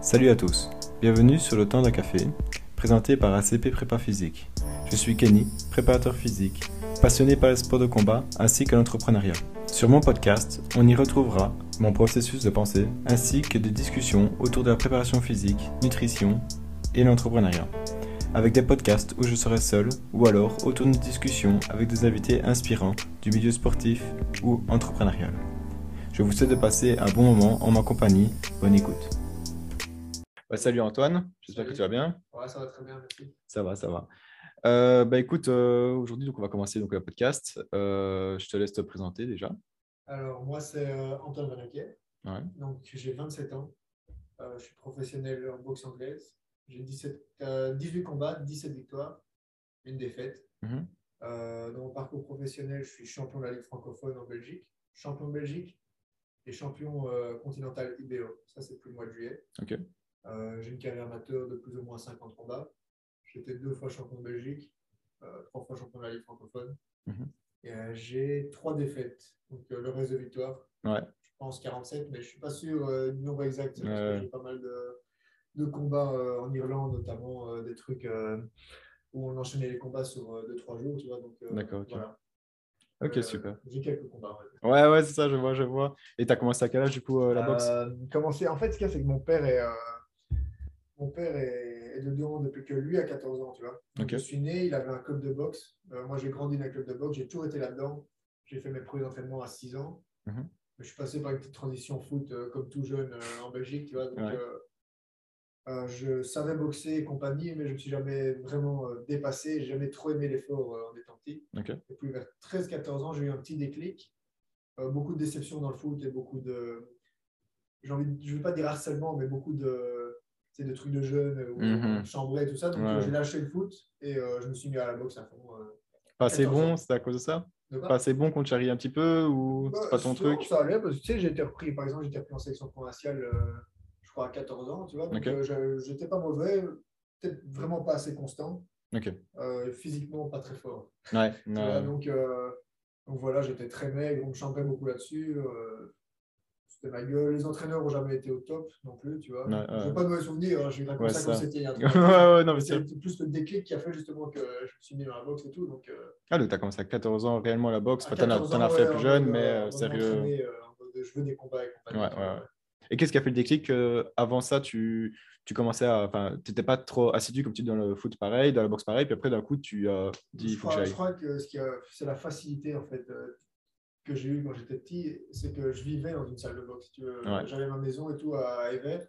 Salut à tous, bienvenue sur le temps d'un café, présenté par ACP Prépa Physique. Je suis Kenny, préparateur physique, passionné par les sports de combat ainsi que l'entrepreneuriat. Sur mon podcast, on y retrouvera mon processus de pensée ainsi que des discussions autour de la préparation physique, nutrition et l'entrepreneuriat. Avec des podcasts où je serai seul ou alors autour d'une discussion avec des invités inspirants du milieu sportif ou entrepreneurial. Je vous souhaite de passer un bon moment en ma compagnie. Bonne écoute. Salut Antoine, j'espère que tu vas bien. Ouais, ça va très bien, merci. Ça va, ça va. Euh, bah écoute, euh, aujourd'hui donc on va commencer donc le podcast. Euh, je te laisse te présenter déjà. Alors moi c'est Antoine Vanaquet. Ouais. Donc j'ai 27 ans. je suis professionnel en boxe anglaise. J'ai 18 combats, 17 victoires, une défaite. Mhm. dans mon parcours professionnel, je suis champion de la Ligue francophone en Belgique, champion de Belgique et champion continental IBO. Ça c'est depuis le mois de juillet. Ok. j'ai une carrière amateur de plus ou moins 50 combats. J'étais deux fois champion de Belgique, euh, trois fois champion de la Ligue francophone. Mhm. Et euh, j'ai trois défaites. Donc euh, le reste de victoires. Ouais. Je pense 47, mais je ne suis pas sûr du nombre exact. Parce que j'ai pas mal de, de combats en Irlande, notamment des trucs où on enchaînait les combats sur deux, trois jours. Tu vois, donc, D'accord, ok. Voilà. Ok, super. J'ai quelques combats. Ouais, ouais, c'est ça, je vois, je vois. Et tu as commencé à quel âge, du coup, la boxe? Commencé... En fait, ce qu'il y a, c'est que mon père est, mon père est, de dedans depuis que lui a 14 ans, tu vois. Je suis né, il avait un club de boxe. Euh, moi, j'ai grandi dans un club de boxe, j'ai toujours été là-dedans. J'ai fait mes premiers entraînements à 6 ans. Mhm. Je suis passé par une petite transition foot euh, comme tout jeune euh, en Belgique, tu vois. Donc, je savais boxer et compagnie, mais je ne me suis jamais vraiment dépassé. J'ai jamais trop aimé l'effort en étant petit. Et puis vers 13-14 ans, j'ai eu un petit déclic. beaucoup de déceptions dans le foot et beaucoup de. Envie je ne veux pas dire harcèlement, mais beaucoup de c'est des trucs de jeunes, ou mm -hmm. et tout ça. Donc euh, j'ai lâché le foot et euh, je me suis mis à la boxe à fond. Euh, pas assez bon, c'est à cause de ça? Pas assez bon qu'on charrie un petit peu ou bah, c'est pas ton truc? Ça allait parce que tu sais, j'ai été repris, par exemple, j'ai été repris en sélection provinciale, je crois, à 14 ans, tu vois. Donc j'étais pas mauvais, peut-être vraiment pas assez constant. physiquement, pas très fort. Ouais, donc, donc voilà, j'étais très maigre, on me chambrait beaucoup là-dessus c'était ma gueule. Les entraîneurs n'ont jamais été au top non plus, tu vois. Ouais, je n'ai pas de mauvais souvenirs, hein. je raconter ça, comme c'était il y a C'est plus le déclic qui a fait justement que je me suis mis dans la boxe et tout. Donc, euh... Ah, donc tu as commencé à 14 ans réellement la boxe. Tu en as, fait plus jeune, mais euh, sérieux. Euh, je veux des combats et compagnie. Et qu'est-ce qui a fait le déclic Avant ça, tu, tu commençais à. Enfin, tu n'étais pas trop assidu comme tu dis dans le foot pareil, dans la boxe pareil, puis après d'un coup, tu as dit faut que Je crois que c'est la facilité en fait que j'ai eu quand j'étais petit, c'est que je vivais dans une salle de boxe. J'avais ma maison et tout à Ever.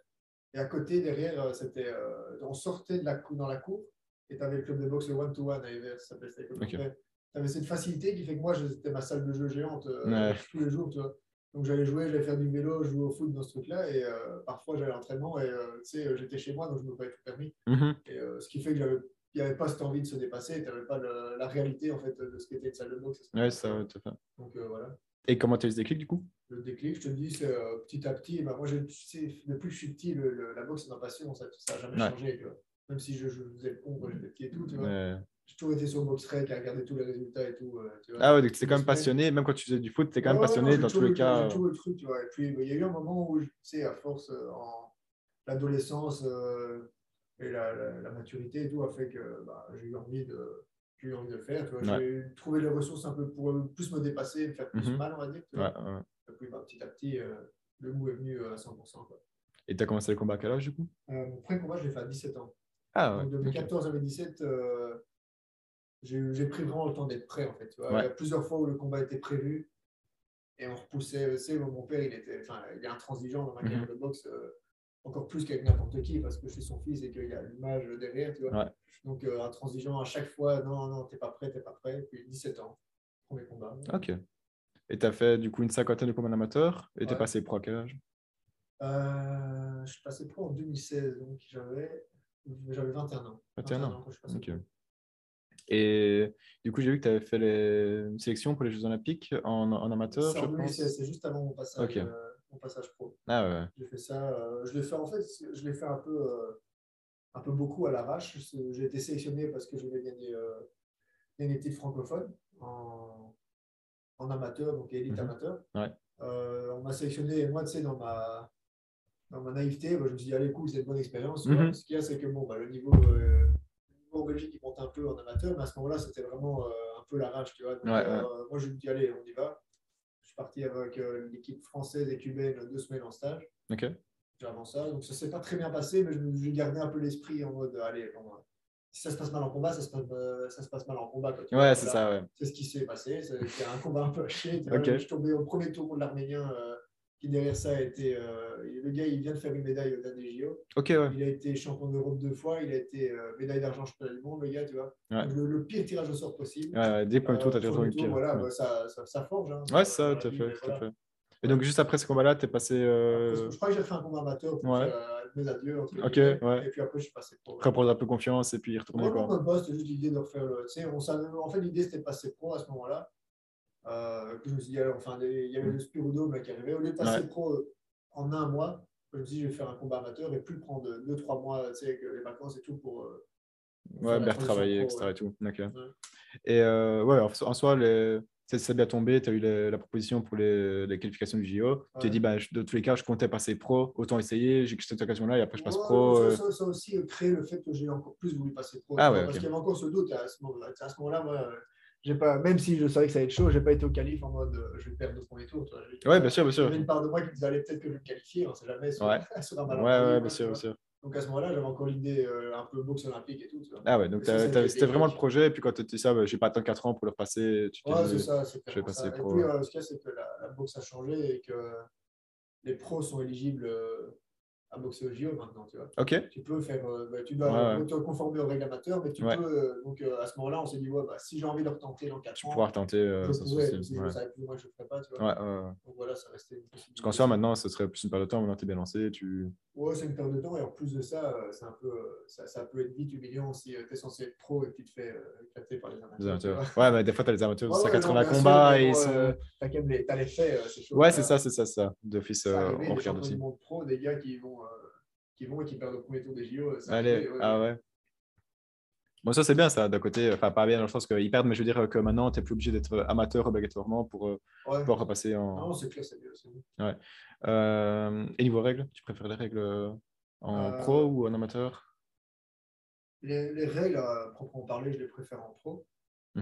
Et à côté, derrière, euh, c'était, euh, on sortait de la dans la cour et tu avais le club de boxe, le one-to-one à Ever. Ça Tu avais cette facilité qui fait que moi, c'était ma salle de jeu géante euh, tous les jours. Tu vois. Donc j'allais jouer, j'allais faire du vélo, jouer au foot dans ce truc-là. Et parfois, j'allais à l'entraînement et j'étais chez moi, donc je me payais tout permis. Mm-hmm. Et, ce qui fait que j'avais il n'y avait pas cette envie de se dépasser, tu n'avais pas la réalité en fait, de ce qu'était une salle de boxe. Ouais, ça, tout à fait. Donc euh, voilà. Et comment tu as eu ce déclic du coup? Le déclic, je te dis, c'est euh, petit à petit. Bah, moi, je, sais, depuis que je suis petit, le, la boxe, c'est ma passion, ça n'a jamais changé. Tu vois. Même si je, je faisais le con quand j'étais petit et tout, tu vois. J'ai toujours été sur BoxRec à regarder tous les résultats et tout. Euh, tu vois. Ah ouais, donc tu es quand même passionné, même quand tu faisais du foot, tu es quand même passionné dans tous les cas. J'ai toujours le truc, tu vois. Et puis, bah, il y a eu un moment où, tu sais, à force, en l'adolescence, et la, la, maturité et tout a fait que bah, j'ai eu envie de eu envie de le faire. J'ai trouvé les ressources un peu pour plus me dépasser, me faire plus mhm. mal, on va dire. Et puis bah, petit à petit, euh, le goût est venu à 100%. Quoi. Et tu as commencé le combat à quel âge du coup? Euh, Mon premier combat, je l'ai fait à 17 ans. Ah, Donc, de mes 14 à mes 17, euh, j'ai pris vraiment le temps d'être prêt en fait. Tu vois. Il y a plusieurs fois où le combat était prévu et on repoussait. Tu sais, mon père, il, était, il est intransigeant dans ma carrière mhm. de boxe encore plus qu'avec n'importe qui, parce que je suis son fils et qu'il y a l'image derrière, tu vois. Donc, euh, intransigeant à chaque fois, non, non, t'es pas prêt, t'es pas prêt. Puis 17 ans, premier combat. Ok. Et tu as fait du coup une cinquantaine de combats amateurs et tu es passé pro à quel âge? Euh, Je suis passé pro en 2016, donc j'avais 21 ans. 21, ans, Ok. Et du coup, j'ai vu que tu avais fait les sélections pour les Jeux Olympiques en, en amateur. C'est juste avant mon passage. Ok. Euh, mon passage pro. Ah ouais. J'ai fait ça. Euh, je l'ai fait en fait, je l'ai fait un peu, euh, un peu beaucoup à l'arrache. J'ai été sélectionné parce que je voulais gagner euh, une titre francophone en, en, amateur, donc élite mhm. amateur. Ouais. on m'a sélectionné, moi, tu sais, dans ma, dans ma naïveté, je me suis dit, allez, cool, c'est une bonne expérience. Mhm. Ce qu'il y a, c'est que bon, bah, le, niveau, euh, niveau en Belgique, il monte un peu en amateur, mais à ce moment-là, c'était vraiment euh, un peu la rage. Tu vois. Euh, moi, je me dis, allez, on y va. Je suis parti avec l'équipe française et cubaine deux semaines en stage. Ok. Avant ça, donc ça s'est pas très bien passé, mais j'ai gardé un peu l'esprit en mode, allez, si ça se passe mal en combat, ça se passe, ça se passe mal en combat. ouais, c'est ça. Ouais. C'est ce qui s'est passé. C'est un combat un peu haché. Je suis tombé au premier tour de l'Arménien qui derrière ça a été. Euh, le gars, il vient de faire une médaille au dernier JO. Ok, ouais. Il a été champion d'Europe deux fois, il a été euh, médaille d'argent champion du monde, le gars, tu vois. Le, pire tirage au sort possible. Ouais, dès le premier tour, tu as toujours le pire. Voilà, bah, ça, ça, ça, forge. Hein, ouais, ça, tout à fait. Et donc, juste après ce combat-là, tu es passé. Euh... Je crois que j'ai fait un combat amateur ouais. mes adieux. Ok, ouais. Et puis après, je suis passé pro. Après, prendre un peu confiance et puis retourner. Ouais, quoi. Non, c'était juste l'idée de refaire le. Tu sais, on savait... En fait, l'idée, c'était de passer pro à ce moment-là. Euh, je me suis dit, alors, enfin, il y avait le Spirodome qui arrivait. Au lieu de passer pro en un mois, je me dis, je vais faire un combat amateur et plus prendre deux, trois mois, tu sais, avec les vacances et tout pour. Euh, ouais, bien travailler, etc. Et, tout. et euh, ouais, en soi, les... c'est bien tombé. Tu as eu la, proposition pour les, les, qualifications du JO. Tu t'es dit, bah, de tous les cas, je comptais passer pro, autant essayer. J'ai cette occasion-là et après, je passe pro. Ça, euh. ça, aussi créé le fait que j'ai encore plus voulu passer pro. Ah, ouais, parce qu'il y avait encore ce doute à ce moment-là. À ce moment-là, moi pas, même si je savais que ça allait être chaud, j'ai pas été au qualif en mode euh, je vais perdre au premier tour. Oui, bien sûr, bien sûr. Il y avait une part de moi qui disait allez, peut-être que je vais me qualifier, on sait jamais sur, ouais. sur un. Ouais, ouais, bien sûr, bien sûr. Donc à ce moment-là, j'avais encore l'idée euh, un peu boxe olympique et tout. Tu vois. Ah ouais, donc c'était vraiment le projet. Et puis quand tu dis ça, bah, je vais pas attendre 4 ans pour le repasser. Tu ouais, c'est ça. Je vais passer pro. Et puis euh, ce qu'il y a, c'est que la, la, boxe a changé et que les pros sont éligibles à boxer au JO maintenant, tu vois. Tu peux faire, euh, bah, tu dois te conformer au règles amateurs, mais tu peux. Euh, donc euh, à ce moment-là, on s'est dit, ouais, bah, si j'ai envie de retenter dans 4 ans. pouvoir tenter. je pourrais, si je savais plus, moi, je ne ferais pas, tu vois. Donc voilà, ça restait une Parce qu'en soi, maintenant, ce serait plus une période de temps, maintenant, tu es bien lancé. Tu... Ouais, c'est une période de temps, et en plus de ça, c'est un peu, ça, ça, peut être vite humiliant si tu es censé être pro et que tu te fais éclater par les amateurs. Ouais, mais des fois, tu as les amateurs, ouais, 180 combats et ils sont. Tu as les faits, c'est chaud. Ouais, c'est ça, c'est ça, ça. D'office, on regarde aussi. pro, des gars qui vont qui vont et qui perdent au premier tour des JO. Allez, ah ouais. Bon, ça, c'est bien, ça, d'un côté. Enfin, pas bien dans le sens qu'ils perdent, mais je veux dire que maintenant, tu n'es plus obligé d'être amateur obligatoirement pour, euh, pour repasser en. Non, c'est clair, c'est bien. Ouais. Euh, et niveau règles, tu préfères les règles en euh, pro ou en amateur? Les, les, règles, à proprement parler, je les préfère en pro.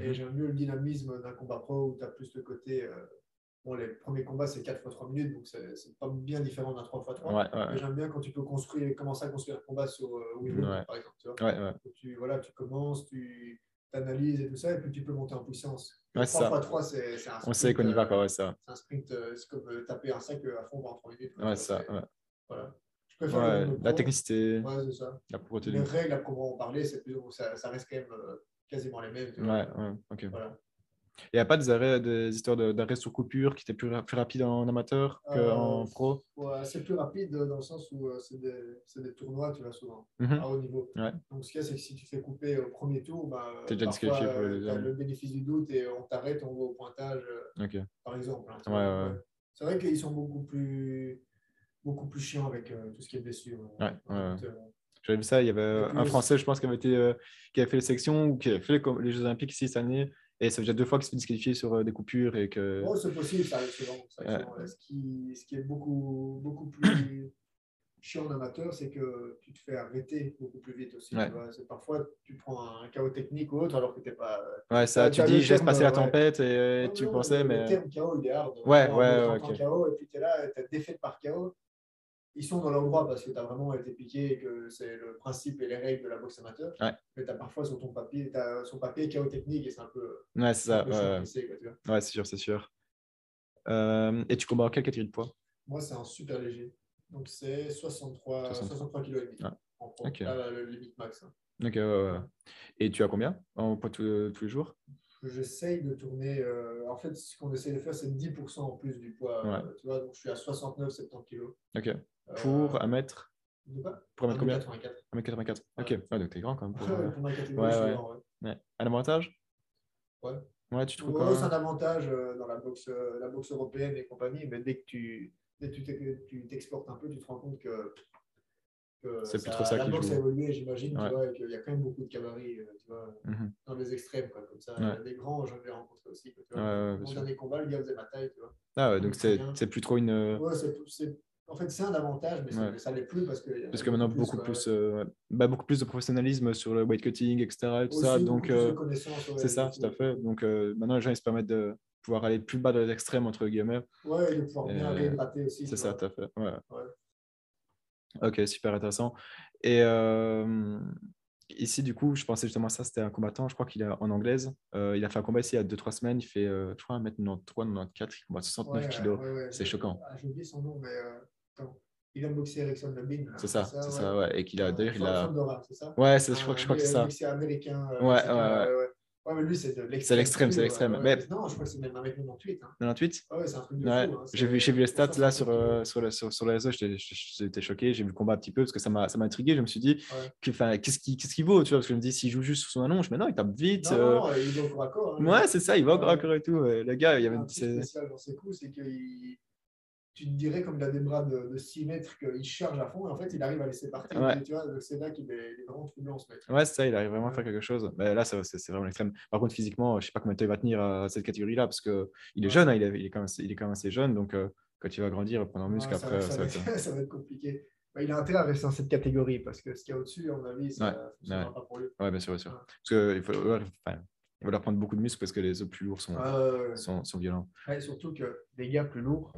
Et mhm. j'aime mieux le dynamisme d'un combat pro où tu as plus de côté Bon, les premiers combats, c'est 4 x 3 minutes, donc c'est pas bien différent d'un 3 x 3. J'aime bien quand tu peux construire, commencer à construire un combat sur euh, par exemple. Tu, vois tu, voilà, tu commences, tu analyses et tout ça, et puis tu peux monter en puissance. 3 x 3, c'est un sprint. On sait qu'on y va, quoi, ouais, ça. C'est un sprint, euh, c'est comme euh, taper un sac à fond pendant 3 minutes. Ouais, ça, Voilà. Je préfère la technicité, ouais, ça. la propreté. Les règles, à proprement parler, ça, ça reste quand même quasiment les mêmes. Tu vois. Ouais, ouais, ok. Voilà. Il n'y a pas des, arrêts, des histoires d'arrêts sur coupure qui étaient plus, plus rapides en amateur qu'en euh, pro? ouais, C'est plus rapide dans le sens où euh, c'est des, des, tournois, tu vois, souvent, mhm. à haut niveau. Donc, ce qu'il y a, c'est que si tu fais couper au premier tour, bah, tu déjà disqualifié pour les le bénéfice du doute et on t'arrête, on va au pointage, euh, par exemple. Hein, c'est vrai qu'ils sont beaucoup plus, beaucoup plus chiants avec tout ce qui est blessure. J'avais vu ça, il y avait un Français, je pense, qui avait, été, qui avait fait les sections ou qui avait fait les, les Jeux Olympiques ici cette année et ça fait déjà deux fois qu'il se fait disqualifier sur euh, des coupures et que. Oh, c'est possible, ça arrive souvent. Ce, qui, ce qui est beaucoup, beaucoup plus chiant en amateur, c'est que tu te fais arrêter beaucoup plus vite aussi. parfois, tu prends un chaos technique ou autre alors que tu n'es pas. Ouais, ça, tu dis, je laisse passer la tempête et tu pensais, mais. Le terme chaos, il est hard. Ouais, ouais, ouais. chaos, et puis tu es là, tu es défait par chaos ils sont dans leur droit parce que tu as vraiment été piqué et que c'est le principe et les règles de la boxe amateur. Mais tu as parfois sur ton papier, as son papier chaos technique et c'est un peu. Ouais, c'est ça. Ouais, ouais c'est sûr, c'est sûr. Euh, et tu combats en quelle catégorie de poids? Moi, c'est un super léger. Donc, c'est 63, 63 kg et demi. Pro. Là, le limite max. Hein. Ok, ouais, Et tu as combien en poids tous, les jours? J'essaye de tourner. Euh, en fait, ce qu'on essaie de faire, c'est 10% en plus du poids. Euh, tu vois, donc je suis à 69-70 kg. Ok. Pour 1 mètre Pour 1 mètre combien 1m84. 1m84. Ok, ah, donc t'es grand quand même. Pour, euh... pour ma catégorie, ouais, ouais. Un avantage Ouais. Ouais, tu trouves ouais, C'est un avantage euh, dans la boxe, euh, la boxe européenne et compagnie, mais dès que tu dès que tu t'exportes un peu, tu te rends compte que, que c'est plus trop ça la qui boxe a évolué, j'imagine, tu vois, et qu'il y a quand même beaucoup de euh, tu vois, mm -hmm. dans les extrêmes, quoi, comme ça. Des grands, j'en ai rencontré aussi. Tu vois. Ouais, Mon dernier combat, le gars faisait ma taille, tu vois. Ah ouais, donc c'est plus trop une. Ouais, c'est en fait, c'est un avantage, mais ça ne l'est plus parce que. Parce que maintenant, beaucoup, plus, euh, bah, beaucoup plus de professionnalisme sur le weight cutting, etc. Et tout ça. Donc, euh, c'est ça, tout à fait. Donc, euh, maintenant, les gens, ils se permettent de pouvoir aller plus bas de l'extrême, entre guillemets. Ouais, et de pouvoir bien réhydrater aussi. C'est ça, tout à fait. Ouais. Ok, super intéressant. Et ici, du coup, je pensais justement à ça, c'était un combattant, je crois qu'il est en anglaise. il a fait un combat ici il y a 2-3 semaines, il fait, je crois, 1m93, 94, il combat 69 kg. c'est choquant. Ah, J'ai oublié son nom, mais il a boxé Erickson Lubin. C'est ça, c'est ça, ouais. Et qu'il a d'ailleurs, il a. c'est ça? Ouais, je crois, je crois que c'est ça. C'est américain. Euh, ouais, ouais, ouais. Ouais, mais lui, c'est de l'extrême. C'est l'extrême, c'est l'extrême. mais... Non, je crois que c'est même avec 98. Hein. 98 Ouais, c'est un truc de fou. Hein. J'ai vu, vu les stats là sur, euh, sur, le, sur, sur les réseaux, j'étais choqué. J'ai vu le combat un petit peu parce que ça m'a intrigué. Je me suis dit, qu'est-ce qu'il qu vaut tu vois, Parce que je me dis, s'il joue juste sur son annonce, mais non, il tape vite. Non, non, il va encore à corps. Hein, ouais, c'est ça, il va encore à corps et tout. Le gars, il y avait une. spécial dans ses coups, c'est qu'il tu te dirais comme il a des bras de, 6 mètres qu'il charge à fond et en fait il arrive à laisser partir. Tu vois, c'est là qu'il est, vraiment troublant ce mec. Ouais, c'est ça, il arrive vraiment à faire quelque chose. Mais là, c'est vraiment l'extrême. Par contre, physiquement, je sais pas combien de temps il va tenir à cette catégorie-là parce qu'il est jeune, hein, il, est, il, est quand même, il est quand même assez jeune. Donc euh, quand il va grandir, prendre en muscle, après. Ça, va, être... compliqué. Bah, il a intérêt à rester dans cette catégorie parce que ce qu'il y a au-dessus, à mon avis, ça ne pas pour lui. Ouais, bien sûr, bien sûr. Parce qu'il faut. Enfin, il va leur prendre beaucoup de muscles parce que les autres plus lourds sont, sont, sont, violents. Ouais, surtout que les gars plus lourds,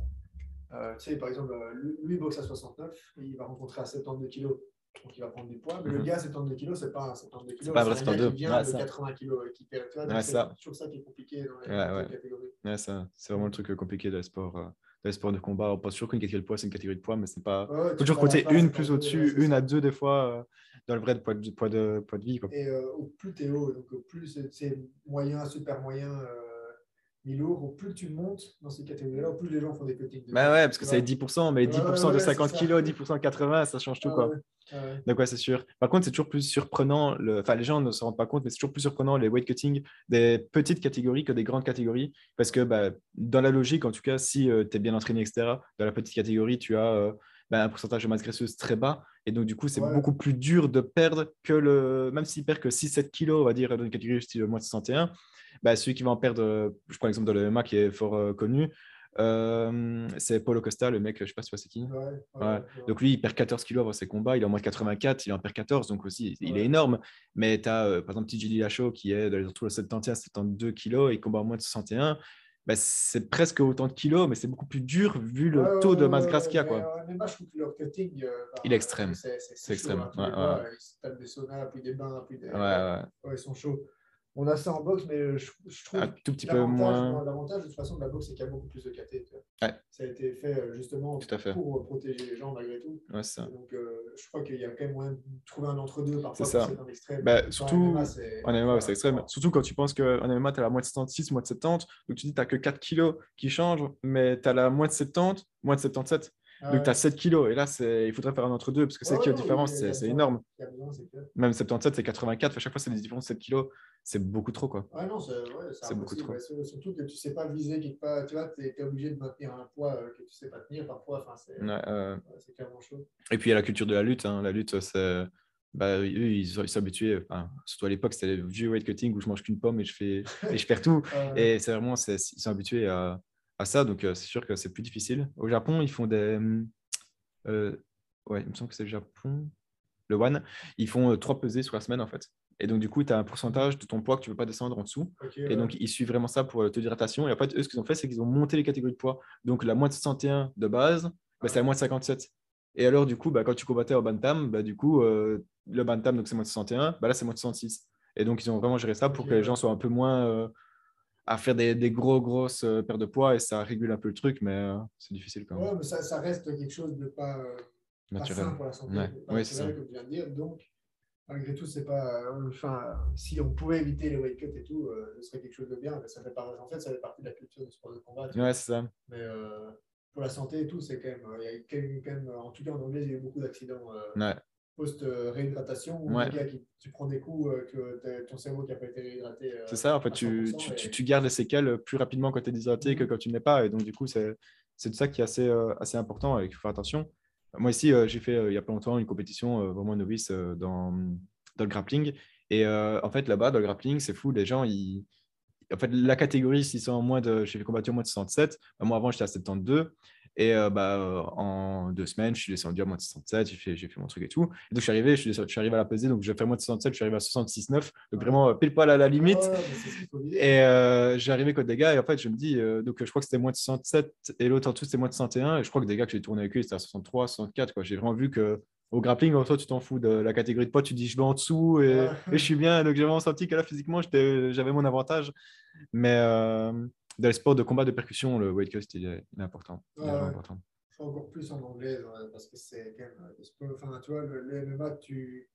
euh, tu sais, par exemple, euh, lui, boxe à 69, il va rencontrer à 72 kg, donc il va prendre du poids. Mais le mhm. gars à 72 kg, c'est pas un 72 kg, c'est pas un vrai gars qui vient de 80 kg qui perd. Tu vois, c'est toujours ça qui est compliqué dans les, ouais, catégories. Ouais, c'est vraiment le truc compliqué dans les sports. Euh, dans les sports de combat, on pense toujours qu'une catégorie de poids, c'est une catégorie de poids, mais c'est pas. Faut toujours compter une plus au-dessus, une à deux des fois dans le vrai poids de, poids de, poids de vie. Quoi. Et au plus t'es haut, donc au plus c'est moyen, super moyen, au plus tu montes dans ces catégories-là, au plus les gens font des cuttings. Bah ouais, parce que c'est 10%, mais 10% de 50 kg, 10% de 80, ça change tout. Ah quoi. Ah Donc ouais, c'est sûr. Par contre, c'est toujours plus surprenant, le... enfin les gens ne se rendent pas compte, mais c'est toujours plus surprenant les weight cutting des petites catégories que des grandes catégories, parce que bah, dans la logique, en tout cas, si euh, tu es bien entraîné, etc., dans la petite catégorie, tu as euh, bah, un pourcentage de masse graisseuse très bas, et donc du coup, c'est beaucoup plus dur de perdre que le, même s'il perd que 6-7 kg, on va dire, dans une catégorie style moins de 61, bah, celui qui va en perdre, je prends l'exemple de l'EMA qui est fort euh, connu, euh, c'est Paulo Costa, le mec, je sais pas si c'est qui. Donc lui, il perd 14 kilos avant ses combats, il est en moins 84, il en perd 14, donc aussi, il est énorme. Mais tu as, euh, par exemple, Tijili Lachaud qui est dans les de 71 72 kilos, il combat en moins de 61. Bah, c'est presque autant de kilos, mais c'est beaucoup plus dur vu le taux de masse grasse qu'il y a. Quoi. Mais moi, je trouve que leur cutting, il est extrême. C'est extrême. Hein, ils se tapent des saunas, puis des bains, puis des... Ouais. ils sont chauds. On a ça en boxe, mais je, trouve un tout petit peu moins. L'avantage de toute façon de la boxe, c'est qu'il y a beaucoup plus de KT. Ça a été fait euh, justement pour euh, protéger les gens malgré tout. Ouais, ça. Donc, euh, je crois qu'il y a quand même moyen de trouver un entre-deux parfois. C'est ça. Extrême. Bah, surtout en MMA, c'est extrême. Surtout quand tu penses qu'en MMA, tu as la moins de 76, moins de 70. Donc, tu dis tu n'as que 4 kilos qui changent, mais tu as la moins de 70, moins de 77. Ah donc, tu as 7 kilos. Et là, il faudrait faire un entre-deux parce que 7 kilos de différence, c'est énorme. Même 77, c'est 84. À chaque fois, c'est des différences de 7 kilos. C'est beaucoup trop. Quoi. Ouais, non, c'est beaucoup trop. surtout que tu ne sais pas viser quelque part. Tu vois, tu es, obligé de maintenir un poids euh, que tu ne sais pas tenir parfois. Enfin, c'est clairement chaud. Et puis, il y a la culture de la lutte. Hein. La lutte, c'est. Bah, eux, ils sont habitués, enfin, surtout à l'époque, c'était le vieux weight cutting où je mange qu'une pomme et je, fais, et je perds tout. et c'est vraiment, ils sont habitués à, à ça. Donc, euh, c'est sûr que c'est plus difficile. Au Japon, ils font des. Euh, ouais, il me semble que c'est le Japon. Le One. Ils font euh, trois pesées sur la semaine, en fait. Et donc, du coup, tu as un pourcentage de ton poids que tu ne peux pas descendre en dessous. et donc, ils suivent vraiment ça pour le taux d'hydratation. Et en fait, eux, ce qu'ils ont fait, c'est qu'ils ont monté les catégories de poids. Donc, la moins de 61 de base, bah, c'est la moins de 57. Et alors, du coup, bah, quand tu combattais au Bantam, bah, du coup, le Bantam, donc c'est moins de 61, bah, là, c'est moins de 66. Et donc, ils ont vraiment géré ça pour que les gens soient un peu moins à faire des, des, gros, grosses euh, pertes de poids et ça régule un peu le truc, mais euh, c'est difficile quand même. Ouais, mais ça, ça, reste quelque chose de pas, euh. Pas sain pour la santé. Ouais. oui, c'est ça. Comme viens de dire. Donc, malgré tout, c'est pas. Enfin, si on pouvait éviter les weight cuts et tout, ce serait quelque chose de bien. Mais ça fait en fait, ça fait partie de la culture du sport de combat. Ouais, c'est ça. Mais pour la santé et tout, c'est quand même. Il y a quand même, en tout cas, en anglais, il y a eu beaucoup d'accidents. ouais post-réhydratation ou ouais. qui, tu prends des coups euh, que ton cerveau qui n'a pas été réhydraté. Euh, c'est ça, en fait, tu, tu, tu, gardes les séquelles plus rapidement quand tu es déshydraté que mhm. quand tu n'es pas. Et donc, du coup, c'est de ça qui est assez, euh, assez important et il faut faire attention. Moi, ici, j'ai fait il y a pas longtemps une compétition vraiment novice dans, dans le grappling. Et en fait, là-bas, dans le grappling, c'est fou, les gens, ils. En fait, la catégorie, s'ils sont en moins de. J'ai fait combattre en moins de 67. Moi, avant, j'étais à 72. Et bah, en deux semaines, je suis descendu à moins de 67, j'ai fait, fait mon truc et tout. Et donc, je suis arrivé, je suis, je suis arrivé à la pesée, donc je fais moins de 67, je suis arrivé à 66,9, donc vraiment pile poil à la limite. et j'ai arrivé côté des gars, et en fait, je me dis, donc je crois que c'était moins de 67, et l'autre en dessous, c'était moins de 61, et je crois que des gars que j'ai tourné avec eux, c'était à 63, 64. J'ai vraiment vu que au grappling, en toi, tu t'en fous de la catégorie de poids, tu dis je vais en dessous et, je suis bien. Donc j'ai vraiment senti que là, physiquement, j'avais mon avantage. Mais euh, dans les sports de combat de percussion, le weight cut, il est, important. important. encore plus en anglais, parce que c'est quand même. Enfin, tu vois, le, MMA, tu.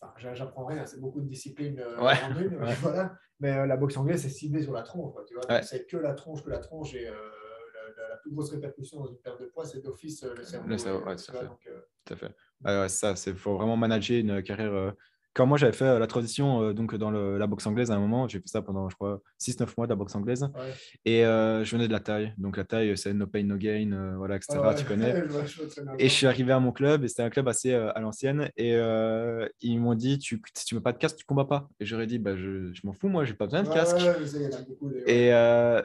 Enfin, j'apprends rien, c'est beaucoup de disciplines euh, en une, voilà. Mais euh, la boxe anglaise, c'est ciblé sur la tronche, tu vois. C'est que la tronche, que la tronche et la, plus grosse répercussion dans une perte de poids, c'est d'office le cerveau. Le cerveau, ouais, tout, à fait. tout à fait. ça, il faut vraiment manager une carrière quand moi j'avais fait euh, la transition euh, donc dans la boxe anglaise à un moment, j'ai fait ça pendant je crois 6-9 mois de la boxe anglaise et euh, je venais de la taille. Donc la taille c'est no pain no gain, voilà, etc. Tu connais. et je suis arrivé à mon club et c'était un club assez à l'ancienne et ils m'ont dit tu, si tu veux pas de casque, tu combats pas. Et j'aurais dit bah, je, je m'en fous, moi j'ai pas besoin de casque. et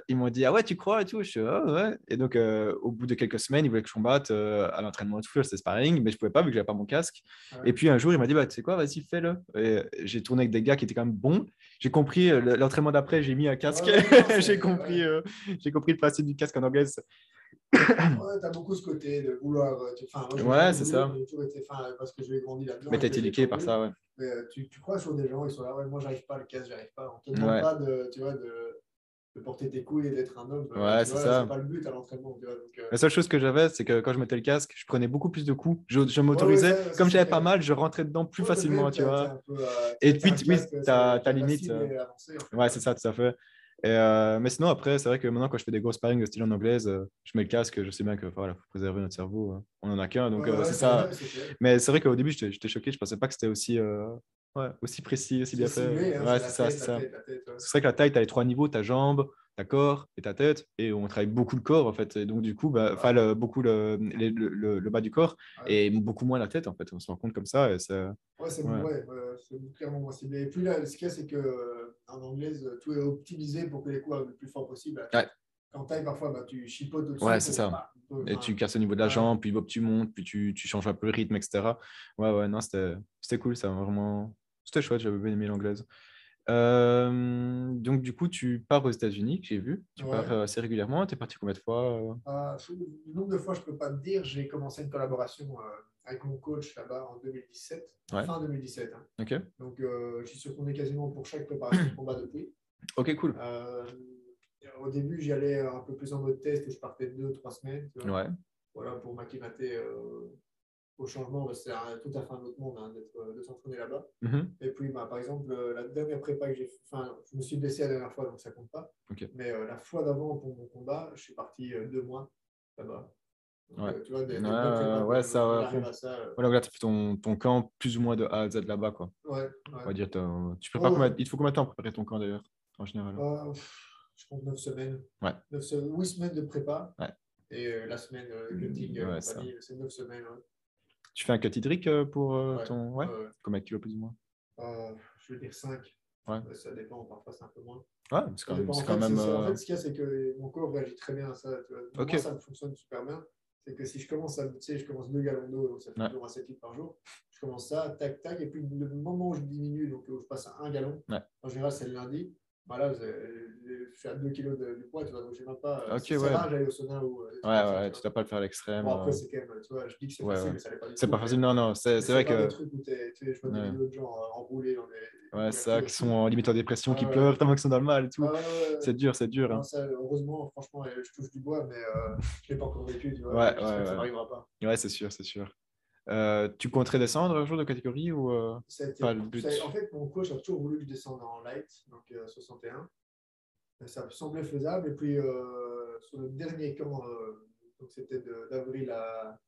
ils m'ont dit ah ouais, tu crois et tout. Je suis ah ouais. Et donc au bout de quelques semaines, ils voulaient que je combatte à l'entraînement et tout, c'était sparring, mais je pouvais pas vu que j'avais pas mon casque. Et puis un jour, il m'a dit bah, tu sais quoi, vas-y, fais-le. J'ai tourné avec des gars qui étaient quand même bons. J'ai compris euh, l'entraînement d'après, j'ai mis un casque. j'ai compris, euh, j'ai compris le principe du casque en anglais. ouais, tu as beaucoup ce côté de vouloir. Euh, enfin, ouais, c'est ça. Été, parce que j'ai grandi là-dedans. Mais tu été éduqué par ça, ouais. Mais, tu, tu, crois sur des gens, ils sont là, ouais, moi j'arrive pas, le casque, j'arrive pas. On te demande pas de, tu vois, de de porter tes couilles et d'être un homme. Ouais, c'est ça. C'est pas le but à l'entraînement. Euh. La seule chose que j'avais, c'est que quand je mettais le casque, je prenais beaucoup plus de coups. Je, je m'autorisais. Comme j'avais pas mal, je rentrais dedans plus facilement, tu vois. Euh, et puis, oui, tu as ta limite. Euh. Ouais, c'est ça, tout à fait. Et mais sinon, après, c'est vrai que maintenant, quand je fais des gros sparring de style en anglaise, je mets le casque, je sais bien qu'il voilà, faut préserver notre cerveau. On en a qu'un, donc c'est ça. mais c'est vrai qu'au début, j'étais choqué, je pensais pas que c'était aussi, Ouais, aussi précis, aussi bien fait. Hein, ouais, c'est ça, c'est ça. C'est vrai que la taille, tu as les trois niveaux, ta jambe, ta corps et ta tête, et on travaille beaucoup le corps, en fait. Et donc, du coup, bah, enfin, beaucoup le, le, le, bas du corps et beaucoup moins la tête, en fait. On se rend compte comme ça. Et ça... Ouais, c'est ouais. clairement moins ciblé. Et puis là, ce qu'il y a, c'est qu'en anglaise, tout est optimisé pour que les coups soient le plus fort possible. En taille, parfois, bah, tu chipotes au-dessus. Ouais, c'est ça. et tu casses au niveau de la jambe, puis tu montes, puis tu, tu changes un peu le rythme, etc. Ouais, ouais, non, c'était cool, ça vraiment c'était chouette, j'avais bien aimé l'anglaise. Euh, donc, du coup, tu pars aux États-Unis, j'ai vu. Tu pars euh, assez régulièrement. Tu es parti combien de fois euh? ah, Le nombre de fois, je ne peux pas te dire. J'ai commencé une collaboration avec mon coach là-bas en 2017, fin 2017. Hein. Donc, je suis retourné quasiment pour chaque préparation de combat depuis. Ok, cool. au début, j'y allais un peu plus en mode test je partais deux, trois semaines. Ouais. Voilà, pour m'acclimater au changement, c'est tout à fait un autre monde hein, euh, de s'entraîner là-bas. Mm-hmm. Et puis, bah, par exemple, euh, la dernière prépa que j'ai fait, enfin, je me suis blessé la dernière fois, donc ça compte pas. Mais euh, la fois d'avant, pour mon combat, je suis parti deux mois là-bas. Ouais. tu vois, des, ouais, ça, ouais. ça voilà, là, tu fait ton, ton, camp plus ou moins de A à Z là-bas, quoi. Ouais, On va dire, tu prépares combien, il te faut combien de temps pour préparer ton camp d'ailleurs, en général? Je compte 9 semaines. Ouais. 9 8 semaines de prépa. Ouais. Et la semaine, le cutting, c'est 9 semaines. Tu fais un cut hydrique euh, pour euh, ton. Ouais, Combien de kilos plus ou moins? Euh, Je veux dire 5. Ouais. Ça dépend, parfois c'est un peu moins. Ouais, c'est quand, même. En, quand même en fait, ce qu'il y a, c'est que mon corps réagit très bien à ça. Moi, ça fonctionne super bien. C'est que si je commence à, tu sais, je commence 2 gallons d'eau, donc ça fait environ 7 litres par jour. Je commence ça, tac, tac, et puis le moment où je diminue, donc où je passe à 1 gallon, en général, c'est le lundi. Voilà, je suis à 2 kg de, du poids, tu vois, donc je même pas. Ok, c'est ouais. rare, j'allais au sauna ou. Euh, ouais, ouais, tu ne dois pas le faire à l'extrême. Bon, après, c'est quand même, tu vois, je dis que c'est ouais, facile, ouais. mais ça n'est pas C'est pas facile, non, non, c'est vrai que. Des trucs où tu sais, je vois des vidéos de gens euh, enroulés dans des. Ouais, ça, qui sont en limite en dépression, qui pleurent tellement qu'ils sont dans le mal et tout. C'est dur, c'est dur. Hein. Ça, heureusement, franchement, je touche du bois, mais euh, je ne l'ai pas encore vécu, tu vois. Ouais, ouais, Ça n'arrivera pas. Ouais, c'est sûr, c'est sûr. Euh, tu compterais descendre un jour de catégorie ou euh, pas le but? En fait, mon coach a toujours voulu que je descende en light, donc euh, 61 ça semblait faisable. Et puis, euh, sur le dernier camp, euh, donc c'était d'avril à,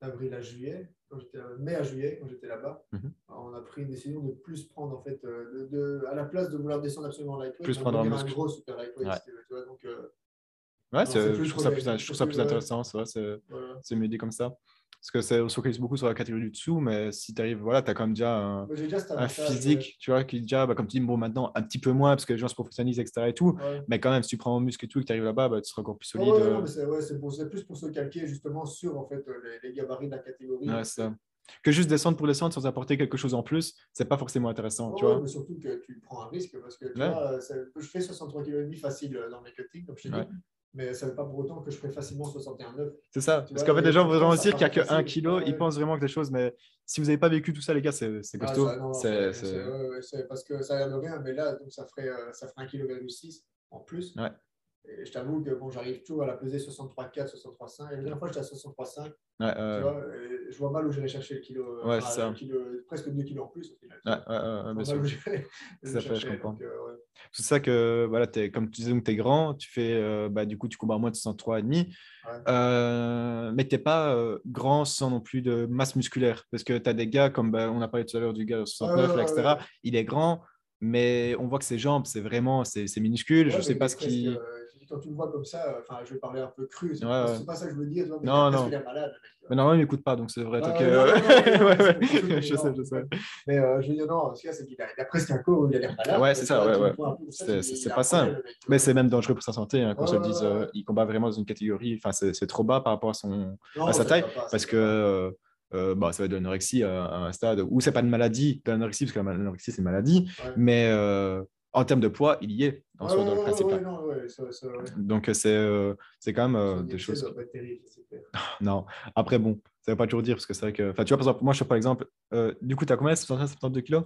avril à juillet, quand j'étais mai à juillet, quand j'étais là-bas, mhm. on a pris une décision de plus prendre, en fait, euh, de, à la place de vouloir descendre absolument lightweight, plus prendre un, gros super lightweight. Ouais. Tu vois, donc, ouais, je trouve ça plus, je trouve ça plus intéressant, c'est voilà. mieux dit comme ça. Parce que ça se focalise beaucoup sur la catégorie du dessous, mais si tu arrives, voilà, tu as quand même déjà un, un physique, tu vois, qui déjà, bah, comme tu dis, bon, maintenant, un petit peu moins, parce que les gens se professionnalisent, etc. et tout, mais quand même, si tu prends en muscle et tout et que tu arrives là-bas, bah, tu seras encore plus solide. c'est plus pour se calquer justement sur en fait, les, gabarits de la catégorie. Ouais, c'est ça que juste descendre pour descendre sans apporter quelque chose en plus, c'est pas forcément intéressant. tu vois mais surtout que tu prends un risque parce que tu vois, je fais 63 kg facile dans mes cuttings, comme je dit, mais ça ne veut pas pour autant que je ferai facilement 61,9. C'est ça, parce qu'en fait, les gens vont vraiment dire qu'il n'y a que 1 kg, ils pensent vraiment que des choses, mais si vous n'avez pas vécu tout ça, les gars, c'est ah, costaud. c'est parce que ça a l'air de rien, mais là, donc, ça ferait, euh, ça ferait 1,6 kg en plus. Ouais. Et je t'avoue que bon, j'arrive toujours à la peser 63,4, 63,5. Et la dernière fois, j'étais à 63,5. Ouais, euh... vois, je vois mal où j'irais chercher le kilo, ouais, ça. kilo, presque 2 kilos en plus. Au final, ouais, ouais, bien sûr. ça fait, je comprends. Euh, c'est ça que, voilà, es, comme tu disais, tu es grand, tu fais, euh, bah, du coup, tu combats à moins de 63,5. Euh, mais tu n'es pas euh, grand sans non plus de masse musculaire. Parce que tu as des gars, comme bah, on a parlé tout à l'heure du gars 69, etc. Il est grand, mais on voit que ses jambes, c'est vraiment c'est minuscule. je ne sais pas ce qui quand tu le vois comme ça, euh, enfin, je vais parler un peu cru, c'est ouais, pas, ça que je veux dire. mais non, non. Malade. Mais normalement, il m'écoute pas, donc c'est vrai. Ah, je sais, je sais. Mais euh, je veux dire, non, ce qu'il y a, c'est qu'il a, presque un corps où il a l'air malade. Ouais, c'est ça, ouais, ouais. C'est pas simple. Mais c'est même dangereux pour sa santé, qu'on se dise, il combat vraiment dans une catégorie, enfin, c'est trop bas par rapport à, son, à sa taille, parce que. Euh, bah, ça va être de l'anorexie à, un stade où c'est pas une maladie de l'anorexie, parce que l'anorexie c'est une maladie, mais euh, en termes de poids, il y est en soi dans le principe. Donc, c'est euh, quand même euh, des choses. non, après, bon, ça ne veut pas toujours dire parce que c'est vrai que. Enfin, tu vois, par exemple, moi, je suis par exemple, euh, du coup, tu as combien 72 kilos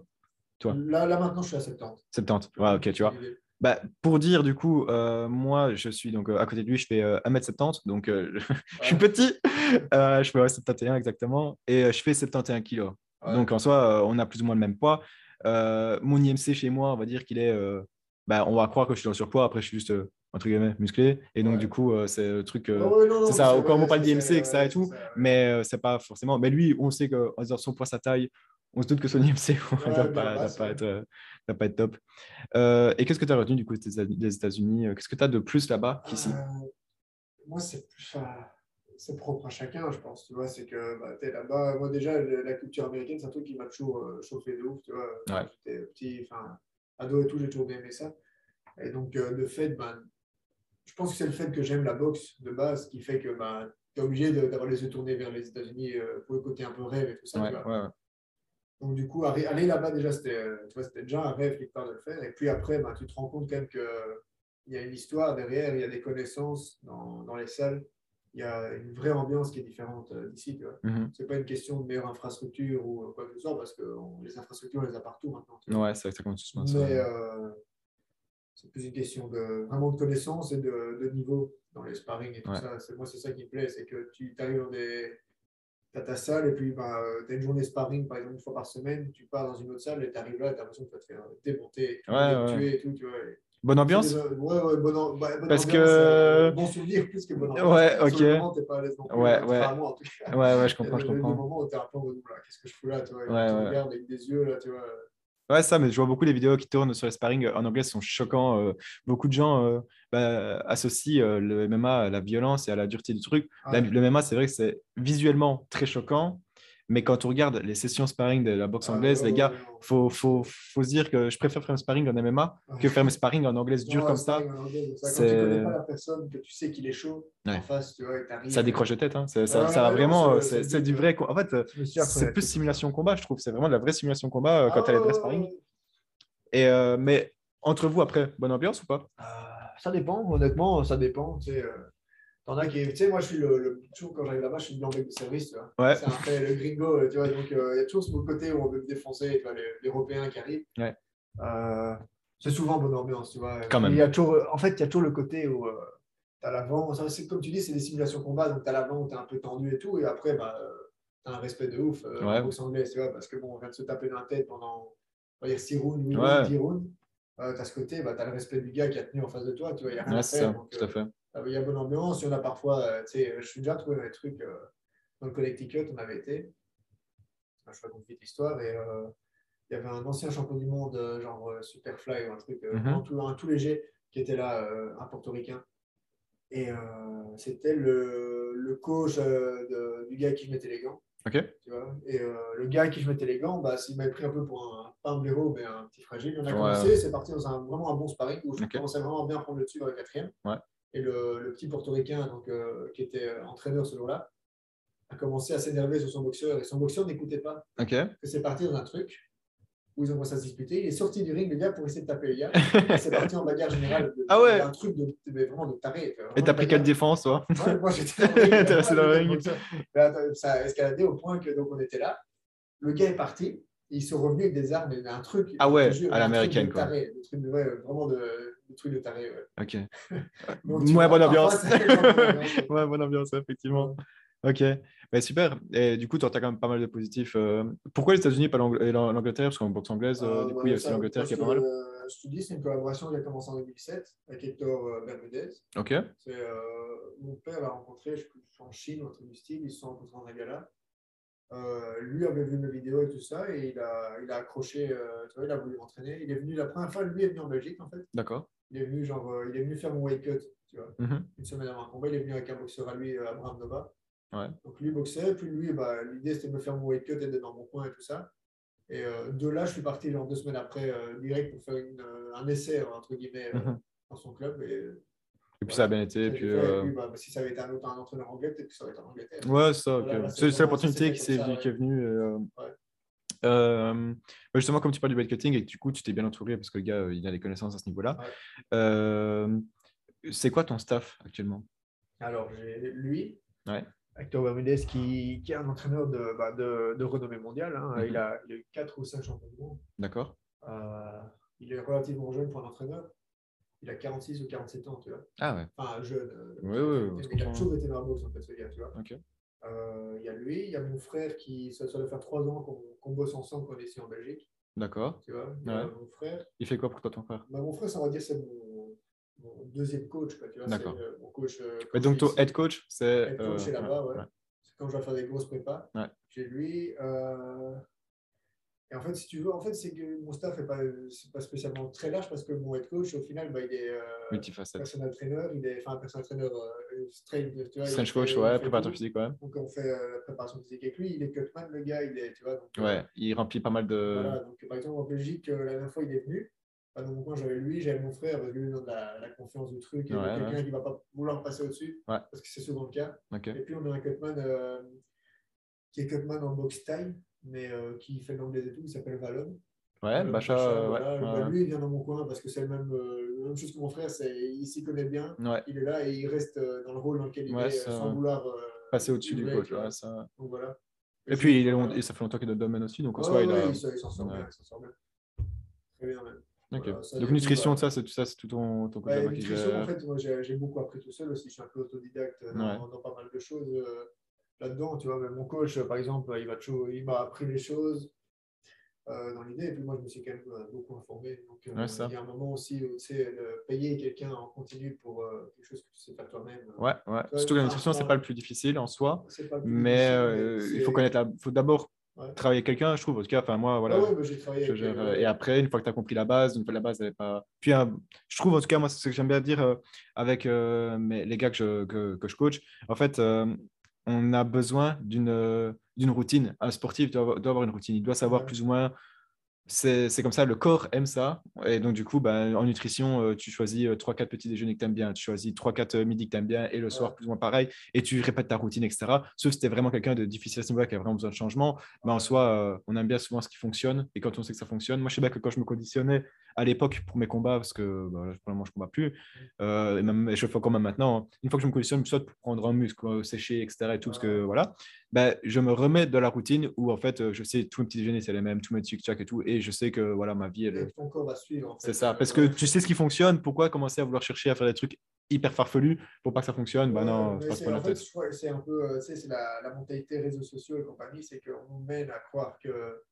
Toi? Là, là, maintenant, je suis à 70. 70, ouais, ok, tu vois. Bah, pour dire, du coup, moi, je suis donc à côté de lui, je fais 1m70, donc je, suis petit. je fais 71 exactement, et je fais 71 kilos. Donc, en soi, on a plus ou moins le même poids. Euh, mon IMC chez moi, on va dire qu'il est. Euh, bah, on va croire que je suis dans le surpoids, après je suis juste euh, entre guillemets musclé. Et donc, du coup, c'est le truc. c'est ça, quand on parle d'IMC, etc. et tout, mais c'est pas forcément. Mais lui, on sait qu'en disant son poids, sa taille, on se doute que son IMC ne va, pas, pas, être, pas être top. et qu'est-ce que tu as retenu du coup des États-Unis Qu'est-ce que tu as de plus là-bas qu'ici? Moi, c'est plus c'est propre à chacun, je pense. Tu vois, c'est que bah, tu es là-bas. Moi, déjà, la culture américaine, c'est un truc qui m'a toujours euh, chauffé de ouf. Tu vois, ouais. j'étais petit, enfin, ado et tout, j'ai toujours aimé ça. Et donc, euh, le fait, ben, je pense que c'est le fait que j'aime la boxe de base qui fait que ben, tu es obligé d'avoir les yeux tournés vers les États-Unis euh, pour le côté un peu rêve et tout ça. tu vois. Donc, du coup, aller là-bas, déjà, c'était déjà un rêve quelque part de le faire. Et puis après, ben, tu te rends compte quand même qu'il y a une histoire derrière, il y a des connaissances dans, dans les salles il y a une vraie ambiance qui est différente euh, d'ici. Vois. Mhm. C'est pas une question de meilleure infrastructure ou euh, quoi que ce soit, parce que les infrastructures, on les a partout maintenant. Ouais, c'est exactement ça. Mais euh, c'est plus une question de vraiment de connaissance et de, de niveau dans les sparring et tout ça. Moi, c'est ça qui me plaît, c'est que tu arrives dans des. As ta salle et puis bah, tu as une journée sparring, par exemple, une fois par semaine, tu pars dans une autre salle et tu arrives là et tu as l'impression que tu vas te faire démonter, ouais, tuer et tout. Tu vois, Bonne ambiance Ouais, ouais, bonne, bah, Parce que. Euh, bon souvenir plus que bonne ambiance. Ouais, ok. Moment, pas à l'aise non plus, ouais, hein, ouais. Moi, en tout cas. ouais, ouais, je comprends, je comprends. Il y a des moments où tu es un peu en mode, qu'est-ce que je fous là, tu vois. Ouais, ouais. regardes avec des yeux, là, tu vois. Ouais, ça, mais je vois beaucoup les vidéos qui tournent sur les sparring en anglais sont choquants. Euh, beaucoup de gens euh, bah, associent euh, le MMA à la violence et à la dureté du truc. Ouais. le MMA, c'est vrai que c'est visuellement très choquant, mais quand on regarde les sessions sparring de la boxe Ah, anglaise, les gars, ouais. faut, faut, faut se dire que je préfère faire un sparring en MMA que faire mes sparring en anglaise dur comme ça. anglais, ça. Quand tu connais pas la personne, que tu sais qu'il est chaud Ouais. en face, tu vois. Ça décroche de tête. Hein. C'est- Ça, va vraiment. euh, c'est- du vrai. En fait, euh, c'est plus simulation combat, je trouve. C'est vraiment de la vraie simulation combat euh, quand Ah, as les vrais ouais, sparring. Et, euh, mais entre vous, après, bonne ambiance ou pas? Euh, Ça dépend, honnêtement, ça dépend. Tu sais, euh, t'en as qui. Tu sais, moi, je suis le. le toujours quand j'arrive là-bas, je suis le blanc-bec de service. Tu vois. Ouais. C'est un peu le gringo, euh, tu vois. Donc, euh, il y a toujours ce côté où on veut me défoncer, tu vois, les, les Européens qui arrivent. Ouais. Euh, c'est souvent bonne ambiance, tu vois. Quand même. Il y a toujours, en fait, il y a toujours le côté où euh, tu as l'avant. Comme tu dis, c'est des simulations combat, donc tu as l'avant où tu es un peu tendu et tout. Et après, bah, tu as un respect de ouf euh, Ouais. tu vois, parce que bon, on vient de se taper dans la tête pendant, on va dire, 6 rounds, 8 Ouais. rounds, 10 rounds. Euh, tu as ce côté, bah, tu as le respect du gars qui a tenu en face de toi, tu vois, il n'y a rien Ouais, à faire. ça, donc, tout à euh, fait. Ah, Il y a bonne ambiance, il y en a parfois, euh, tu sais, je suis déjà trouvé dans des trucs euh, dans le Connecticut, on avait été. Ah, Je raconte vite l'histoire et euh, il y avait un ancien champion du monde, genre Superfly ou un truc, Mhm. tout, un tout léger, qui était là, un portoricain. Et c'était le, le, coach de, du gars qui je mettais les gants. Tu vois et le gars qui je mettais les gants, bah, il m'avait pris un peu pour un, pas un blaireau, mais un petit fragile. On a commencé, c'est parti dans un, vraiment un bon sparring où je commençais vraiment à bien prendre le dessus dans le quatrième. Ouais. Et le, le, petit portoricain, donc, qui était entraîneur ce jour-là, a commencé à s'énerver sur son boxeur et son boxeur n'écoutait pas. Ok. C'est parti dans un truc où ils ont commencé à se disputer. Il est sorti du ring, le gars, pour essayer de taper le gars. c'est parti en bagarre générale. De, ah ouais Un truc de, vraiment de taré. et t'as pris quelle défense, toi ouais, Moi, j'étais dans le ring. Ça a escaladé au point que donc on était là. Le gars est parti. Ils sont revenus avec des armes, un truc. Ah ouais, à l'américaine, quoi. Taré, de, ouais, vraiment de, de trucs de taré. Ouais. Ok. ouais, bonne ambiance. ouais, bonne ambiance, effectivement. Ok, bah, super. Et du coup, tu as quand même pas mal de positifs. Euh. Pourquoi les États-Unis pas l'Angleterre? Parce qu'en boxe anglaise, euh, du coup, il y a aussi l'Angleterre qui est pas mal. Euh, je te dis, c'est une collaboration qui a commencé en 2007 avec Hector Bermudez. Ok. mon père l'a rencontré, je en Chine, entre du style, ils se sont rencontrés en gala. lui avait vu mes vidéos et tout ça, et il a, il a accroché, tu vois, il a voulu m'entraîner. Il est venu, la première fois, lui est venu en Belgique, en fait. D'accord. Il est venu, genre, il est venu faire mon weight cut, tu vois, mm-hmm. une semaine avant un combat. Il est venu avec un boxeur à lui, Abraham Nova. Ouais. Donc lui boxait, puis lui, bah, l'idée c'était de me faire mon weight cut et d'être dans mon coin et tout ça. Et euh, de là, je suis parti genre deux semaines après, euh, direct pour faire une, euh, un essai, entre guillemets, mhm. dans son club. Et, et puis ça a bien été. Puis, puis bah, si ça avait été un autre un entraîneur anglais, peut-être que ça aurait été en Angleterre. Ouais, ça, okay. c'est l'opportunité qui, qui, est venue. Ouais. Euh, bah, justement, comme tu parles du cutting et que du coup, tu t'es bien entouré parce que le gars, il a des connaissances à ce niveau-là. Euh, c'est quoi ton staff actuellement? Alors, j'ai lui, ouais. Hector Bermudez, qui, qui, est un entraîneur de, bah, de, de renommée mondiale. Hein. il, a, il, a, eu 4 ou 5 champions du monde. D'accord. Euh, il est relativement jeune pour un entraîneur. Il a 46 ou 47 ans, tu vois. Ah ouais. Enfin, jeune. Euh, oui, oui, il a toujours été boxe, en fait, ce gars, tu vois. Ok. Euh, il y a lui, il y a mon frère qui, ça, ça doit faire 3 ans qu'on qu bosse ensemble quand on est ici en Belgique. D'accord. Tu vois, a mon frère. Il fait quoi pour toi, ton frère? Bah, Mon frère, ça va dire, c'est mon, mon, deuxième coach. D'accord. mon coach. Mais donc, ton head coach, c'est. Head coach, c'est là-bas, ouais quand je dois faire des grosses prépas. Ouais. J'ai lui. Euh... Et en fait, si tu veux, en fait, c'est que mon staff n'est pas, pas spécialement très large parce que mon head coach, au final, bah, il est euh, personal trainer, il est, enfin, personal trainer euh, straight, tu vois. Strange coach, ouais, préparateur physique, ouais. Donc, on fait euh, la préparation physique avec lui. Il est cutman, le gars, il est, tu vois. Donc, ouais, il remplit pas mal de. Voilà, donc, par exemple, en Belgique, euh, la dernière fois, il est venu. Enfin, mon coin, j'avais lui, j'avais mon frère, parce que lui, dans la, la confiance du truc, et ouais, quelqu'un ouais. qui ne va pas vouloir passer au-dessus, ouais. parce que c'est souvent le cas. Okay. Et puis, on a un cutman qui est cutman en box time, mais euh, qui fait l'anglais et tout, il s'appelle Valon. Ouais, Bacha, Bacha voilà, ouais, bah, lui, il vient dans mon coin parce que c'est le même, euh, la même chose que mon frère, il s'y connaît bien, il est là et il reste euh, dans le rôle dans lequel il est ça... sans vouloir passer au-dessus du coach. Ça... Donc, voilà. Et, et puis, il est long... et ça fait longtemps qu'il est dans le domaine aussi, donc en soi, il, a... il s'en sort, bien, sort bien. Très bien, même. Okay. Voilà, donc nutrition, ça, c'est tout ça, c'est tout ton, ton ouais, nutrition, en fait, moi j'ai beaucoup appris tout seul aussi. Je suis un peu autodidacte dans, dans pas mal de choses là-dedans. Tu vois, même mon coach, par exemple, il m'a il m'a appris les choses euh, dans l'idée. Et puis moi, je me suis quand même euh, beaucoup informé. Donc, euh, ouais, il y a un moment aussi où tu sais, payer quelqu'un en continu pour euh, quelque chose que tu sais faire toi-même. Ouais, ouais. Surtout que la nutrition, c'est pas le plus difficile en soi. mais il faut connaître la. faut d'abord Ouais. travailler quelqu'un, je trouve. En tout cas, enfin, moi, voilà. Ah ouais, bah, je euh, et après, une fois que tu as compris la base, une fois la base, elle pas. Puis, euh, je trouve, en tout cas, moi, c'est ce que j'aime bien dire euh, avec mes, les gars que je, que, que je coach. En fait, on a besoin d'une d'une routine. Un sportif doit, doit, avoir une routine. Il doit savoir plus ou moins c'est comme ça, le corps aime ça. Et donc, du coup, bah, en nutrition, euh, tu choisis 3-4 euh, petits déjeuners que tu aimes bien, tu choisis 3-4 euh, midis que tu aimes bien, et le soir, plus ou moins pareil, et tu répètes ta routine, etc. Sauf si tu es vraiment quelqu'un de difficile à ce niveau-là, qui a vraiment besoin de changement. Mais en soi, on aime bien souvent ce qui fonctionne, et quand on sait que ça fonctionne, moi, je sais bien que quand je me conditionnais à l'époque pour mes combats, parce que bah, pour le moment, je ne combats plus, et, même, et je le fais quand même maintenant, hein. une fois que je me conditionne, soit pour prendre un muscle, sécher, etc., et tout, parce que voilà, bah, je me remets de la routine où en fait, je sais tous mes petits déjeuners, c'est les mêmes, tous mes tic-tac et tout, et je sais que voilà, ma vie, elle Ton corps va suivre. En fait. C'est ça, parce que tu sais ce qui fonctionne, pourquoi commencer à vouloir chercher à faire des trucs hyper farfelus pour pas que ça fonctionne? Bah non, c'est pas en fait, C'est un peu, tu sais, c'est la, la, mentalité réseaux sociaux et compagnie, c'est qu'on nous mène à croire que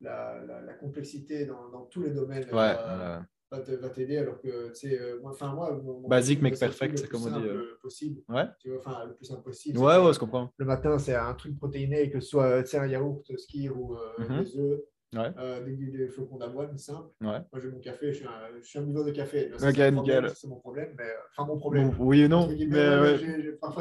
la, la, la complexité dans, dans, tous les domaines ouais, va, va t'aider, alors que, tu sais, euh, moi, enfin, moi, mon, basique, mec perfect, c'est comme on dit. Le euh. possible. Ouais. Tu vois, enfin, le plus simple possible. Ouais, ouais, je comprends. Le matin, c'est un truc protéiné, que ce soit, un yaourt, skier ou euh, mm -hmm. des œufs euh, des, flocons d'avoine simples. Moi, j'ai mon café, je suis un, je suis un buveur de café. Ok, nickel. C'est mon problème, mais enfin mon problème. oui et non, mais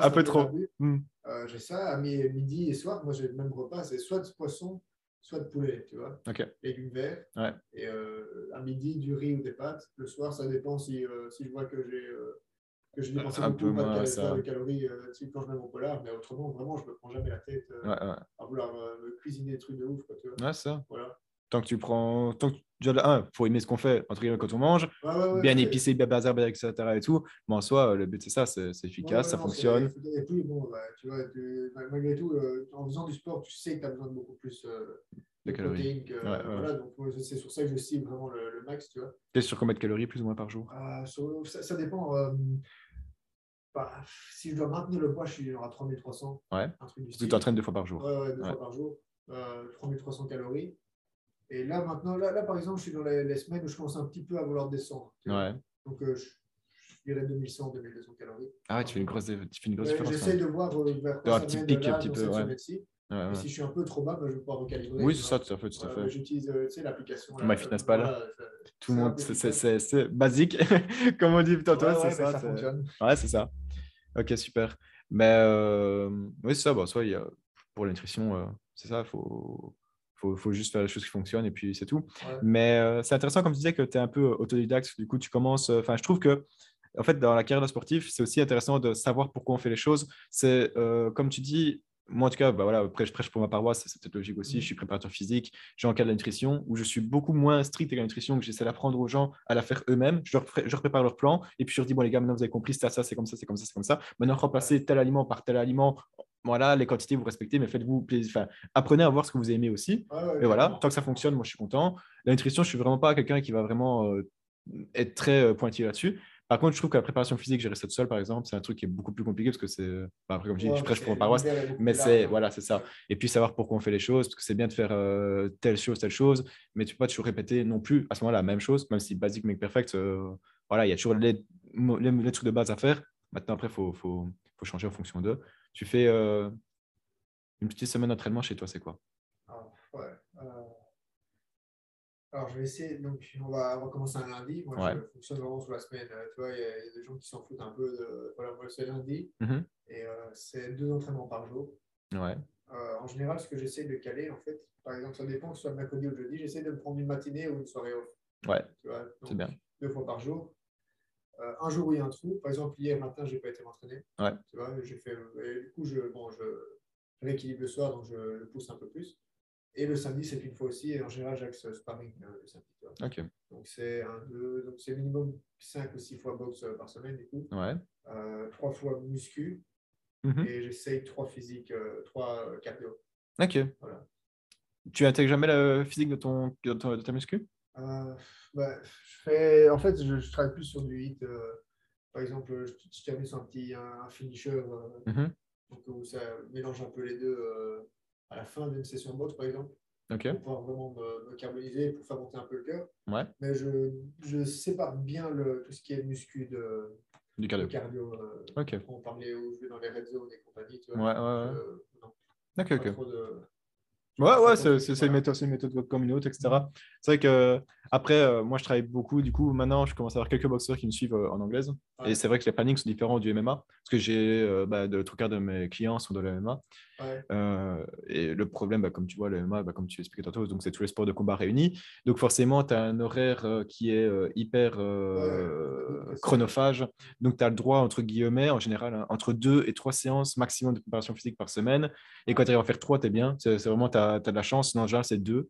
un peu trop. Hmm. j'ai ça à midi et soir. Moi, j'ai le même repas, c'est soit de poisson, soit de poulet, tu vois. Ok. Légumes verts. Ouais. Et à midi, du riz ou des pâtes. Le soir, ça dépend si, si je vois que j'ai que je dépense un peu moins de calories euh, quand je mets mon polar, mais autrement, vraiment, je ne me prends jamais la tête euh, à vouloir euh, me cuisiner des trucs de ouf. Quoi, tu vois. Ça. Voilà. Tant que tu prends. Tant que il faut aimer ce qu'on fait entre guillemets quand on mange, bien épicé, bien bazar, etc. Et tout. Mais en soi, le but c'est ça, c'est efficace, ça fonctionne. Et puis, bon, bah, tu vois, malgré tout, en faisant du sport, tu sais que tu as besoin de beaucoup plus de calories. voilà, donc c'est sur ça que je cible vraiment le, max, tu vois. es sur combien de calories plus ou moins par jour? Ça, ça, dépend. Bah, si je dois maintenir le poids, je suis à 3300. Ouais. Un truc du Tu t'entraînes deux fois par jour. Ouais, deux fois par jour. 3300 euh, calories. Et là, maintenant, là, là, par exemple, je suis dans les, semaines où je commence un petit peu à vouloir descendre. Ouais. Donc, euh, je, dirais 2100, 2200 calories. Ah ouais, tu fais une grosse, tu fais une grosse différence. J'essaie de voir euh, vers quoi un petit pic, un petit peu. Ouais. Si je suis un peu trop bas, bah, je vais pouvoir recalibrer. Oui, c'est ça, tout à fait. Tout à fait. J'utilise l'application. MyFitnessPal. Tout le monde, c'est basique. Comme on dit tantôt, c'est ça. ça fonctionne. Ouais, c'est ça. Ok, super. Mais euh, oui, c'est ça. Bon, soit il y a, pour la nutrition, euh, c'est ça, il faut, faut, faut, juste faire les choses qui fonctionnent et puis c'est tout. Mais euh, c'est intéressant, comme tu disais, que tu es un peu autodidacte. Du coup, tu commences. Enfin, je trouve que. En fait, dans la carrière de sportif, c'est aussi intéressant de savoir pourquoi on fait les choses. C'est, comme tu dis, moi, en tout cas, bah voilà, après, je prêche pour ma paroisse, c'est peut-être logique aussi. Je suis préparateur physique, j'ai de la nutrition où je suis beaucoup moins strict avec la nutrition, que j'essaie d'apprendre aux gens à la faire eux-mêmes. Je leur, je leur, prépare leur plan et puis je leur dis bon, les gars, maintenant vous avez compris, ça, ça, c'est comme ça, c'est comme ça, c'est comme ça. Maintenant, remplacez tel aliment par tel aliment. Voilà, les quantités, vous respectez, mais faites-vous plaisir. Enfin, apprenez à voir ce que vous aimez aussi. et voilà, tant que ça fonctionne, moi, je suis content. La nutrition, je suis vraiment pas quelqu'un qui va vraiment euh, être très euh, pointillé là-dessus. Par contre, je trouve que la préparation physique, gérer ça tout seul, par exemple, c'est un truc qui est beaucoup plus compliqué parce que c'est. Bah, après, comme je dis, je prêche pour ma paroisse, mais c'est voilà, c'est ça. Et puis savoir pourquoi on fait les choses, parce que c'est bien de faire euh, telle chose, telle chose, mais tu peux pas toujours répéter non plus à ce moment-là la même chose, même si basic make perfect, euh, voilà, il y a toujours les, les, trucs de base à faire. Maintenant, après, il faut, faut, faut, changer en fonction d'eux. Tu fais euh, une petite semaine d'entraînement chez toi, c'est quoi? Ouais. Alors, je vais essayer. Donc, on va, on commencer un lundi. Moi, je fonctionne vraiment sur la semaine. Euh, tu vois, il y, a des gens qui s'en foutent un peu de. Voilà, moi, c'est lundi. Mm-hmm. Et euh, c'est deux entraînements par jour. Ouais. Euh, en général, ce que j'essaie de caler, en fait, par exemple, ça dépend que ce soit le mercredi ou le jeudi, j'essaie de me prendre une matinée ou une soirée off. Ouais. Tu vois, c'est bien. Deux fois par jour. Un jour où il y a un trou. Par exemple, hier matin, je n'ai pas été m'entraîner. Ouais. Tu vois, j'ai fait. Et du coup, je, bon, je rééquilibre le soir, donc je le pousse un peu plus. Et le samedi, c'est une fois aussi. Et en général, j'axe sparring euh, le samedi. Donc, c'est un, deux, donc c'est minimum 5 ou 6 fois boxe euh, par semaine, du coup. Ouais. Euh, 3 fois muscu. Mhm. Et j'essaye 3 physiques, 3 euh, cardio. Ok. Voilà. Tu intègres jamais la physique de, ton, de, ta muscu? Bah, je fais, En fait, je, travaille plus sur du hit. par exemple, je, je termine sur un petit un, finisher. Mhm. Donc, où ça mélange un peu les deux à la fin d'une session de boxe, par exemple. Pour pouvoir vraiment me, carboniser, pour faire monter un peu le cœur. Ouais. Mais je, je, sépare bien le, tout ce qui est muscu de, du cardio. cardio euh, On parlait où je vais dans les red zones et compagnie. Tu vois, ouais, ouais, ouais. Euh, non. De... Ouais, ouais, c'est une méthode, une méthode comme une autre, etc. C'est vrai que après, euh, moi, je travaille beaucoup. Du coup, maintenant, je commence à avoir quelques boxeurs qui me suivent euh, en anglaise. Et c'est vrai que les plannings sont différents du MMA. Parce que j'ai euh, bah, de trois quarts de mes clients sont de MMA. et le problème, bah, comme tu vois, le MMA, bah, comme tu expliquais tantôt, donc c'est tous les sports de combat réunis. Donc forcément, tu as un horaire qui est hyper chronophage. Donc tu as le droit, entre guillemets, en général, hein, entre deux et trois séances maximum de préparation physique par semaine. Et quand tu arrives à faire trois, tu es bien. C'est vraiment, tu as, de la chance. Sinon, en général, c'est deux.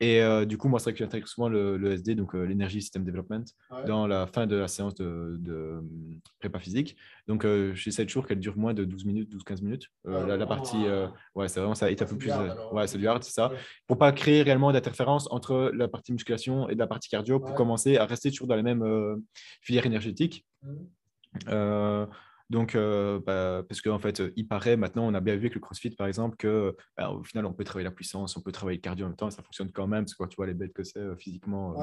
Et euh, du coup, moi, c'est vrai que j'intègre souvent le, SD, donc euh, l'Energy System Development, dans la fin de la séance de, de prépa physique. Donc, euh, j'essaie toujours qu'elle dure moins de 12 minutes, 12-15 minutes. la, partie, ouais, c'est vraiment ça, est un peu plus. ouais, c'est du hard, c'est ça. Pour pas créer réellement d'interférence entre la partie musculation et la partie cardio, pour commencer à rester toujours dans les mêmes filières énergétiques. Mmh. Donc, euh, bah, parce qu'en fait, il paraît maintenant, on a bien vu avec le CrossFit, par exemple, que bah, au final, on peut travailler la puissance, on peut travailler le cardio en même temps, et ça fonctionne quand même. Parce que quand tu vois les bêtes que c'est euh, physiquement,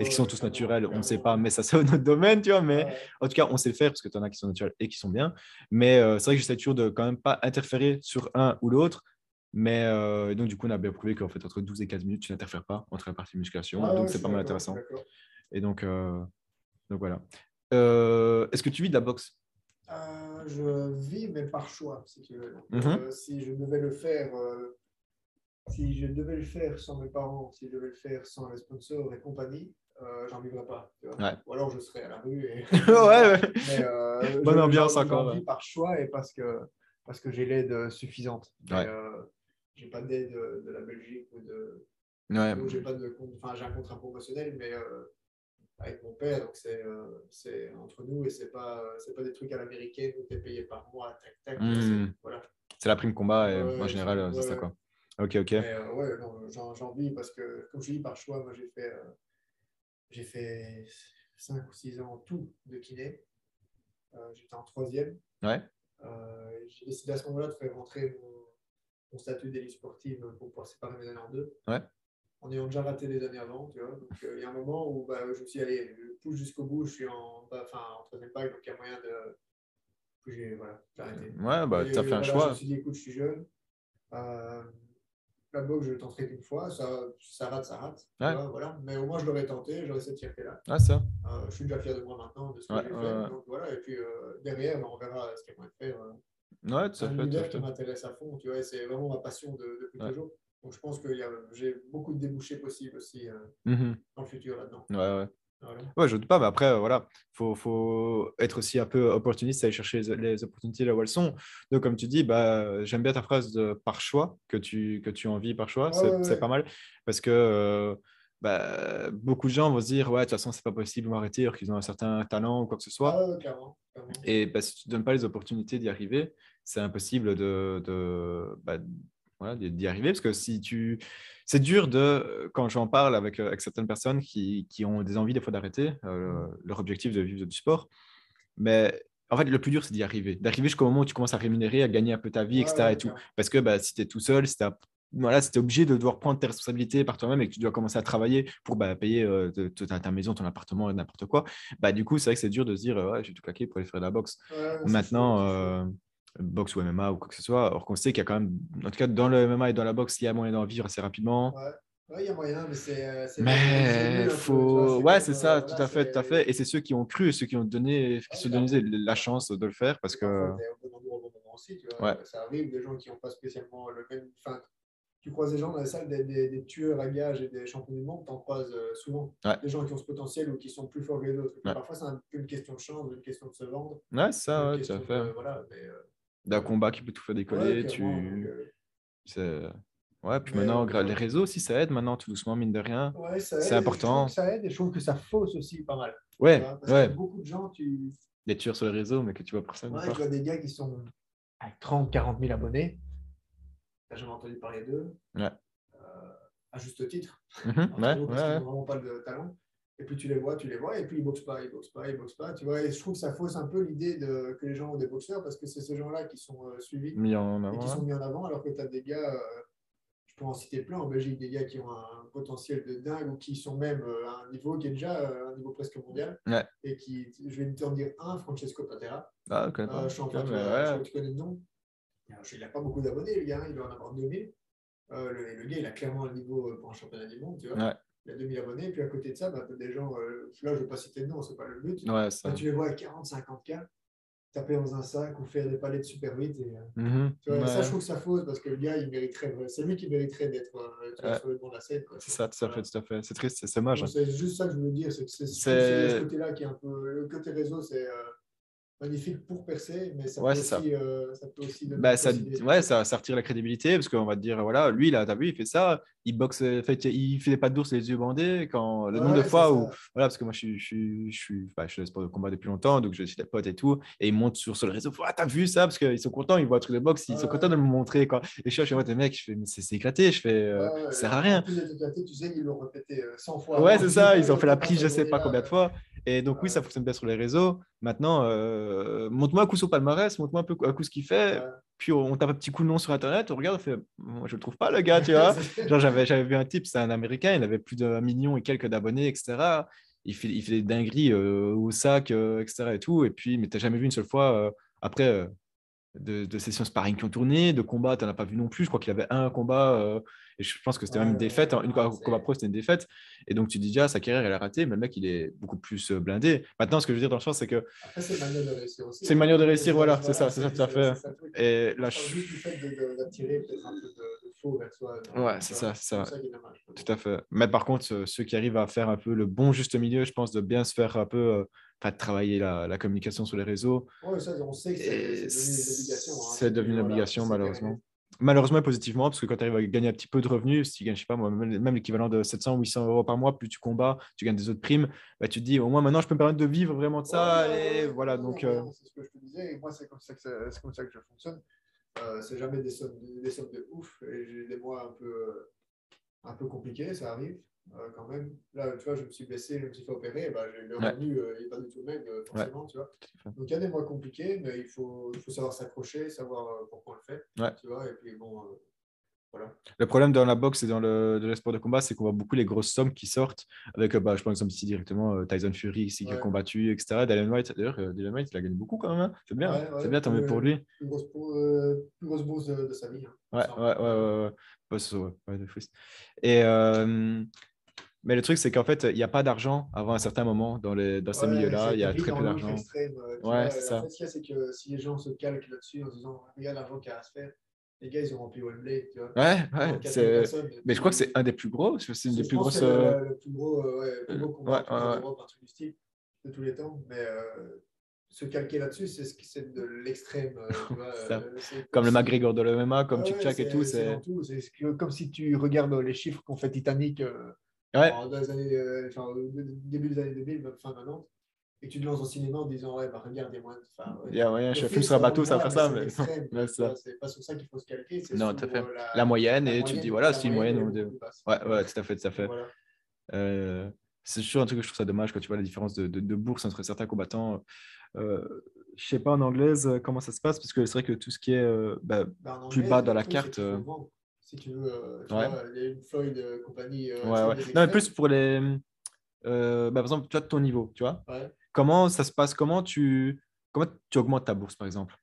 est-ce qu'ils sont tous naturels On ne sait pas, mais ça, c'est notre domaine, tu vois. Mais en tout cas, on sait le faire parce que tu en as qui sont naturels et qui sont bien. Mais euh, c'est vrai que j'essaie toujours de quand même pas interférer sur un ou l'autre, Mais euh, donc, du coup, on a bien prouvé qu'en fait, entre 12 et 15 minutes, tu n'interfères pas entre la partie musculation. donc, c'est pas mal intéressant. Et donc, euh, donc voilà. Euh, est-ce que tu vis de la boxe? Je vis, mais par choix, si tu veux. Mhm. si je devais le faire, si je devais le faire sans mes parents, si je devais le faire sans les sponsors et compagnie, j'en vivrais pas. Ou alors je serais à la rue. Et... ouais, ouais. Bonne ambiance encore. Je vis par choix et parce que, parce que j'ai l'aide suffisante. Ouais j'ai pas d'aide de, la Belgique ou de. Ouais. J'ai un contrat promotionnel, mais euh, avec mon père, donc c'est euh, entre nous et c'est pas c'est pas des trucs à l'américaine où tu es payé par mois, tac tac. Mmh. Voilà. C'est la prime combat et en général c'est ça quoi. Ok ok. Mais, euh, ouais j'en vis parce que comme je dis par choix, moi j'ai fait j'ai fait 5 ou 6 ans tout de kiné. J'étais en troisième. Ouais. j'ai décidé à ce moment-là de faire rentrer mon mon statut d'élite sportive pour pouvoir séparer mes années en deux. Ouais. En ayant déjà raté les années avant, tu vois. Donc, euh, il y a un moment où bah, je me suis allé, je pousse jusqu'au bout, je suis en, enfin, en troisième vague, donc il y a moyen de. J'ai voilà, arrêté. Ouais, bah, tu as fait un choix. Je me suis dit, écoute, je suis jeune. Euh, la boxe, je le tenterai qu'une fois. Ça, ça rate, ça rate. Ouais. voilà. Mais au moins, je l'aurais tenté, j'aurais cette fierté-là. Ah, ça. Euh, je suis déjà fier de moi maintenant, de ce que j'ai fait. Donc, voilà. Et puis, derrière, bah, on verra ce qu'il y a moyen de faire Ouais. C'est un qui m'intéresse à fond, tu vois, c'est vraiment ma passion de, depuis toujours. Donc je pense que j'ai beaucoup de débouchés possibles aussi euh, mmh dans le futur là-dedans. Ouais, ouais. Ouais, je ne doute pas, mais après, euh, voilà, il faut, faut, être aussi un peu opportuniste, aller chercher les, opportunités là où elles sont. Donc, comme tu dis, bah, j'aime bien ta phrase de par choix, que tu, que tu en vis par choix, c'est pas mal, parce que euh, bah, beaucoup de gens vont se dire, ouais, de toute façon, c'est pas possible, de m'arrêter, alors qu'ils ont un certain talent ou quoi que ce soit. Ah clairement, Et bah, si tu ne donnes pas les opportunités d'y arriver, c'est impossible de, de bah, voilà, d'y arriver parce que si tu c'est dur de quand j'en parle avec, avec certaines personnes qui, qui, ont des envies des fois d'arrêter euh, mmh. leur objectif de vivre du sport. Mais en fait le plus dur c'est d'y arriver. D'arriver jusqu'au moment où tu commences à rémunérer à gagner un peu ta vie etc et tout. parce que bah, si tu es tout seul si tu voilà, si obligé de devoir prendre tes responsabilités par toi-même et que tu dois commencer à travailler pour bah, payer euh, ta, maison, ton appartement et n'importe quoi, bah, du coup, c'est vrai que c'est dur de se dire, ouais, j'ai tout claqué pour aller faire de la boxe. Maintenant, boxe ou MMA ou quoi que ce soit. Or qu'on sait qu'il y a quand même, en tout cas dans le MMA et dans la boxe, il y a moyen d'en vivre assez rapidement. Ouais. il y a moyen, mais c'est. Euh, mais faut. ouais, c'est ça, tout à fait, tout à fait. Et c'est ceux qui ont cru, ceux qui ont donné, qui se donné la chance de le faire parce que. Ouais. Ça arrive, des gens qui n'ont pas spécialement le même. Enfin, tu croises des gens dans la salle, des, des, tueurs à gages et des champions du monde, tu en croises euh, souvent. Des gens qui ont ce potentiel ou qui sont plus forts que les autres. Parfois, c'est un peu une question de chance, une question de se vendre. Ouais, ça, tout à fait. voilà, mais, euh, d'un combat qui peut tout faire décoller. tu... Euh, ouais, puis maintenant, les réseaux aussi, ça aide maintenant, tout doucement, mine de rien. c'est important. ça aide et je trouve que ça fausse aussi pas mal. Ouais, ouais. beaucoup de gens, tu. Des tueurs sur les réseaux, mais que tu vois personne. Ouais, tu vois des gars qui sont avec 30, 40 000 abonnés. J'ai jamais entendu parler d'eux. Ouais. Euh, à juste titre. Mm -hmm. ouais, parce ouais. n'ont vraiment pas de talent. Et puis tu les vois, tu les vois, et puis ils boxent pas, ils boxent pas, ils boxent pas. Tu vois, et je trouve que ça fausse un peu l'idée de, que les gens ont des boxeurs parce que c'est ces gens-là qui sont euh, suivis mis en avant, et qui sont mis en avant, alors que tu as des gars, euh, je peux en citer plein en Belgique, des gars qui ont un potentiel de dingue ou qui sont même euh, à un niveau qui est déjà un niveau presque mondial. Et qui, je vais te en dire un, Francesco Patera. Ah, ok. Champion, okay, tu connais le nom. il n'a pas beaucoup d'abonnés, le gars, il doit en avoir 2000. le, le, gars, il a clairement un niveau pour un championnat du monde, tu vois il y a 2000 abonnés. Puis à côté de ça, bah, des gens, euh, là, je ne vais pas citer de nom, ce n'est pas le but. Ouais, ça. tu les vois à 40, 50 k taper dans un sac ou faire des de super vite. Et, euh, tu vois, Ça, je trouve que ça fausse parce que le gars, il mériterait, c'est lui qui mériterait d'être euh, sur le de la scène. C'est ça, tout à fait, tout à fait. C'est triste, c'est moche. C'est juste ça que je voulais dire. C'est ce côté-là qui est un peu. Le côté réseau, c'est magnifique pour percer, mais ça, peut, aussi, ça. Euh, ça peut aussi. Bah, ça, ouais, ça, ça, retire la crédibilité parce qu'on va te dire, voilà, lui, là, t'as vu, il fait ça, il boxe, fait, il fait des pas d'ours les yeux bandés. Quand, le nombre de fois où, voilà, parce que moi, je suis, je suis, je suis, bah, je sport de combat depuis longtemps, donc je suis des potes et tout, et ils montent sur, sur le réseau, ah, t'as vu ça, parce qu'ils sont contents, ils voient un truc de boxe, ils sont contents de me montrer. Quoi. Et je suis moi, des mecs, je fais, c'est éclaté, je fais, euh, ça sert à rien. tu sais, ils l'ont répété 100 euh, fois. Ouais, c'est ça, ils ont fait la prise, je sais pas combien de fois. Et donc, oui, ça fonctionne bien sur les réseaux. Maintenant, euh, montre-moi un coup sur palmarès, montre-moi un peu un coup ce qu'il fait. Puis on tape un petit coup de nom sur Internet, on regarde, on fait, moi, je le trouve pas, le gars, tu vois. Genre, j'avais, j'avais vu un type, c'est un Américain, il avait plus d'un million et quelques d'abonnés, etc. Il fait, il fait des dingueries euh, au sac, euh, etc. Et tout. Et puis, mais tu n'as jamais vu une seule fois. après, de, sessions sparring qui ont tourné, de combats, tu n'en as pas vu non plus. Je crois qu'il avait un combat, euh, et je pense que c'était même une défaite. Hein. Une combat pro, c'était une défaite. Et donc, tu dis déjà, sa carrière, elle a raté, mais le mec, il est beaucoup plus euh, blindé. Maintenant, ce que je veux dire dans le sens, c'est que. c'est une manière de réussir aussi. C'est une manière de réussir, voilà, c'est ça, c'est ça, tout à fait. Et là, je. du fait d'attirer peut-être un peu de, faux vers soi. Ouais, c'est ça, c'est ça. Tout à fait. Mais par contre, ceux qui arrivent à faire un peu le bon juste milieu, je pense, de bien se faire un peu euh, de travailler la, la, communication sur les réseaux. Oui, ça, on sait que c'est devenu une obligation. Hein. malheureusement. Malheureusement et positivement, parce que quand tu arrives à gagner un petit peu de revenus, si tu gagnes, je sais pas moi, même, l'équivalent de 700 ou 800 euros par mois, plus tu combats, tu gagnes des autres primes, bah, tu te dis au moins maintenant je peux me permettre de vivre vraiment de ça. et voilà, donc. Euh c'est ce que je te disais, et moi c'est comme, ça que comme ça que je fonctionne. Euh, c'est jamais des sommes, des sommes de ouf, et j'ai des mois un peu, un peu compliqués, ça arrive. Euh, quand même. Là, tu vois, je me suis blessé, je me suis fait opérer, bah, le revenu euh, n'est pas du tout le même, euh, forcément, tu vois. Donc, il y a des mois compliqués, mais il faut, il faut savoir s'accrocher, savoir pourquoi on le fait, tu vois, et puis bon... Voilà. Le problème dans la boxe et dans le, de sport de combat, c'est qu'on voit beaucoup les grosses sommes qui sortent avec, bah, je pense ici directement Tyson Fury ici, qui a combattu, etc. Dylan White, d'ailleurs, Dylan White, il a gagné beaucoup quand même. Hein. C'est bien, c'est bien, tant mieux pour lui. Plus grosse, plus grosse bourse de, sa vie. Hein, ouais, ouais, ouais, ouais, ouais, ouais, Et euh, mais le truc, c'est qu'en fait, il n'y a pas d'argent avant un certain moment dans, les, dans ces milieux-là. Il y a très peu d'argent. Euh, ouais, c'est ça. En fait, ce qu'il y a, c'est que si les gens se calquent là-dessus en disant regarde l'argent qu'il y a à se faire, les gars, ils ont rempli Wembley. Tu vois. Ouais, ouais. Mais je crois que c'est un des plus gros. C'est une des plus grosses. Euh, le, plus gros, euh, ouais, le plus gros combat ouais, ouais, un truc du style de tous les temps. Mais se calquer là-dessus, c'est c'est de l'extrême. comme le McGregor de l'MMA, comme Chuck et tout. C'est comme si tu regardes les chiffres qu'ont fait Titanic Ouais. dans les années, euh, enfin, début des années 2000, fin 90, et tu te lances au cinéma en disant Ouais, bah, regardez-moi. Enfin, ouais, yeah, ouais, je fume sur un bateau, ça va faire ça. Mais... C'est pas sur ça qu'il faut se calquer. Non, tout à fait. La, la, moyenne, et tu te dis Voilà, c'est une moyenne. Ou deux. Ouais, ouais, tout à fait, tout à fait. Voilà. Euh, c'est toujours un truc que je trouve ça dommage quand tu vois la différence de, de, de bourse entre certains combattants. Euh, je sais pas en anglaise euh, comment ça se passe, parce que c'est vrai que tout ce qui est euh, bah, bah, plus bas dans la carte si tu veux. Euh, vois, les Floyd euh, compagnie. Euh, ouais, ouais. Non, mais plus pour les. bah, par exemple, tu de ton niveau, tu vois. Comment ça se passe? Comment tu, comment tu augmentes ta bourse, par exemple?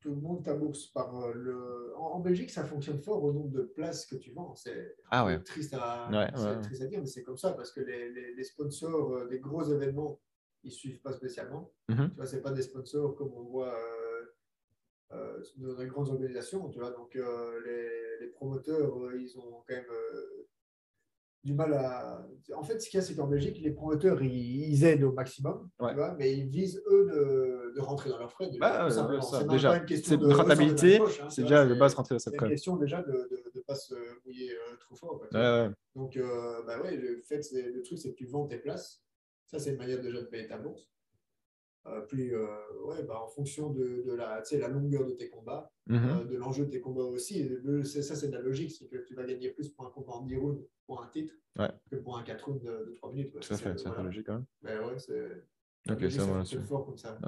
Tu augmentes ta bourse par le. En, Belgique, ça fonctionne fort au nombre de places que tu vends. C'est ah, ouais. triste, à... triste à dire, mais c'est comme ça parce que les, les, les sponsors des gros événements, ils ne suivent pas spécialement. Mm-hmm. Tu vois, ce pas des sponsors comme on voit euh, dans les grandes organisations, tu vois. Donc, euh, les, les, promoteurs, euh, ils ont quand même du mal à. En fait, ce qu'il y a, c'est qu'en Belgique, les promoteurs, ils, aident au maximum, tu vois, mais ils visent, eux, de, de rentrer dans leurs frais. Bah, c'est déjà, c'est de rentabilité, hein, c'est déjà de base rentrer dans cette C'est une question déjà de ne pas se mouiller trop fort. Donc, bah ouais, le, fait, le truc, c'est que tu vends tes places. Ça, c'est une manière déjà de payer ta bourse. Euh, plus euh, ouais, bah, en fonction de, de la, la longueur de tes combats, mhm. euh, de l'enjeu de tes combats aussi. ça, c'est de la logique, c'est que tu vas gagner plus pour un combat en 10 rounds pour un titre que pour un 4 rounds de, 3 minutes. Ça fait, c'est voilà. logique quand même. Mais ouais, c'est okay, c'est fort comme ça.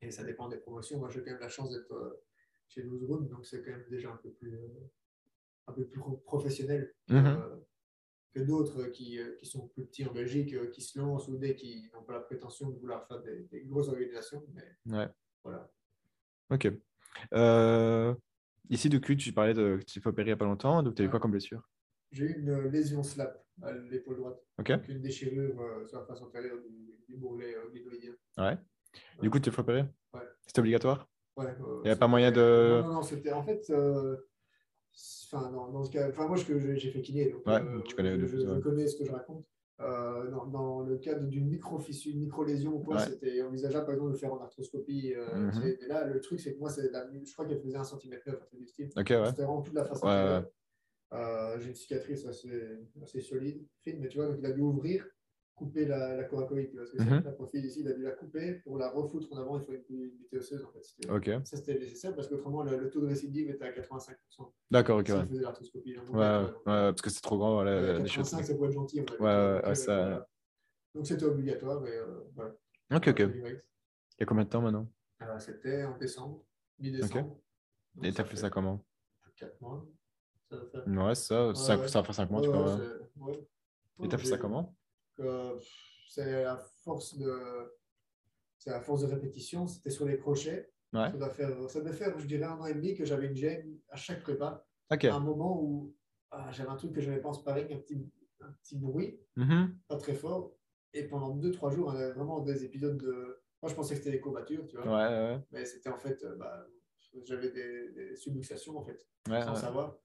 Et ça dépend des promotions. Moi, j'ai quand même la chance d'être chez 12 rounds, donc c'est quand même déjà un peu plus, un peu plus professionnel. Que d'autres qui, euh, qui, sont plus petits en Belgique, euh, qui se lancent ou des qui n'ont pas la prétention de vouloir faire des, grosses organisations. Mais ouais. voilà. Ok. Euh, ici, de tu parlais de tu t'es fait opérer il n'y a pas longtemps, donc tu as eu quoi comme blessure? J'ai eu une lésion slap à l'épaule droite. Ok. Donc une déchirure sur la face antérieure du, du bourrelet euh, Ouais. Du coup, tu t'es fait opérer? Ouais. C'était obligatoire? Ouais. il n'y a pas moyen de. Non, non, non c'était en fait. Enfin, dans, ce cas, enfin, moi, j'ai fait kiné, donc euh, tu connais je, je, connais ce que je raconte. Euh, dans, dans, le cadre d'une micro-fissure, une micro-lésion, quoi, c'était envisageable, par exemple, de faire en arthroscopie. Euh, mm -hmm. Mais là, le truc, c'est que moi, la, je crois qu'elle faisait un centimètre 9 à du style. Okay, ouais. C'était vraiment toute la face ouais, J'ai une cicatrice assez, assez solide, fine, mais tu vois, donc il a dû ouvrir couper la, la coracoïde, parce que mm -hmm. la profil ici, il a dû la couper pour la refoutre en avant, il faut une, vitesse osseuse en fait. Okay. Ça c'était nécessaire parce qu'autrement le, le, taux de récidive était à 85%. D'accord, ok. Si ouais. l'arthroscopie. Ouais, ouais, ouais, parce que c'est trop grand. Voilà, ouais, 85, c'est pour être gentil. Ouais, ouais, ouais, ça... Voilà. Donc c'était obligatoire. Et, euh, voilà. Ok, ok. Il y a combien de temps maintenant? Euh, C'était en décembre, mi-décembre. Okay. Et tu as fait ça comment? 4 mois. Ça va faire... Ouais, ça, ouais, ça, ça va faire 5 mois, tu vois. Et tu as fait ça comment? C'est à force de c'est à force de répétition, c'était sur les crochets. Ça, doit faire, ça devait faire, je dirais, un an et demi que j'avais une gêne à chaque prépa. À un moment où ah, j'avais un truc que je n'avais pas en sparring, un petit, un petit bruit, mm-hmm. pas très fort. Et pendant 2-3 jours, on avait vraiment des épisodes de. Moi, je pensais que c'était des courbatures, tu vois. Mais c'était en fait. Euh, bah, j'avais des, des, subluxations, en fait, sans savoir.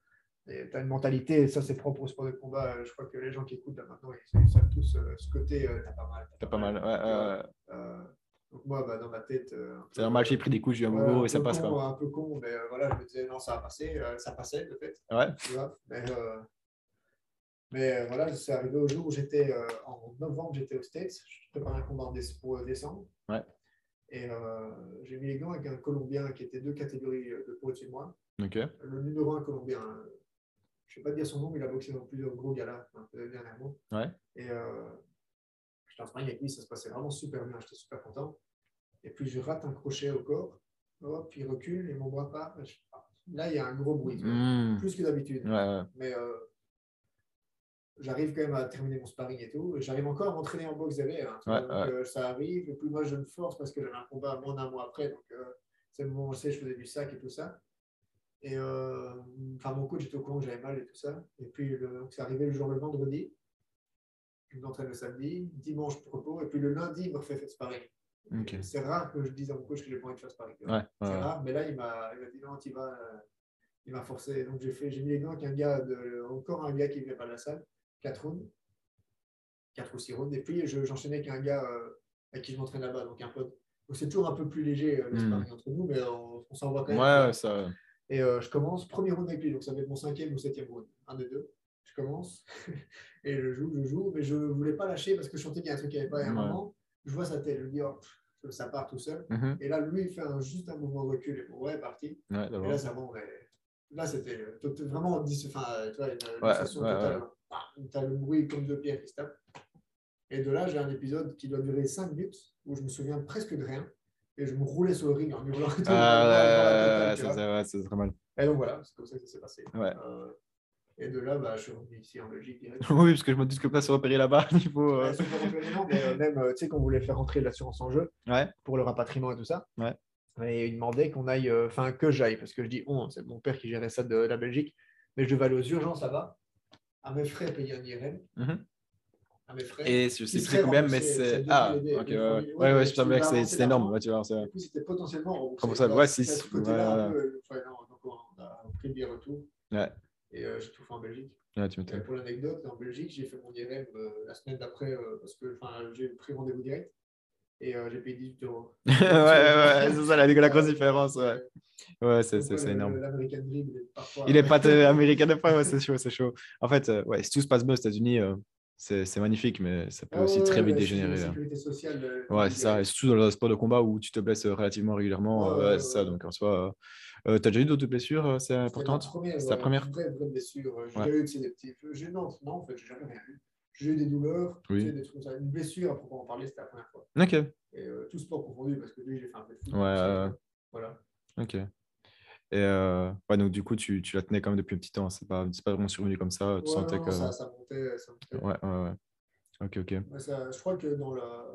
Tu as une mentalité, et ça c'est propre au sport de combat. Euh, je crois que les gens qui écoutent là maintenant, ils, savent tous euh, ce côté, t'as pas mal. T'as pas, mal, ouais. Euh, donc moi, bah, dans ma tête. c'est normal, j'ai pris des coups, j'ai eu un bobo et ça passe. Con, Un peu con, mais voilà, je me disais non, ça va passer. ça passait peut-être. Ouais. Tu vois, mais mais voilà, c'est arrivé au jour où j'étais en novembre, j'étais aux States. Je préparais un combat pour décembre. Ouais. Et j'ai mis les gants avec un Colombien qui était deux catégories de poids au-dessus de moi. Ok. Le numéro un Colombien, je ne vais pas dire son nom, mais il a boxé dans plusieurs gros galas dernièrement. Ouais. Et euh, j'étais en sparring avec lui, ça se passait vraiment super bien, j'étais super content. Et puis je rate un crochet au corps, puis il recule et mon bras part. Là, il y a un gros bruit, hmm. plus que d'habitude. Ouais, Mais euh, j'arrive quand même à terminer mon sparring et tout. J'arrive encore à m'entraîner en boxe derrière. Hein, donc euh, ça arrive. Et puis moi, je me force parce que j'avais un combat moins d'un mois après. Donc euh, c'est le moment où je faisais du sac et tout ça. Et euh, enfin, mon coach était au courant que j'avais mal et tout ça. Et puis, c'est arrivé le jour le vendredi. Je m'entraîne le samedi, dimanche repos. Et puis le lundi, il me refait faire sparring. C'est rare que je dise à mon coach que j'ai pas envie de faire sparring. Ouais, c'est rare, mais là, il m'a dit non, tu vas. Euh, il m'a forcé. Donc, j'ai fait, j'ai mis les gants avec un gars, de, encore un gars qui ne venait pas de la salle, 4 rounds, 4 ou 6 rounds. Et puis, j'enchaînais avec un gars euh, avec qui je m'entraîne là-bas, donc un pote. Donc, c'est toujours un peu plus léger le hmm. sparring entre nous, mais on, on s'envoie quand même. Ouais, ça. Et euh, je commence, premier round avec lui, donc ça va être mon cinquième ou septième round, un des deux. Je commence et je joue, je joue, mais je ne voulais pas lâcher parce que je sentais qu'il y a un truc qui n'avait pas. À un moment, je vois sa tête, je me dis, oh, ça part tout seul. Mm-hmm. Et là, lui, il fait juste un mouvement de recul et bon, ouais, parti. Ouais, et là, ça bon, Là, c'était vraiment enfin, tu vois, une, ouais, sensation totale. Tu as le bruit comme de pierre qui se tape. Et de là, j'ai un épisode qui doit durer 5 minutes où je me souviens presque de rien et je me roulais sur le ring en hurlant. Ah, ouais, c'est très mal. Et donc voilà, c'est comme ça que ça s'est passé. Ouais. Euh, et de là, bah, je suis revenu ici en Belgique direct. oui, parce que je me dis que pas se repérer là-bas. Faut. Euh... mais euh, même, euh, tu sais, qu'on voulait faire rentrer l'assurance en jeu ouais. pour le rapatriement et tout ça. Ouais. Et il demandait qu'on aille, enfin, que j'aille, parce que je dis on, c'est mon père qui gérait ça de la Belgique, mais je devais aller aux urgences là-bas, à mes frais payer un IRM. Mm et je sais plus combien, mais c'est. Ah, ok, ouais, ouais, ouais, ouais, je savais que c'est énorme. Ouais, tu vois, du coup, c'était potentiellement. Comme ça, ouais, 6. Ouais, euh, donc, on a pris des retours. Ouais. Et euh, j'ai tout fait en Belgique. Ouais, tu pour l'anecdote, en Belgique, j'ai fait mon IRM euh, la semaine d'après parce que j'ai pris rendez-vous direct et j'ai payé 18 euros. ouais, ouais, c'est ça la, la grosse différence. Ouais, ouais c'est énorme. L'American Dream, il est pas américain de fois, ouais, c'est chaud, c'est chaud. En fait, ouais, si tout se passe bien aux États-Unis, c'est magnifique, mais ça peut aussi très vite dégénérer. Sociale, euh, ouais, c'est ça. Et surtout dans le sport de combat où tu te blesses relativement régulièrement. Ouais, c'est ça. Donc en soi, euh, tu as déjà eu d'autres blessures C'est importante? C'est ta première? vraie, vraie blessure. J'ai eu des petits. Non, non, en fait, j'ai jamais rien eu. J'ai eu des douleurs, oui. des trucs comme ça. Une blessure, à proprement parler, c'était la première fois. Ok. Et euh, tout sport confondu, parce que lui, j'ai fait un peu de foot. Ouais. Voilà. Ok. Et euh, ouais, donc du coup, tu, tu, la tenais quand même depuis un petit temps. C'est pas, pas vraiment survenu comme ça. Tu ouais, sentais non, que... ça, ça, montait, ça montait. Ouais, ouais, ouais. Ok, ok. Ça, je crois que dans la,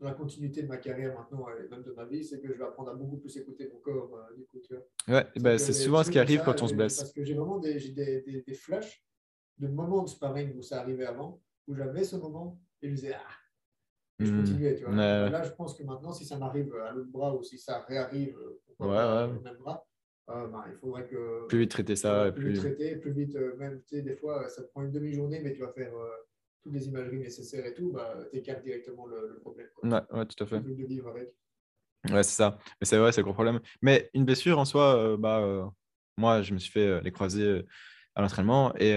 dans la, continuité de ma carrière maintenant et même de ma vie, c'est que je vais apprendre à beaucoup plus écouter mon corps. Euh, du coup, Ouais, bah, c'est souvent ce qui arrive quand on se blesse. Parce que j'ai vraiment des, des, des, des, flashs de moments de sparring où ça arrivait avant, où j'avais ce moment et je disais Ah et je hmm. continuais, tu vois. Là, je pense que maintenant, si ça m'arrive à l'autre bras ou si ça réarrive euh, ouais, ouais. au même bras, euh, bah, il faudrait que. Plus vite traiter ça. Plus, vite traiter, plus vite, euh, même, tu sais, des fois, ça te prend une demi-journée, mais tu vas faire euh, toutes les imageries nécessaires et tout, bah, tu écartes directement le, le problème. Quoi. Ouais, ouais, tout à fait. De vivre avec. Ouais, c'est ça. Mais c'est vrai, c'est le gros problème. Mais une blessure en soi, bah, moi, je me suis fait les croisés à l'entraînement et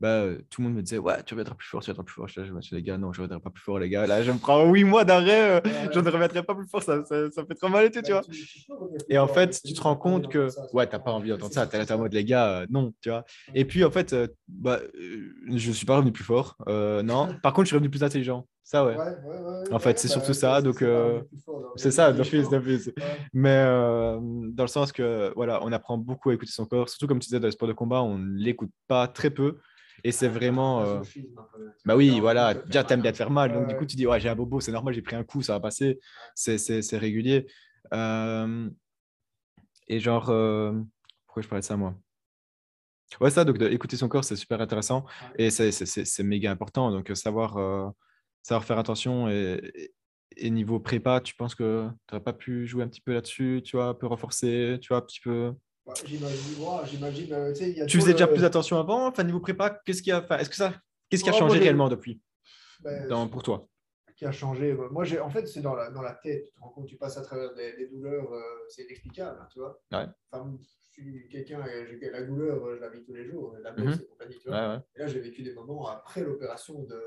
bah, tout le monde me disait Ouais, tu reviendras plus fort, tu reviendras plus fort. Je disais Les gars, non, je ne reviendrai pas plus fort, les gars. Là, je me prends 8 mois d'arrêt, je ne reviendrai pas plus fort, ça, ça, ça fait trop mal et tout, tu vois. Et en fait, tu te rends compte que ouais, tu n'as pas envie d'entendre ça. Tu es en mode Les gars, non, tu vois. Et puis, en fait, bah, je ne suis pas revenu plus fort. non, par contre, je suis revenu plus intelligent. Ça, ouais. en fait, c'est surtout ça. Donc, c'est ça, d'office, d'office. Mais dans le sens que, voilà, on apprend beaucoup à écouter son corps. Surtout, comme tu disais, dans les sports de combat, on ne l'écoute pas très peu. Et c'est vraiment. Euh... Bah oui, voilà, déjà, t'aimes bien te faire mal. Donc, du coup, tu dis, ouais, j'ai un bobo, c'est normal, j'ai pris un coup, ça va passer, c'est régulier. et genre, pourquoi je parlais de ça, moi? Ouais, ça, donc écouter son corps, c'est super intéressant et c'est méga important. Donc, savoir, savoir faire attention et, et niveau prépa, tu penses que tu n'aurais pas pu jouer un petit peu là-dessus, tu vois, un peu renforcer, tu vois, un petit peu. J'imagine, euh, tu faisais déjà plus attention avant, enfin niveau prépa, qu'est-ce qui a, est-ce que ça, qu'est-ce qui a changé réellement depuis, ben, pour toi Qui a changé Moi, j'ai, en fait, c'est dans la, dans la tête. Tu te rends compte, tu passes à travers des, douleurs, euh, c'est inexplicable, hein, tu vois. Ouais. Enfin, je suis quelqu'un, la douleur, je la vis tous les jours, la baisse mm compagnie, tu vois. Et là, j'ai vécu des moments après l'opération de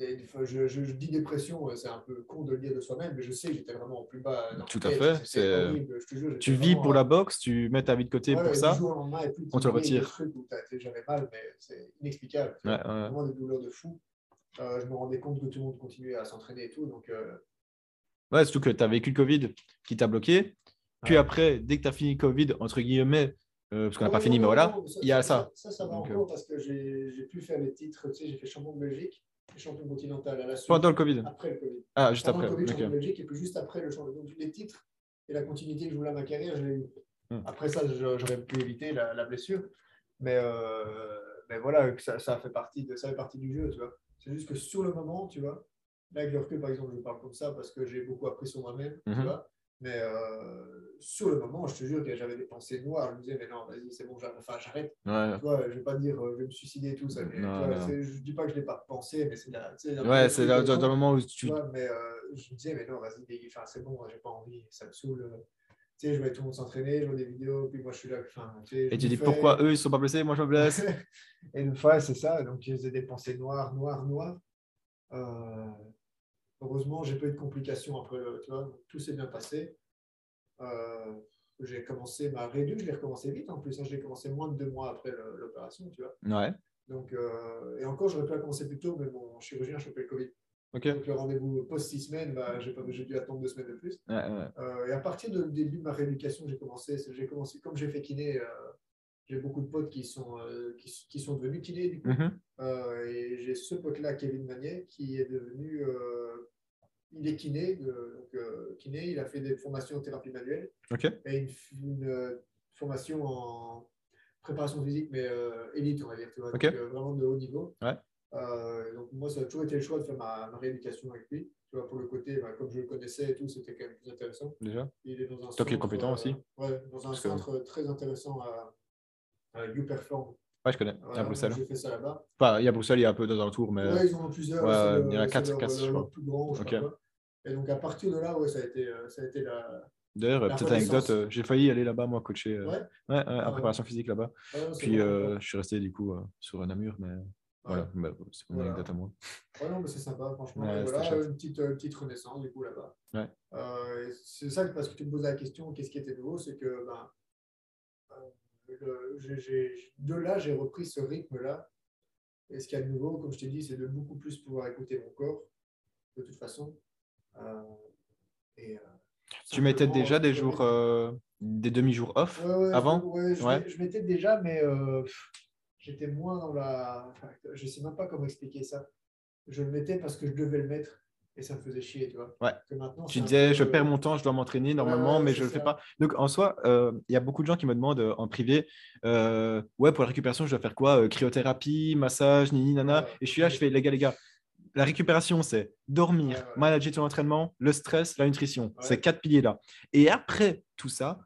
je, je, dis dépression, c'est un peu con de le dire de soi-même, mais je sais que j'étais vraiment au plus bas. Tout à fait. C'est... tu vis pour la boxe, tu mets ta vie de côté pour ça. on te le retire. J'avais mal, mais c'est inexplicable. Ouais, Vraiment des douleurs de fou. Euh, je me rendais compte que tout le monde continuait à s'entraîner et tout. Donc, euh... Ouais, surtout que tu as vécu le Covid qui t'a bloqué. Puis après, dès que tu as fini le Covid, entre guillemets, euh, parce qu'on n'a pas fini, mais voilà, il y a ça. Ça, ça, va encore euh, parce que j'ai pu faire les titres. Tu sais, j'ai fait champion de Belgique champion continental à la suite. Pendant le Covid Après le Covid. Ah, juste après. Le Covid, Belgique, et puis juste après le champion. Donc, les titres et la continuité que je voulais à ma carrière, je l'ai eu. Hmm. Après ça, j'aurais pu éviter la, la blessure. Mais, euh, mais voilà, ça, ça, fait partie de, ça fait partie du jeu, tu vois. C'est juste que sur le moment, tu vois, là, avec le recul, par exemple, je parle comme ça parce que j'ai beaucoup appris sur moi-même, tu mhm. vois. Mais euh, sur le moment, je te jure que j'avais des pensées noires. Je me disais, mais non, vas-y, c'est bon, j'arrête. Enfin, j'arrête. Ouais. Tu vois, je vais pas dire, euh, je vais me suicider et tout ça. Mais, non, je dis pas que je l'ai pas pensé, mais c'est là. Ouais, c'est dans, le moment où tu. Vois, mais euh, je me disais, mais non, vas-y, enfin, c'est bon, j'ai pas envie, ça me saoule. Tu sais, je vois tout le monde s'entraîner, je vois des vidéos, puis moi je suis là. Enfin, tu sais, et tu dis pourquoi eux ils sont pas blessés, moi je me blesse. et une fois, c'est ça. Donc, j'ai des pensées noires, noires, noires. Euh, heureusement, j'ai pas eu de complications après, tu vois, tout s'est bien passé. Euh, j'ai commencé ma réduction, je l'ai recommencé vite en plus, hein, je l'ai commencé moins de deux mois après l'opération, tu vois. Ouais. Donc, euh, et encore, j'aurais pu la commencer plus tôt, mais mon chirurgien a chopé le Covid. Donc, le rendez-vous post six semaines, bah, j'ai dû attendre deux semaines de plus. Ouais, ouais. Euh, et à partir du début de ma rééducation, j'ai commencé, commencé, comme j'ai fait kiné, j'ai beaucoup de potes qui sont, qui, qui, sont devenus kiné, du coup. Mm-hmm. et j'ai ce pote-là, Kevin Magnet, qui est devenu il est kiné, donc, euh, kiné, il a fait des formations en thérapie manuelle et une, euh, formation en préparation physique, mais euh, élite, on va dire, donc, vraiment de haut niveau. donc moi, ça a toujours été le choix de faire ma, rééducation avec lui. Tu vois, pour le côté, bah, comme je le connaissais et tout, c'était quand même plus intéressant. Déjà. Il est dans un centre, compétent aussi. Ouais, dans un centre très intéressant à, à YouPerform. Ouais, je connais, à Bruxelles. J'ai fait ça là-bas. Enfin, il y a Bruxelles, il y a un peu dans un tour, mais. Ouais, ils en ont plusieurs. Ouais, il y en a 4, 4 je crois. plus grand, je okay. crois. Et donc, à partir de là, ouais, ça, a été, euh, ça a été la. D'ailleurs, petite anecdote, euh, j'ai failli aller là-bas, moi, coacher euh, ouais. Ouais, en ah préparation physique là-bas. Puis, je suis resté du coup sur un Namur, mais voilà, bah, c'est une anecdote à moi. Ouais, non, mais c'est sympa, franchement. voilà, une petite, petite renaissance, du coup, là-bas. Ouais. c'est ça, parce que tu me posais la question, qu'est-ce qui était nouveau? C'est que ben, le, de là, j'ai repris ce rythme-là. Et ce qu'il y a de nouveau, comme je t'ai dit, c'est de beaucoup plus pouvoir écouter mon corps, de toute façon. Euh, et, euh, tu mettais déjà des jours, euh, des demi-jours off avant ouais, je, mettais déjà, mais j'étais moins dans la. je ne sais même pas comment expliquer ça. Je le mettais parce que je devais le mettre et ça me faisait chier, tu vois. Ouais. tu disais, je perds mon temps, je dois m'entraîner normalement, mais je ne le fais pas. Donc en soi, il y a beaucoup de gens qui me demandent en privé, ouais, pour la récupération, je dois faire quoi Cryothérapie, massage, nini, nana? Et je suis là, je fais, les gars, les gars, la récupération, c'est dormir, manager ton entraînement, le stress, la nutrition. Ces quatre piliers-là. Et après tout ça,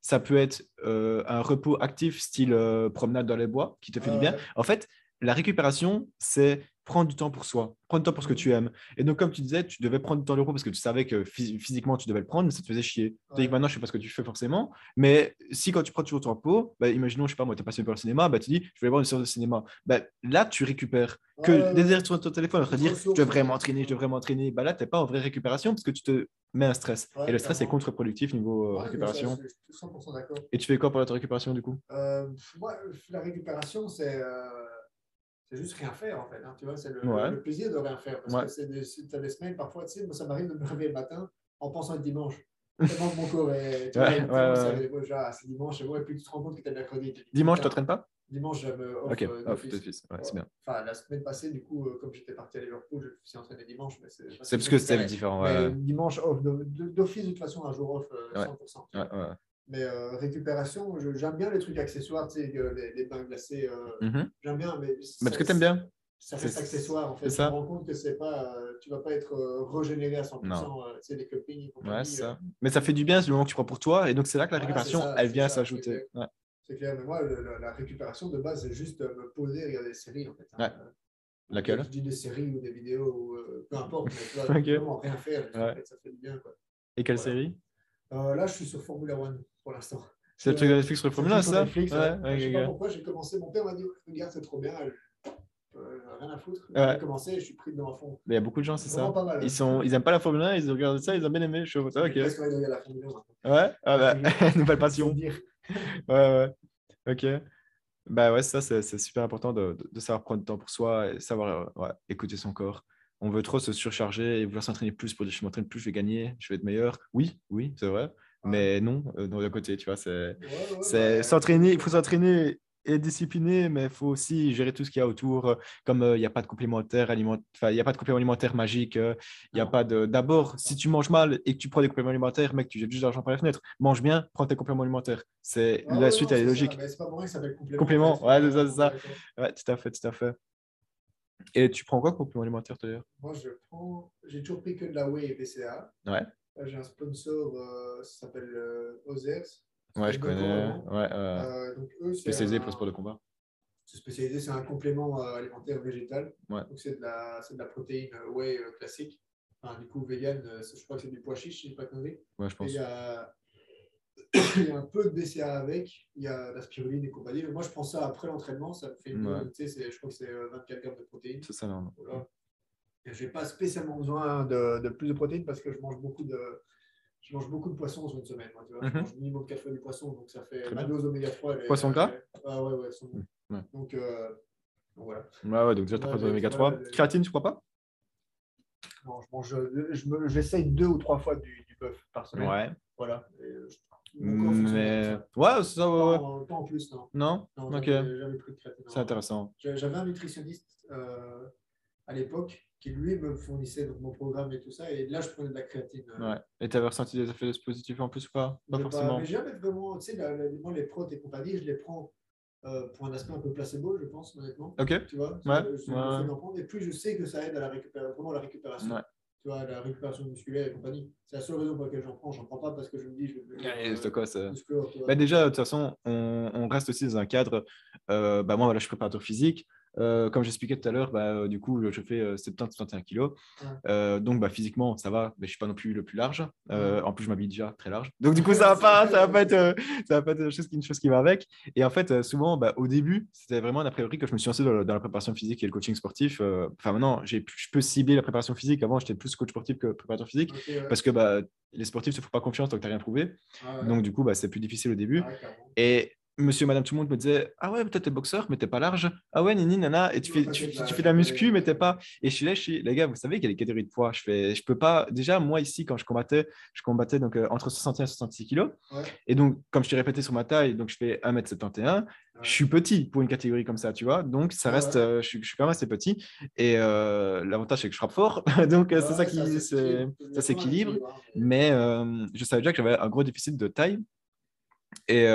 ça peut être euh, un repos actif, style euh, promenade dans les bois, qui te fait du bien. En fait, la récupération, c'est prendre du temps pour soi, prendre du temps pour ce que tu aimes. Et donc, comme tu disais, tu devais prendre du temps de repos parce que tu savais que physiquement, tu devais le prendre, mais ça te faisait chier. Ouais. maintenant, je sais pas ce que tu fais forcément, mais si quand tu prends toujours ton repos, bah, imaginons, je sais pas, moi, tu es passionné par le cinéma, bah, tu dis, je vais voir une séance de cinéma. Bah, là, tu récupères. que des sur ton téléphone, te dire, je devrais m'entraîner, je devrais m'entraîner. Bah, là, tu n'es pas en vraie récupération parce que tu te mets un stress. et le stress est contre-productif niveau euh, récupération. je suis 100% d'accord. Et tu fais quoi pour la récupération du coup? Euh, Moi, la récupération, c'est. Euh, c'est juste rien faire en fait. Hein, tu vois, c'est le, plaisir de rien faire. Parce que tu as des semaines, parfois, tu sais, moi ça m'arrive de me réveiller le matin en pensant à dimanche. Tellement que mon corps est. Tu vois, c'est dimanche, et, bon, et puis tu te rends compte que tu as mercredi. Dimanche, tu t'entraînes pas? Dimanche, j'aime off. Ok, off d'office. Ouais, c'est bien. Enfin, la semaine passée, du coup, comme j'étais parti à Liverpool, je me suis entraîné dimanche. C'est parce que c'était différent. Ouais. dimanche, off d'office, de toute façon, un jour off, 100%. Ouais, mais euh, récupération, j'aime bien les trucs accessoires, tu sais, les, les, bains glacés. Euh, mhm. J'aime bien, mais. Mais parce que tu aimes bien? Ça reste accessoire, en fait. Tu te rends compte que c'est pas, euh, tu vas pas être régénéré à 100%. tu sais, les copines. Ouais, ça. Mais ça fait du bien, c'est le moment que tu prends pour toi. Et donc, c'est là que la récupération, elle vient s'ajouter. C'est clair. mais moi, la, récupération de base, c'est juste me poser regarder des séries, en fait. Hein. Laquelle? Je dis des séries ou des vidéos, ou, peu importe, mais tu vois, vraiment rien faire. Ça fait du bien, quoi. Et quelle série? Là, je suis sur Formula One pour l'instant. C'est le truc de Netflix sur le Formule 1, ça Netflix, ouais. ouais, Je sais pas pourquoi j'ai commencé. Mon père m'a dit Regarde, c'est trop bien. Euh, rien à foutre. J'ai commencé, je suis pris dedans à fond. Mais il y a beaucoup de gens, c'est ça. Mal, ils, sont... ils aiment pas la Formule 1, ils regardent ça, ils ont bien aimé. Je suis ok. Parce qu'il y a la Formule 1. Ouais, ah bah, nouvelle passion. ouais, ouais. Ok. Bah ouais, ça, c'est super important de, de, savoir prendre du temps pour soi et savoir euh, ouais, écouter son corps. On veut trop se surcharger et vouloir s'entraîner plus pour dire je m'entraîne plus, je vais gagner, je vais être meilleur. Oui, oui, c'est vrai. Mais non, euh, d'un côté, tu vois, c'est s'entraîner, il faut s'entraîner et discipliner, mais il faut aussi gérer tout ce qu'il y a autour. Euh, comme euh, il n'y a pas de complémentaire alimentaire, il n'y a pas de complément alimentaire magique. Il n'y a pas de. D'abord, si tu manges mal et que tu prends des compléments alimentaires, mec, tu jettes juste de l'argent par la fenêtre. Mange bien, prends tes compléments alimentaires. C'est la suite, elle est logique. C'est pas pour que ça s'appelle complément. Complément, ouais, c'est ça, c'est ça. Ouais, tout à fait, tout à fait. Et tu prends quoi comme complément alimentaire d'ailleurs? Moi, je prends. J'ai toujours pris que de la whey et BCA. Ouais. J'ai un sponsor, euh, ça s'appelle euh, Ozers. Ouais, je connais. Ouais, euh, donc eux, spécialisé pour le sport de combat. C'est spécialisé, c'est un complément alimentaire végétal. Ouais. Donc c'est de, la, de la protéine whey classique. Enfin, du coup, vegan, je crois que c'est du pois chiche, si je ne pas connu. Ouais, je pense. il y, a... il y a un peu de BCA avec, il y a la spiruline et compagnie. Moi, je prends ça après l'entraînement, ça me fait une. Ouais. Tu sais, je crois que c'est 24 grammes de protéines. C'est ça, non. Voilà. Je n'ai pas spécialement besoin de, de, plus de protéines parce que je mange beaucoup de, je mange beaucoup de poissons sur une semaine. Moi, tu vois. Je mhm. mange minimum 4 fois du poisson, donc ça fait ma dose oméga 3. Poisson gras Ah ouais, ouais. Donc, euh, donc, voilà. Ouais, ouais, donc déjà, tu as pas oméga 3. Créatine, tu crois pas? Non, je mange, j'essaye deux ou trois fois du, du bœuf par semaine. Ouais. Voilà. mais ouais, c'est ça, ouais, ouais. Pas, en plus, non. Non, non ok. Jamais pris de créatine. C'est intéressant. J'avais un nutritionniste euh, à l'époque qui lui me fournissait donc, mon programme et tout ça. Et là, je prenais de la créatine. Euh. Ouais. Et tu avais ressenti des effets positifs en plus ou pas? Pas forcément. mais jamais vraiment, tu sais, moi, les protes et compagnie, je les prends euh, pour un aspect un peu placebo, je pense, honnêtement. Ok. Tu vois ouais. Je, ouais. et plus je sais que ça aide à la récupération, vraiment la récupération. Tu vois, la récupération musculaire et compagnie. C'est la seule raison pour laquelle j'en prends. J'en prends pas parce que je me dis, je vais quoi ça? bah, Déjà, de toute façon, on, on, reste aussi dans un cadre. Euh, bah, moi, voilà, je suis préparateur physique. Euh, comme j'expliquais tout à l'heure, bah, euh, du coup, je fais 70-71 euh, kilos. donc, bah, physiquement, ça va, mais je ne suis pas non plus le plus large. en plus, je m'habille déjà très large. Donc, du coup, ça ne va, pas, ça va, pas être, ça va pas être une chose, une chose qui va avec. Et en fait, souvent, bah, au début, c'était vraiment a priori que je me suis lancé dans, la préparation physique et le coaching sportif. Enfin, maintenant, je peux cibler la préparation physique. Avant, j'étais plus coach sportif que préparateur physique parce que bah, les sportifs ne se font pas confiance tant que tu n'as rien prouvé. Donc, du coup, bah, c'est plus difficile au début. et monsieur, madame, tout le monde me disait Ah ouais, peut-être t'es boxeur, mais t'es pas large. Ah ouais, nini, nana. Et tu fais, tu, fais de la muscu, mais t'es pas. Et je suis là, je suis, les gars, vous savez qu'il y a des catégories de poids. Je fais, je peux pas. Déjà, moi, ici, quand je combattais, je combattais donc euh, entre 61 et 66 kilos. Et donc, comme je t'ai répété sur ma taille, donc je fais 1m71. Je suis petit pour une catégorie comme ça, tu vois. Donc, ça reste, euh, je, suis, je, suis, quand même assez petit. Et euh, l'avantage, c'est que je frappe fort. donc, c'est ça qui ça s'équilibre. Mais je savais déjà que j'avais un gros déficit de taille. Et,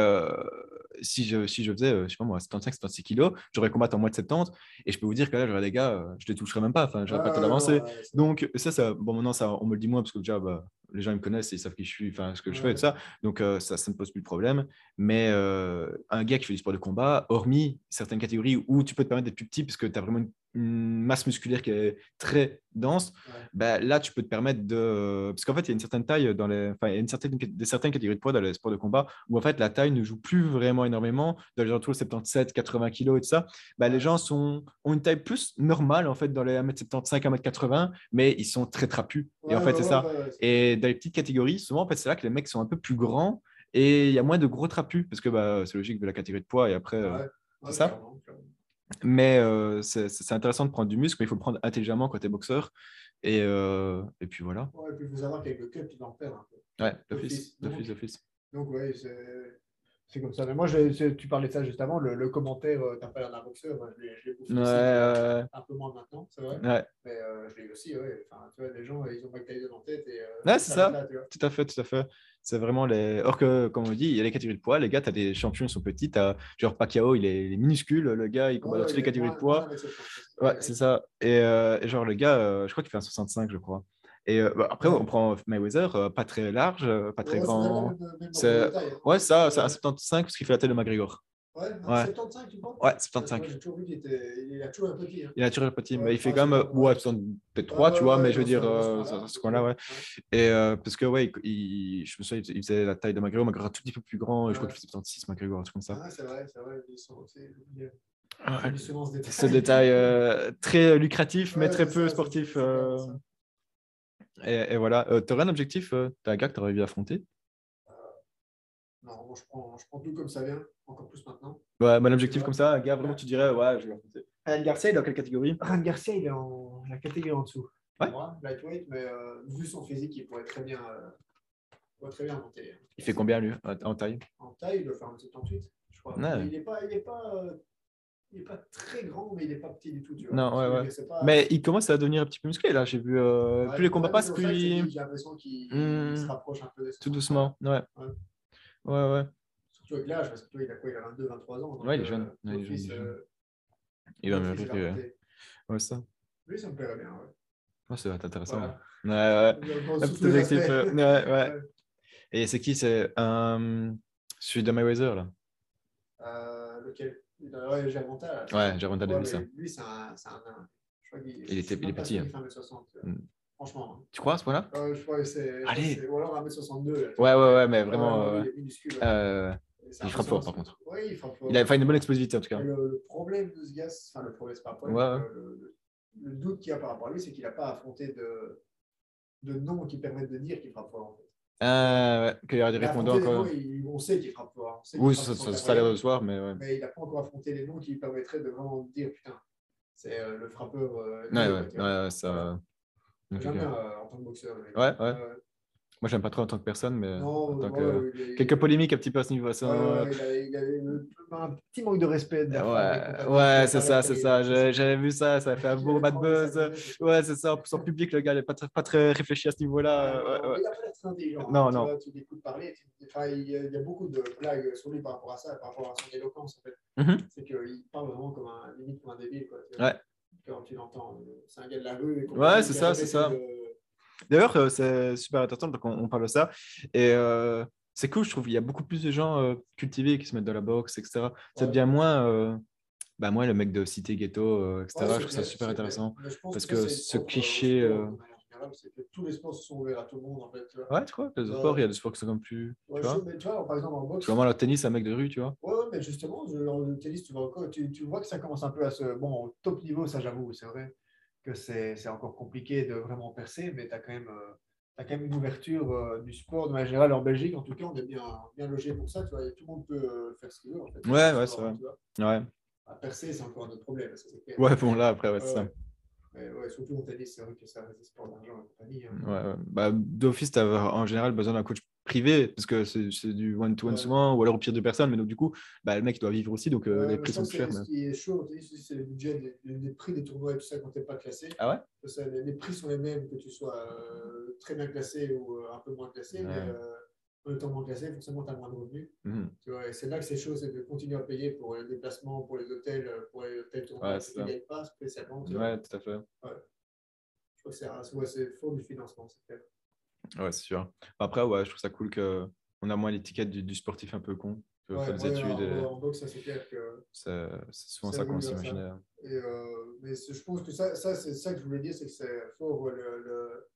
si je, si je faisais, euh, je sais pas moi, 75, 76 kilos, j'aurais combattu en mois de 70. Et je peux vous dire que là, j'aurais des gars, euh, je les toucherais même pas. Enfin, j'aurais pas pas d'avancée. Donc, ça, ça, bon, maintenant, ça, on me le dit moins parce que déjà, bah, les gens ils me connaissent et ils savent qui je suis, enfin, ce que je fais et tout ça. Donc, euh, ça, ça ne pose plus de problème. Mais un gars qui fait du sport de combat, hormis certaines catégories où tu peux te permettre d'être plus petit parce que tu as vraiment une une masse musculaire qui est très dense, bah, là, tu peux te permettre de. Parce qu'en fait, il y a une certaine taille dans les. Enfin, il y a une certaine, des certaines catégories de poids dans les sports de combat où en fait, la taille ne joue plus vraiment énormément. Dans les entours de 77, 80 kg et tout ça, bah, les gens sont... ont une taille plus normale en fait dans les 1m75, 1m80, mais ils sont très trapus. et en fait, c'est ça. Et dans les petites catégories, souvent, en fait, c'est là que les mecs sont un peu plus grands et il y a moins de gros trapus parce que bah, c'est logique de la catégorie de poids et après. Euh, c'est ça mais euh, c'est intéressant de prendre du muscle, mais il faut le prendre intelligemment quand tu es boxeur. Et, euh, et puis voilà. Ouais, et puis il faut savoir qu'avec le cut, tu vas en perdre un peu. Ouais, d'office, d'office, d'office. Donc, ouais, c'est. comme ça. Mais moi, je, tu parlais de ça juste avant, le, commentaire, euh, t'as pas l'air d'un boxeur, moi, je l'ai bouffé ouais, un peu moins maintenant, c'est vrai. Ouais. Mais euh, je l'ai aussi, ouais. Enfin, tu vois, les gens, ils ont Mike Tyson en tête. Et, euh, ouais, c'est ça. tout à fait, tout à fait. C'est vraiment les. Or que, comme on dit, il y a les catégories de poids. Les gars, tu as des champions, ils sont petits. As... Genre Pacquiao, il est, il est minuscule. Le gars, il combat dans toutes les catégories de poids. Ouais, c'est ça. Et, et, genre, le gars, je crois qu'il fait un 65, je crois. Et euh, bah, après, on prend Mayweather, euh, pas très large, euh, pas très grand. C'est ouais, ça, c'est un 75 parce qu'il fait la taille de McGregor. Ouais, ouais. 75, tu penses? Ouais, 75. J'ai toujours vu qu'il était... il a toujours un petit. Hein. Il a toujours un petit, mais il fait quand même, ouais, peut-être 3, tu vois, mais je veux dire, ce coin-là, ouais. Et parce que, ouais, il, je me souviens, il faisait la taille de McGregor, McGregor un tout petit peu plus grand, et je crois qu'il fait 76 McGregor, un truc comme ça. Ah, c'est vrai, c'est vrai, ils sont aussi. Ce détail très lucratif, mais très peu sportif. Et, voilà. Euh, tu aurais un objectif euh, Tu as un gars que tu aurais envie d'affronter euh, Non, moi je prends, je prends tout comme ça vient, encore plus maintenant. Ouais, mon objectif comme ça, un gars vraiment tu dirais, ouais, je vais l'affronter. Ryan Garcia, il est dans quelle catégorie? Ryan Garcia, il est en la catégorie en dessous. Ouais. Moi, lightweight, mais vu son physique, il pourrait très bien, pourrait très bien monter. Hein. Il fait combien lui? En taille? En taille, il doit faire un 78, je crois. Il n'est pas, il est pas il n'est pas très grand, mais il n'est pas petit du tout. Tu vois. Non, ouais, ouais. Mais il commence à devenir un petit peu musclé, là. J'ai vu. Euh, plus les combats passent, plus. J'ai l'impression qu'il hmm. se rapproche un peu de Tout doucement, ouais. Ouais, ouais. ouais. Surtout avec l'âge, parce que tu vois, il a quoi Il a 22, 23 ans. ouais, il est jeune. Euh, il, est jeune, il, euh, il va me rire. Ouais, ça. Lui, ça me plairait bien, ouais. Ouais, ça va être intéressant. Ouais, ouais. Un petit objectif. Ouais, ouais. Et c'est qui C'est euh, celui de Mayweather, là? Euh, Lequel? Ouais, Gervonta. Ouais, Gervonta de ça. Lui, c'est un, un, Je crois qu'il il, était, il est petit. Hein. Mm. Franchement. Hein. Tu crois à ce point-là? Euh, Je crois que c'est. Allez Ou alors 1m62. Ouais, ouais, ouais, mais vraiment. Ouais, il, minuscule, euh, il frappe fort, par contre. Oui, il frappe fort. Il a fait une bonne explosivité, en tout cas. Le, le, problème de ce gars, enfin, le problème, c'est pas un problème. Ouais. Le, le, doute qu'il y a par rapport à lui, c'est qu'il n'a pas affronté de, de nom qui permettent de dire qu'il frappe fort, en fait. Euh, ouais, qu'il y aura des répondants encore. on sait qu'il frappe fort. Oui, ça, ça, ça a l'air de se voir, mais ouais. Mais il n'a pas encore affronté les noms qui lui permettraient de vraiment dire putain, c'est euh, le frappeur. Euh, ouais, ouais, ouais, ça. Bien euh, en tant que boxeur. Ouais, ouais. Moi, j'aime pas trop en tant que personne, mais en tant que... quelques polémiques un petit peu à ce niveau. Ça... Ouais, il, a, a, un petit manque de respect. De ouais, ouais c'est ça, c'est ça. J'avais vu ça, ça a fait un beau bad buzz. Ouais, c'est ça. En public, le gars, il n'est pas, très, pas très réfléchi à ce niveau-là. Il n'a pas très intelligent. Non, non. Tu l'écoutes parler. Enfin, il, y a beaucoup de blagues sur lui par rapport à ça, par rapport à son éloquence, en fait. Mm-hmm. C'est qu'il parle vraiment comme un, limite comme un débile. Quoi, ouais. Quand tu l'entends, c'est un gars de la rue. Ouais, c'est ça, c'est ça. D'ailleurs, euh, c'est super intéressant qu'on on parle de ça. Et euh, c'est cool, je trouve. Il y a beaucoup plus de gens euh, cultivés qui se mettent dans la boxe, etc. Ça devient moins, bah, moi, le mec de Cité Ghetto, etc. je trouve ça super intéressant. Parce que, ce cliché. C'est que tous les sports se sont ouverts à tout le monde, en fait. Tu vois. Ouais, tu vois, les sports, il y a des sports qui sont comme plus. Ouais, tu, vois mais, tu vois, par exemple, en boxe. Vraiment, le tennis, un mec de rue, tu vois. Ouais, ouais mais justement, le tennis, tu vois, tu, tu vois que ça commence un peu à se. Bon, au top niveau, ça, j'avoue, c'est vrai que c'est encore compliqué de vraiment percer, mais tu as, quand même, euh, as quand même une ouverture euh, du sport de manière générale en Belgique. En tout cas, on est bien, bien logé pour ça. Tu vois, tout le monde peut euh, faire ce qu'il veut. En fait, ouais, ouais, c'est vrai. Ouais. À percer, c'est encore un autre problème. ouais, bon, là, après, ouais, c'est ça. Ouais, surtout en tennis, c'est vrai que ça reste des sports d'argent et compagnie. Hein. Ouais, bah, D'office, tu as en général besoin d'un coach privé parce que c'est du one-to-one souvent ou alors au pire de personne. Mais donc, du coup, bah, le mec doit vivre aussi, donc euh, les prix sont plus chers. Ce qui est chaud c'est le budget des, prix des tournois et tout ça quand tu n'es pas classé. Ah ouais? Les, prix sont les mêmes que tu sois euh, très bien classé ou euh, un peu moins classé. Mais, en étant moins classé, forcément, tu as moins de revenus. Mhm. c'est là que c'est chaud, c'est de continuer à payer pour les déplacements, pour les hôtels, pour les hôtels tournois ouais, tu ne gagnes pas spécialement. Ouais, tout à fait. Ouais. Je crois que c'est fort du financement, c'est clair. Ouais, c'est sûr. Après, ouais, je trouve ça cool qu'on a moins l'étiquette du, sportif un peu con. Ouais, faire des études. Et... En, boxe, ça c'est clair que. C'est souvent ça qu'on s'imaginait. Euh, mais je pense que ça, ça c'est ça que je voulais dire, c'est que c'est fort le, le,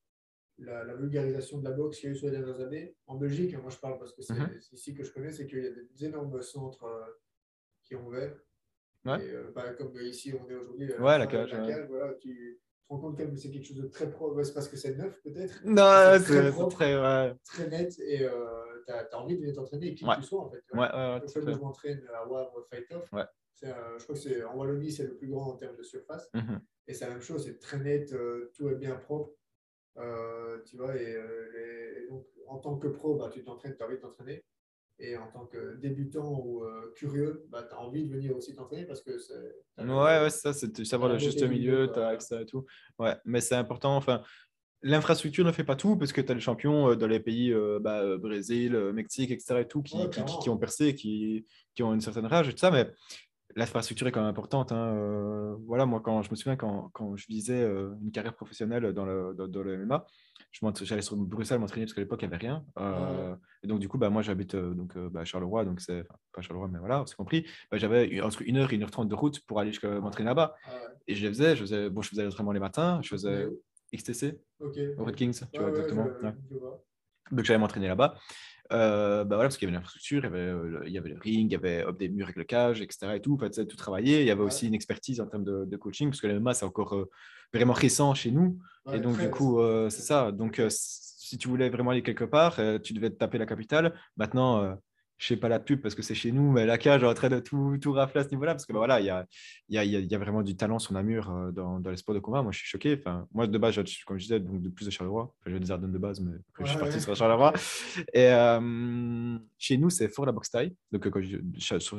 la, la, vulgarisation de la boxe qu'il y a eu sur les dernières années. En Belgique, moi je parle parce que c'est mhm. ici que je connais, c'est qu'il y a des énormes centres euh, qui ont ouvert. Ouais. Et, euh, bah, comme ici on est aujourd'hui, ouais, la cage. La cage voilà, tu, rends compte que c'est quelque chose de très propre. C'est parce que c'est neuf, peut-être. Non, c'est très, très, ouais. très net et euh, tu as, envie de t'entraîner qui ouais. tu sois, en fait. Ouais, ouais, ouais, je m'entraîne à Wavre Fight Off. Euh, je crois que c'est en Wallonie, c'est le plus grand en termes de surface. Mm-hmm. Et c'est la même chose, c'est très net, euh, tout est bien propre. Euh, tu vois, et, et, donc en tant que pro, bah, tu t'entraînes, tu as envie de t'entraîner. Et en tant que débutant ou curieux, bah, tu as envie de venir aussi t'entraîner parce que c'est. Ouais, ouais, ça, c'est savoir le juste milieu, tu as accès à tout. Ouais, mais c'est important. Enfin, l'infrastructure ne fait pas tout parce que tu as les champions dans les pays bah, Brésil, Mexique, etc. Et tout, qui, qui, qui, ont percé, qui, qui ont une certaine rage et tout ça. Mais l'infrastructure est quand même importante. Hein. Euh, voilà, moi, quand je me souviens quand, quand je visais euh, une carrière professionnelle dans le, dans, le MMA, j'allais sur Bruxelles m'entraîner parce qu'à l'époque, il n'y avait rien. Euh, et donc, du coup, bah, moi, j'habite donc, bah, à Charleroi, donc c'est pas Charleroi, mais voilà, c'est compris. Bah, j'avais entre 1 heure et 1h30 de route pour aller m'entraîner là-bas. Et je les faisais, je faisais, bon, je faisais l'entraînement les matins, je faisais XTC au Red Kings, tu vois, exactement. donc, j'allais m'entraîner là-bas. Euh, bah voilà, parce qu'il y avait l'infrastructure, il, y avait, euh, il y avait le ring, il y avait des murs avec le cage, etc. Et tout, en fait, tout travaillé. Il y avait aussi une expertise en termes de, coaching, parce que la MMA, c'est encore euh, vraiment récent chez nous. et donc, du coup, c'est ça. Donc, si tu voulais vraiment aller quelque part, tu devais te taper la capitale. Maintenant, je sais pas la pub parce que c'est chez nous, mais la cage est en train de tout, tout rafler à ce niveau-là parce que bah, voilà, il y a, y, a, y a, vraiment du talent sur Namur euh, dans, dans les sports de combat. Moi, je suis choqué. Enfin, moi, de base, comme je disais, donc de plus de Charleroi. Enfin, j'ai des Ardennes de base, mais je suis parti sur Charleroi. Et euh, chez nous, c'est fort la boxe taille. Donc, quand je,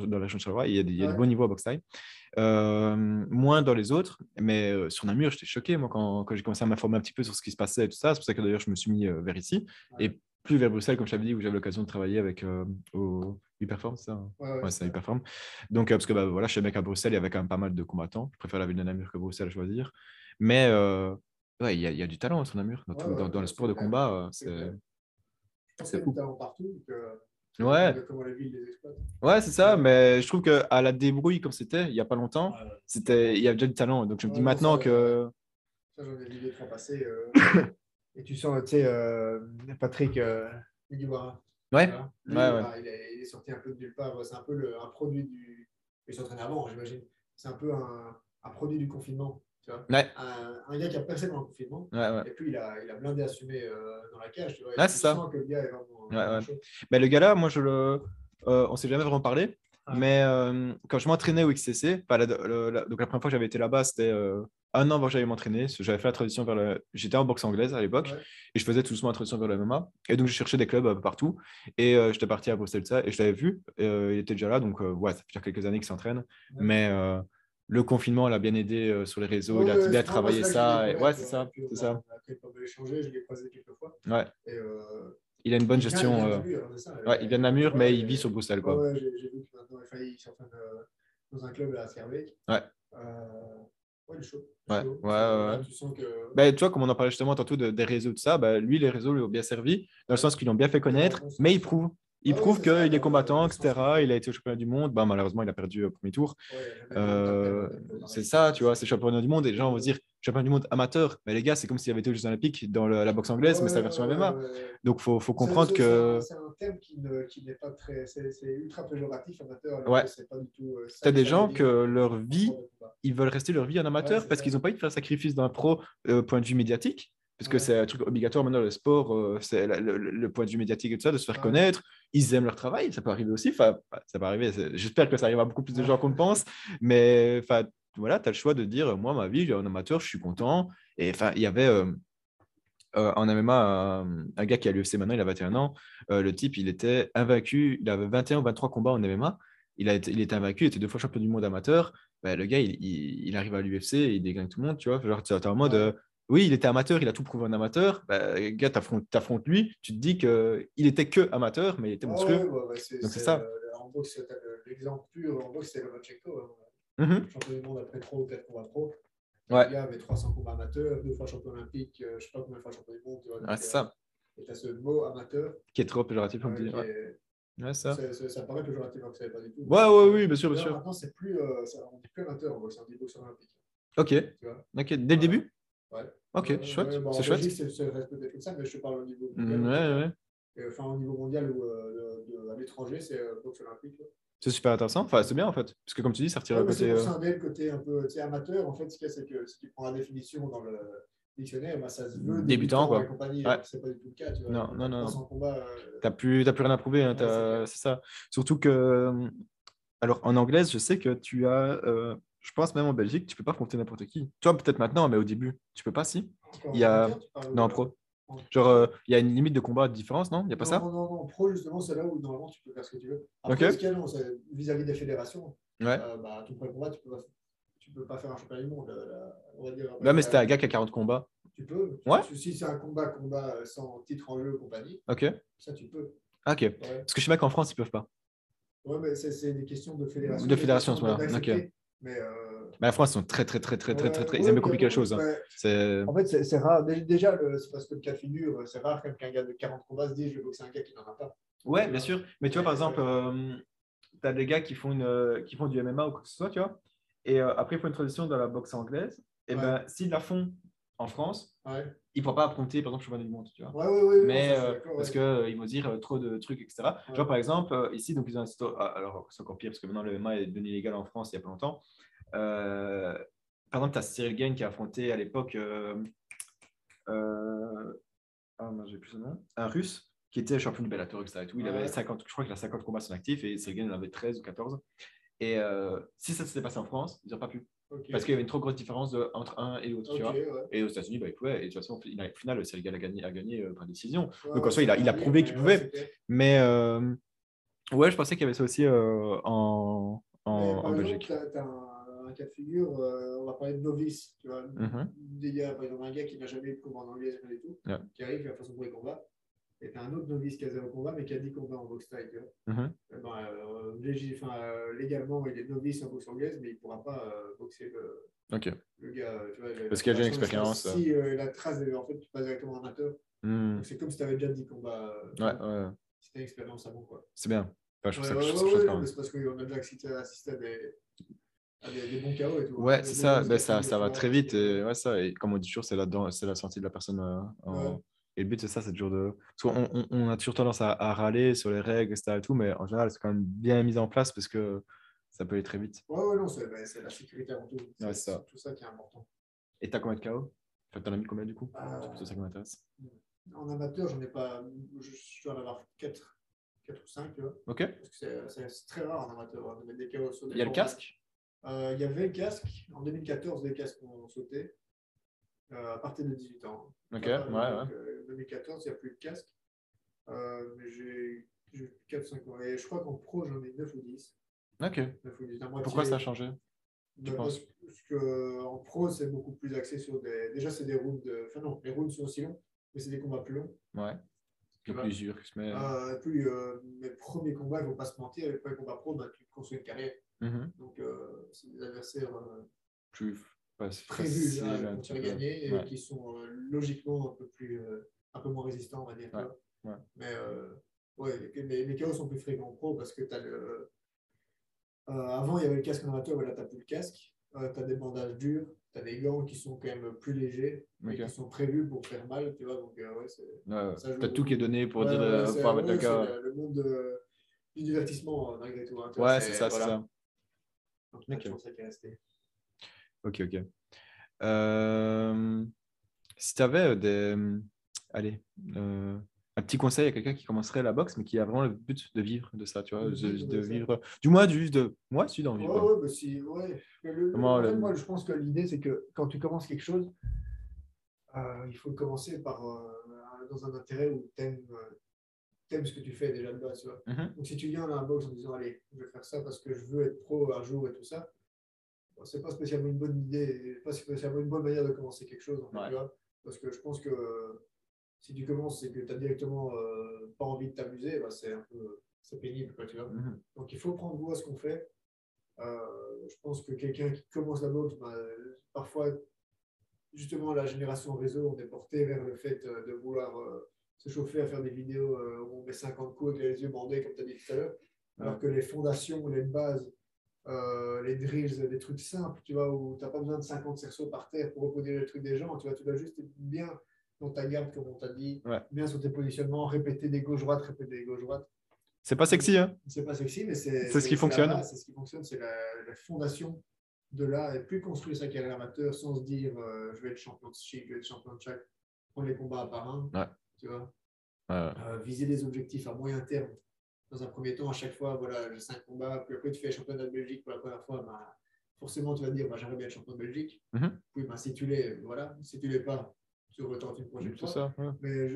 dans la région de Charleroi, il y a, des, a de bons niveaux à boxe taille. Euh, moins dans les autres, mais sur Namur, j'étais choqué moi quand, quand j'ai commencé à m'informer un petit peu sur ce qui se passait et tout ça. C'est pour ça que d'ailleurs je me suis mis vers ici. Et plus vers Bruxelles, comme je t'avais dit, où j'avais l'occasion de travailler avec euh, au Hyperform, ça hein? Ouais, ouais, c'est Hyperform. Donc, euh, parce que bah, voilà, chez mec à Bruxelles, il y avait quand même pas mal de combattants. Je préfère la ville de Namur que Bruxelles à choisir. Mais euh, ouais, il y, a, y, a du talent sur Namur. Dans, dans, le sport de combat, euh, c'est. C'est du talent partout. Que... Ouais. Comment les villes les exploitent. Ouais, c'est ça, mais je trouve qu'à la débrouille, comme c'était il n'y a pas longtemps, c'était il y a déjà du talent. Donc je me dis maintenant que. Ça, j'en ai vu des fois passer. Et tu sens, tu sais, euh, Patrick euh, Ouais. ouais, ouais. il, est, il, est, sorti un peu de nulle part. C'est un peu le, un produit du. Il s'entraîne avant, j'imagine. C'est un peu un, un, produit du confinement. Tu vois ouais. un, un, gars qui a percé dans le confinement. Ouais, et puis il a, il a blindé assumé euh, dans la cage. Tu vois, ouais, c'est ça. que le gars est vraiment. Ouais, ouais. Mais le gars-là, moi, je le. Euh, on s'est jamais vraiment parlé. Mais euh, quand je m'entraînais au XCC, la, donc la première fois que j'avais été là-bas, c'était euh, un an avant que j'allais m'entraîner. J'avais fait la transition vers le. J'étais en boxe anglaise à l'époque et je faisais tout doucement la transition vers le MMA. Et donc, je cherchais des clubs un peu partout. Et euh, j'étais parti à Bruxelles et je l'avais vu. il était déjà là. Donc, ouais, ça fait quelques années qu'il s'entraîne. Mais le confinement l'a bien aidé sur les réseaux. il a bien travaillé ça. Et... Ouais, c'est ça. C'est ça. Après, échanger, je l'ai croisé quelques fois. Ouais. Et, il a une bonne gestion. Euh, ouais, il vient de Namur, mais il vit sur Bruxelles. Quoi. Ouais, j'ai vu que maintenant, il est en train de, dans un club à Skerbeek. Ouais. Euh, ouais, il est chaud. Ouais, ouais, ouais. Tu, sens que... bah, tu vois, comme on en parlait justement tantôt de, des réseaux, tout ça, bah, lui, les réseaux lui ont bien servi, dans le sens qu'ils l'ont bien fait connaître, mais il prouve. Il prouve qu'il est, combattant, etc. Il a été au championnat du monde. Bah, malheureusement, il a perdu au premier tour. Euh, c'est ça, tu vois, c'est championnat du monde. Et les gens vont se dire championnat du monde amateur. Mais les gars, c'est comme s'il avait été aux Jeux Olympiques dans la boxe anglaise, mais c'est la version MMA. Donc, il faut, faut, comprendre que. C'est un thème qui n'est pas très. C'est ultra péjoratif, amateur. Ouais. C'est pas du tout. Euh, T'as des gens que leur vie, ils veulent rester leur vie en amateur parce qu'ils n'ont pas eu de faire sacrifice d'un pro, euh, point de vue médiatique parce que c'est un truc obligatoire maintenant, le sport, euh, c'est le, point de vue médiatique et tout ça, de se faire connaître. Ils aiment leur travail, ça peut arriver aussi. Enfin, ça peut arriver, j'espère que ça arrive à beaucoup plus de gens qu'on ne pense, mais enfin, voilà, tu as le choix de dire, moi, ma vie, j'ai un amateur, je suis content. Et enfin, il y avait euh, euh, en MMA un, gars qui a l'UFC maintenant, il a 21 ans. le type, il était invaincu, il avait 21 ou 23 combats en MMA. Il, a été, il était invaincu, il était deux fois champion du monde amateur. Ben, le gars, il, il, arrive à l'UFC, il dégagne tout le monde, tu vois. Genre, tu es en mode, oui, il était amateur, il a tout prouvé en amateur. Bah, gars, t'affrontes lui, tu te dis qu'il était que amateur, mais il était monstrueux. c'est ça. Euh, en boxe, l'exemple pur, en boxe, c'est Lomachenko. Hein. Mm Champion du monde après 3 ou 4 combats pro. Ouais. Le gars avait 300 combats amateurs, deux fois champion olympique, euh, je ne sais pas combien de fois champion du monde. Tu vois, ah, c'est ça. Euh, et tu as ce mot amateur. Qui est trop péjoratif, comme tu dis. Ouais. ça. ça paraît péjoratif, ça n'est pas du tout. Ouais, ouais, oui, bien sûr, bien sûr. Maintenant, c'est plus, euh, on dit plus amateur on dit boxeur olympique. Ok. Ok, dès le début? Ouais. Ok, chouette. Bon, c'est chouette. C'est peut-être comme ça, mais je te parle au niveau mondial. Ouais, ouais. enfin, au niveau mondial ou euh, à l'étranger, c'est euh, boxe olympique. C'est super intéressant. Enfin, c'est bien en fait. Parce que comme tu dis, ça retire le côté. C'est euh, côté un peu amateur. En fait, ce qu'il y a, c'est que si tu prends la définition dans le dictionnaire, bah, ça se veut débutant. quoi. Ouais. C'est pas du tout le cas. Tu vois. Non, non, non. Combat, euh... T'as plus, plus rien à prouver. Hein, c'est ça. Surtout que. Alors, en anglaise, je sais que tu as. Euh, je pense même en Belgique, tu peux pas affronter n'importe qui. Toi, peut-être maintenant, mais au début, tu peux pas, si? Il y a. Non, pro. Genre, il y a une limite de combat de différence, non? Il n'y a pas ça? Non, non, non. Pro, justement, c'est là où normalement tu peux faire ce que tu veux. Après, ce qu'il y a, vis-à-vis des fédérations, ouais. bah, ton premier combat, tu peux tu peux pas faire un championnat du monde. on va dire, non, mais c'était un gars qui a 40 combats. Tu peux. Ouais. Si c'est un combat, combat sans titre en jeu, compagnie, ok. ça tu peux. Ah, ok. Parce que je sais pas qu'en France, ils peuvent pas. Ouais, mais c'est des questions de fédération. De fédération, voilà. Ok. Mais, euh... mais la France, ils sont très, très, très, très, très, très, très. Ils aiment compliquer la chose. Hein. En fait, c'est rare. Déjà, c'est parce que le cas figure, c'est rare qu'un gars de 40 combats se dise je vais boxer un gars qui n'en a pas. Ouais, bien sûr. Mais tu vois, par exemple, euh, tu as des gars qui font, une, qui font du MMA ou quoi que ce soit, tu vois. Et euh, après, il faut une transition dans la boxe anglaise. Et ben, s'ils la font en France, ouais. ils ne pourront pas affronter, par exemple, championnat du monde. Tu vois. Ouais, Mais euh, parce qu'ils euh, vont dire trop de trucs, etc. Genre, par exemple, ici, donc, ils ont ah, alors c'est encore pire parce que maintenant le MMA est devenu illégal en France il n'y a pas longtemps. par exemple, tu as Cyril Gain qui a affronté à l'époque ah, j'ai plus nom, un russe qui était champion du Bellator, etc. Et tout. Il avait 50, je crois qu'il a 50 combats son actif et Cyril Gain en avait 13 ou 14. Et euh, si ça s'était passé en France, ils n'auraient pas pu. Parce qu'il y avait une trop grosse différence entre un et l'autre. Et aux États-unis, bah, il pouvait. Et de toute façon, au final, Senegal a gagné, a gagné euh, par décision. Donc en soi, il a, il a prouvé qu'il pouvait. Mais euh, ouais, je pensais qu'il y avait ça aussi en, en, en Belgique. Tu as, un, cas de figure, on va parler de novice. Tu vois, mm -hmm. par exemple, un gars qui n'a jamais eu de combat en anglais, et tout, qui arrive, qui va faire son premier combat et tu un autre novice qui a zéro combat, mais qui a 10 combats en boxe thaï. Mm légalement, il est novice en boxe anglaise, mais il ne pourra pas euh, boxer le, le gars. Tu vois, Parce qu'il a déjà une expérience. Si la trace, en fait, tu passes directement amateur. Mm. C'est comme si tu avais déjà 10 combats. Ouais, ouais. C'était une expérience avant. quoi. C'est bien. Enfin, je ouais, ça, ouais, ouais, c'est parce qu'on a déjà assisté à des, des, bons chaos et tout. Ouais, c'est ça, ben, ça, ça va très vite. Et, ouais, ça, et comme on dit toujours, c'est la, la sortie de la personne euh, en, et le but, c'est ça, c'est toujours de. Parce qu'on on, a toujours tendance à, râler sur les règles, etc. Et tout, mais en général, c'est quand même bien mis en place parce que ça peut aller très vite. Ouais, ouais, non, c'est bah, la sécurité avant tout. C'est ça. tout ça qui est important. Et t'as combien de KO enfin, T'en as mis combien du coup? Euh... C'est plutôt ça qui m'intéresse. En amateur, j'en ai pas. Je dois en avoir 4, 4 ou 5. Tu vois. Ok. Parce que c'est très rare en amateur hein, de mettre des KO sur des. Il y a le casque? Euh, Il y avait le casque. En 2014, les casques ont sauté. Euh, à partir de 18 ans. Ok, ouais, ouais. 2014, il n'y a plus de casque. Euh, mais j'ai 4-5 ans. Et je crois qu'en pro, j'en ai 9 ou 10. Ok. 9 ou 10. Pourquoi ça a changé bah, Parce qu'en pro, c'est beaucoup plus axé sur des. Déjà, c'est des rounds. De... Enfin, non, les rounds sont aussi longs, mais c'est des combats plus longs. Ouais. Plus plusieurs. Mais... Euh, plus, euh, mes premiers combats, ils ne vont pas se mentir. Les premiers combats pro, bah, tu construis une carrière. Mm-hmm. Donc, euh, c'est des adversaires. Euh, plus prévus là, pour gagner et qui sont euh, logiquement un peu, plus, euh, un peu moins résistants, on va dire. Mais euh, ouais, les, les, chaos sont plus fréquents en pro parce que tu as le. avant, il y avait le casque amateur, mais là, tu n'as plus le casque. tu as des bandages durs, tu as des gants qui sont quand même plus légers, mais qui sont prévus pour faire mal. Tu vois, donc, ouais, tu as tout qui est donné pour dire pour mettre le Le monde du divertissement, malgré tout. Hein, ouais, c'est ça, c'est ça. Donc, okay. ça qui est resté. Ok, ok. Euh, si tu avais euh, des. Allez, euh, un petit conseil à quelqu'un qui commencerait la boxe, mais qui a vraiment le but de vivre de ça, tu vois, de, vivre. Du moins, juste de. Moi, suis d'en vivre. Ouais, ouais, bah si, ouais. Moi, je pense que l'idée, c'est que quand tu commences quelque chose, il faut commencer par dans un intérêt où tu aimes, ce que tu fais déjà de base. Tu vois. Mm-hmm. Donc, si tu viens dans la boxe en disant, allez, je vais faire ça parce que je veux être pro un jour et tout ça, c'est pas spécialement une bonne idée, pas spécialement une bonne manière de commencer quelque chose. parce que je pense que si tu commences et que tu as directement euh, pas envie de t'amuser, bah, c'est un peu c'est pénible. tu vois mm-hmm. Donc il faut prendre goût à ce qu'on fait. Euh, je pense que quelqu'un qui commence la boxe, bah, parfois, justement, la génération réseau, on est porté vers le fait euh, de vouloir se chauffer à faire des vidéos où on met 50 coups avec les yeux bandés, comme tu as dit tout à l'heure. Alors que les fondations, les bases, euh, les drills, des trucs simples, tu vois, où tu n'as pas besoin de 50 cerceaux par terre pour reproduire les trucs des gens, tu vois, tu dois juste être bien dans ta garde, comme on t'a dit, bien sur tes positionnements, répéter des gauches-droites, répéter des gauches-droites. C'est pas sexy, hein C'est pas sexy, mais c'est ce qui fonctionne. C'est ce qui fonctionne, c'est la, fondation de là, et plus construire sa carrière amateur sans se dire euh, je vais être champion de chic, je vais être champion de chaque, prendre les combats à part un, tu vois. Euh, viser des objectifs à moyen terme dans un premier temps, à chaque fois, voilà, j'ai cinq combats, puis après tu fais championnat de Belgique pour la première fois, bah, forcément tu vas te dire, bah, j'aimerais bien être champion de Belgique. Oui, bah, si tu l'es, voilà, si tu l'es pas, sur le temps une prochaine fois. Ça, Mais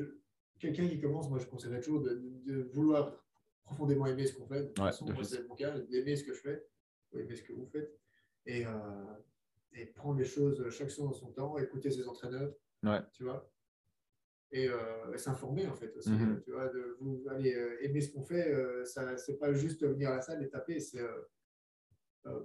quelqu'un qui commence, moi, je conseillerais toujours de, vouloir profondément aimer ce qu'on fait. De toute façon, c'est mon cas, d'aimer ce que je fais, aimer ce que vous faites. Et, euh, et prendre les choses chaque chose dans son temps, écouter ses entraîneurs. Tu vois et, euh, s'informer en fait aussi. Mhm. Tu vois, de vous allez euh, aimer ce qu'on fait, euh, ça c'est pas juste venir à la salle et taper, c'est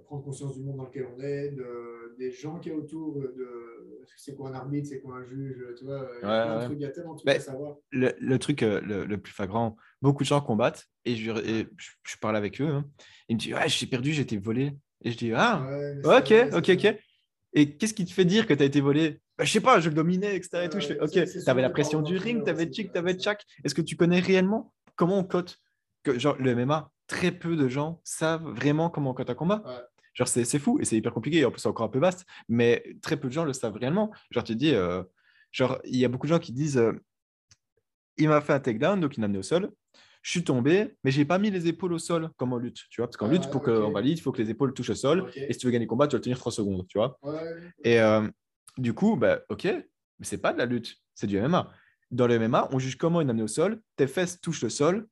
prendre conscience du monde dans lequel on est, de, des gens qui est autour, de c'est quoi un arbitre, c'est quoi un juge, tu vois, il y a, il y a tellement de trucs à savoir. Le, le truc le, plus flagrant, beaucoup de gens combattent et je, je, parle avec eux, hein. ils me disent ouais, j'ai perdu, j'ai été volé. Et je dis ah, ok, ok, ok. Et qu'est-ce qui te fait dire que tu as été volé? Bah, je sais pas, je le dominais, etc. Et tout. Je fais, ok, tu avais la pression du ring, tu avais Chick, tu avais Chak. Est-ce que tu connais réellement comment on cote que, genre, Le MMA, très peu de gens savent vraiment comment on cote un combat. Genre, c'est fou et c'est hyper compliqué. En plus, c'est encore un peu vaste, mais très peu de gens le savent réellement. Genre, tu dis, euh, genre, il y a beaucoup de gens qui disent, euh, il m'a fait un takedown, donc il m'a amené au sol. Je suis tombé, mais j'ai pas mis les épaules au sol comme en lutte, tu vois. Parce qu'en lutte, pour qu'on valide, il faut que les épaules touchent au sol. Et si tu veux gagner le combat, tu dois le tenir 3 secondes, tu vois. Et, euh, du coup, bah, ok, mais c'est pas de la lutte, c'est du MMA. Dans le MMA, on juge comment une amenée au sol. Tes fesses touchent le sol.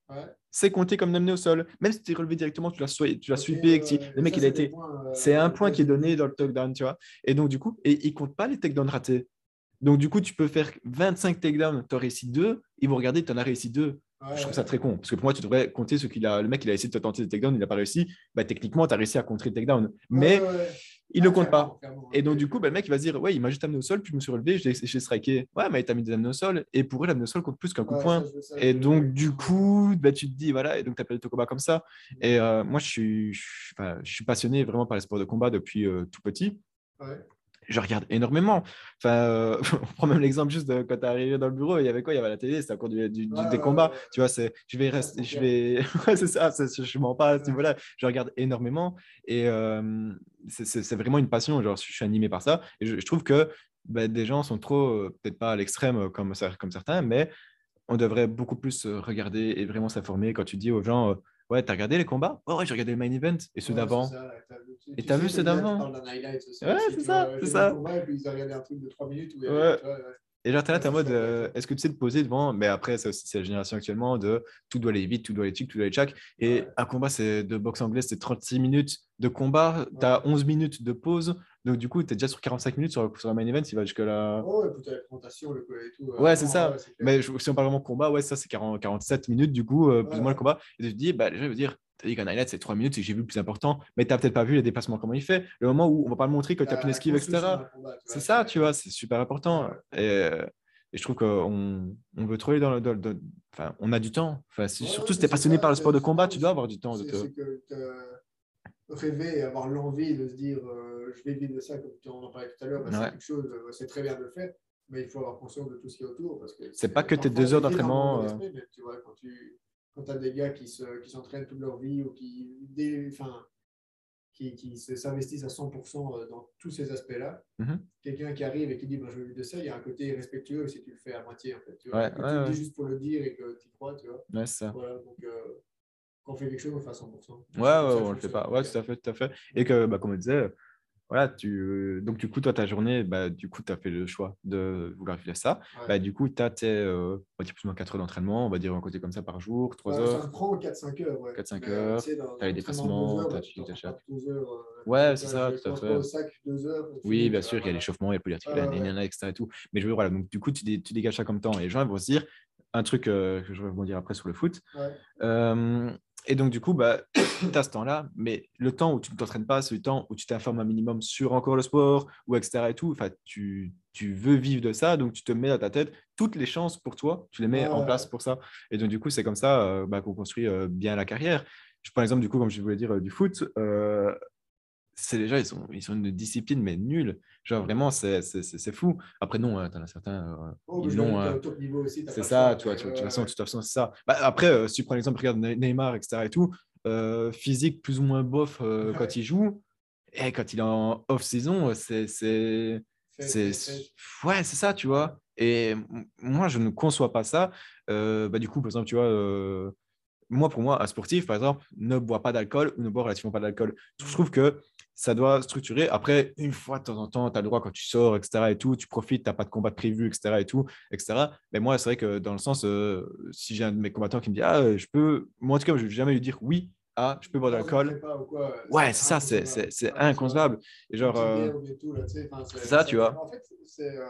C'est compté comme une amenée au sol. Même si tu es relevé directement, tu l'as tu sweepé. le mec, il a été. Euh, c'est un point qui est donné dans le takedown, tu vois. Et donc, du coup, et il compte pas les takedowns ratés. Donc, du coup, tu peux faire 25 takedowns, tu as réussi 2. Ils vont regarder, tu en as réussi 2. je trouve ça très con. Parce que pour moi, tu devrais compter ce qu'il a. Le mec, il a essayé de te tenter des takedowns, il n'a pas réussi. Bah, techniquement, tu as réussi à contrer le takedown. Mais il ne le compte pas. Et donc, du coup, bah, le mec, il va se dire Ouais, il m'a juste amené au sol, puis je me suis relevé, j'ai striké. Ouais, mais il t'a mis des amenés au sol. Et pour eux, l'amené au sol compte plus qu'un coup de poing. et donc, du coup, bah, tu te dis Voilà, et donc tu as perdu ton combat comme ça. Et euh, moi, je suis, je, suis passionné vraiment par les sports de combat depuis euh, tout petit. Je regarde énormément. Enfin, euh, on prend même l'exemple juste de quand tu es arrivé dans le bureau, il y avait quoi? Il y avait la télé, c'était encore du, des combats. Tu vois, c'est, je vais rester, je vais, c'est ça, je m'en parle à ce niveau-là. Je regarde énormément et c'est vraiment une passion. Genre, je suis animé par ça. Et je, trouve que bah, des gens sont trop, euh, peut-être pas à l'extrême euh, comme, comme certains, mais on devrait beaucoup plus euh, regarder et vraiment s'informer quand tu dis aux gens Ouais, t'as regardé les combats? Ouais, j'ai regardé le main event et ceux d'avant. Et t'as vu ceux d'avant Ouais, c'est ça, c'est ça. Et puis ils ont regardé un truc de 3 minutes. Où ouais. Et genre, t'es là, t'es en mode, euh, est-ce que tu sais te poser devant, mais après, c'est aussi la génération actuellement de tout doit aller vite, tout doit aller chic, tout doit aller chac. Et un combat c'est de boxe anglaise, c'est 36 minutes de combat, tu as 11 minutes de pause. Donc, du coup, tu es déjà sur 45 minutes sur, sur un main event, il va jusque-là. ouais, la présentation, le et tout. Euh, ouais, c'est ça. mais si on parle vraiment combat, ouais, ça, c'est 47 minutes, du coup, euh, plus ou moins le combat. Et tu te dis, bah, déjà, je veux dire, tu dit qu'un highlight, c'est 3 minutes, et j'ai vu le plus important, mais tu n'as peut-être pas vu les dépassements, comment il fait. Le moment où on va pas le montrer que tu as une esquive, etc. C'est ça, tu vois, c'est super important. Et, et je trouve qu'on on veut trop aller dans le. enfin, on a du temps. Enfin, surtout si tu es passionné par le sport de combat, tu dois avoir du temps. C'est te... que rêver et avoir l'envie de se dire euh, je vais vivre de ça, comme tu en parlais tout à l'heure, bah, c'est quelque chose, euh, c'est très bien de le faire, mais il faut avoir conscience de tout ce qui est autour. C'est pas que tes deux heures d'entraînement. Euh. Tu vois, quand tu quand as des gars qui s'entraînent toute leur vie ou qui. enfin, qui, qui s'investissent à 100% euh, dans tous ces aspects-là. Mhm. Quelqu'un qui arrive et qui dit bah, Je veux vivre de ça, il y a un côté respectueux si tu le fais à moitié. En fait, tu, vois, tu le dis juste pour le dire et que tu crois. Tu vois. Ouais, ça. Voilà, donc, euh, quand on fait quelque chose, on le fait à 100%. Ouais, ouais, on le fait pas. Ouais, tout à fait, tout à fait. Et que, bah, comme on disait, voilà, tu, donc du coup, toi, ta journée, bah, du coup, tu as fait le choix de vouloir vivre ça. Bah, du coup, tu as tes, euh, on va dire plus ou moins 4 heures d'entraînement, on va dire un côté comme ça par jour, 3 heures. Ça prend 4-5 heures. Ouais. 4-5 heures, tu as les déplacements, tu as tu t'achètes. Ouais, c'est ça, tout à fait. Sac, heures, oui, bien sûr, il y a l'échauffement, il y a le a, etc. Et tout. Mais je veux, voilà, donc du coup, tu, dégages ça comme temps. Et les gens vont se dire, un truc euh, que je vais vous dire après sur le foot. Euh, et donc, du coup, bah, tu as ce temps-là, mais le temps où tu ne t'entraînes pas, c'est le temps où tu t'informes un minimum sur encore le sport, ou etc. Et tout. Enfin, tu, tu, veux vivre de ça, donc tu te mets à ta tête toutes les chances pour toi, tu les mets en place pour ça. Et donc, du coup, c'est comme ça euh, bah, qu'on construit euh, bien la carrière. Je prends l'exemple, du coup, comme je voulais dire, euh, du foot c'est déjà, ils sont, ils sont une discipline, mais nulle. Genre, vraiment, c'est fou. Après, non, hein, tu en as certains. Euh, oh, ils l'ont. Hein. c'est ça, tu vois, de toute façon, c'est ça. Bah, après, euh, si tu prends l'exemple, regarde Neymar, etc. et tout, euh, physique plus ou moins bof quand il joue, et quand il est en off-saison, c'est. Ouais, c'est ça, tu vois. Et moi, je ne conçois pas ça. bah, du coup, par exemple, tu vois, moi, pour moi, un sportif, par exemple, ne boit pas d'alcool ou ne boit relativement pas d'alcool. Je trouve que ça doit structurer. Après, une fois de temps en temps, tu as le droit quand tu sors, etc. et tout, tu profites, tu n'as pas de combat de prévu, etc. et tout, etc. Mais moi, c'est vrai que dans le sens, euh, si j'ai un de mes combattants qui me dit, ah, je peux, moi en tout cas, je ne vais jamais lui dire oui, ah, je peux boire de l'alcool. Ouais, c'est ça, c'est inconcevable. Et genre, euh, c'est ça, tu vois. En fait, c'est euh,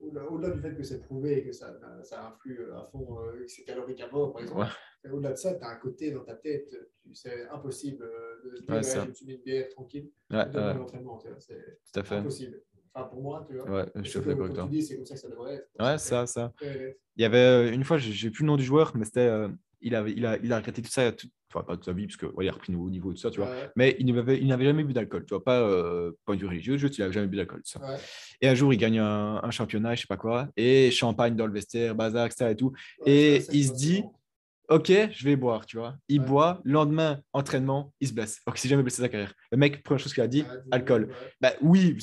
au-delà du fait que c'est prouvé et que ça, ça influe à fond, que c'est calorique à mort, par exemple. Au-delà de ça, tu as un côté dans ta tête, c'est impossible de se dire, ouais, je mis une bière tranquille. Ouais, ouais. l'entraînement, c'est impossible. Enfin, pour moi, tu vois. Ouais, je suis d'accord avec toi. C'est comme ça que ça devrait être. Ouais, ça, ça. Il y avait euh, une fois, j'ai plus le nom du joueur, mais c'était. Il, avait, il, a, il a regretté tout ça, tout, enfin pas toute sa vie, parce qu'il ouais, il a repris au niveau, tout ça, tu vois. Mais il n'avait, il n'avait jamais bu d'alcool, tu vois, pas euh, point du religieux, juste il n'avait jamais bu d'alcool, ça. Et un jour, il gagne un, un, championnat, je sais pas quoi, et champagne dans le vestiaire, bazar, etc. et tout. et il se dit, Ok, je vais boire, tu vois. Il boit, lendemain, entraînement, il se blesse. Donc, il s'est jamais blessé sa carrière. Le mec, première chose qu'il a dit, alcool. Bah oui,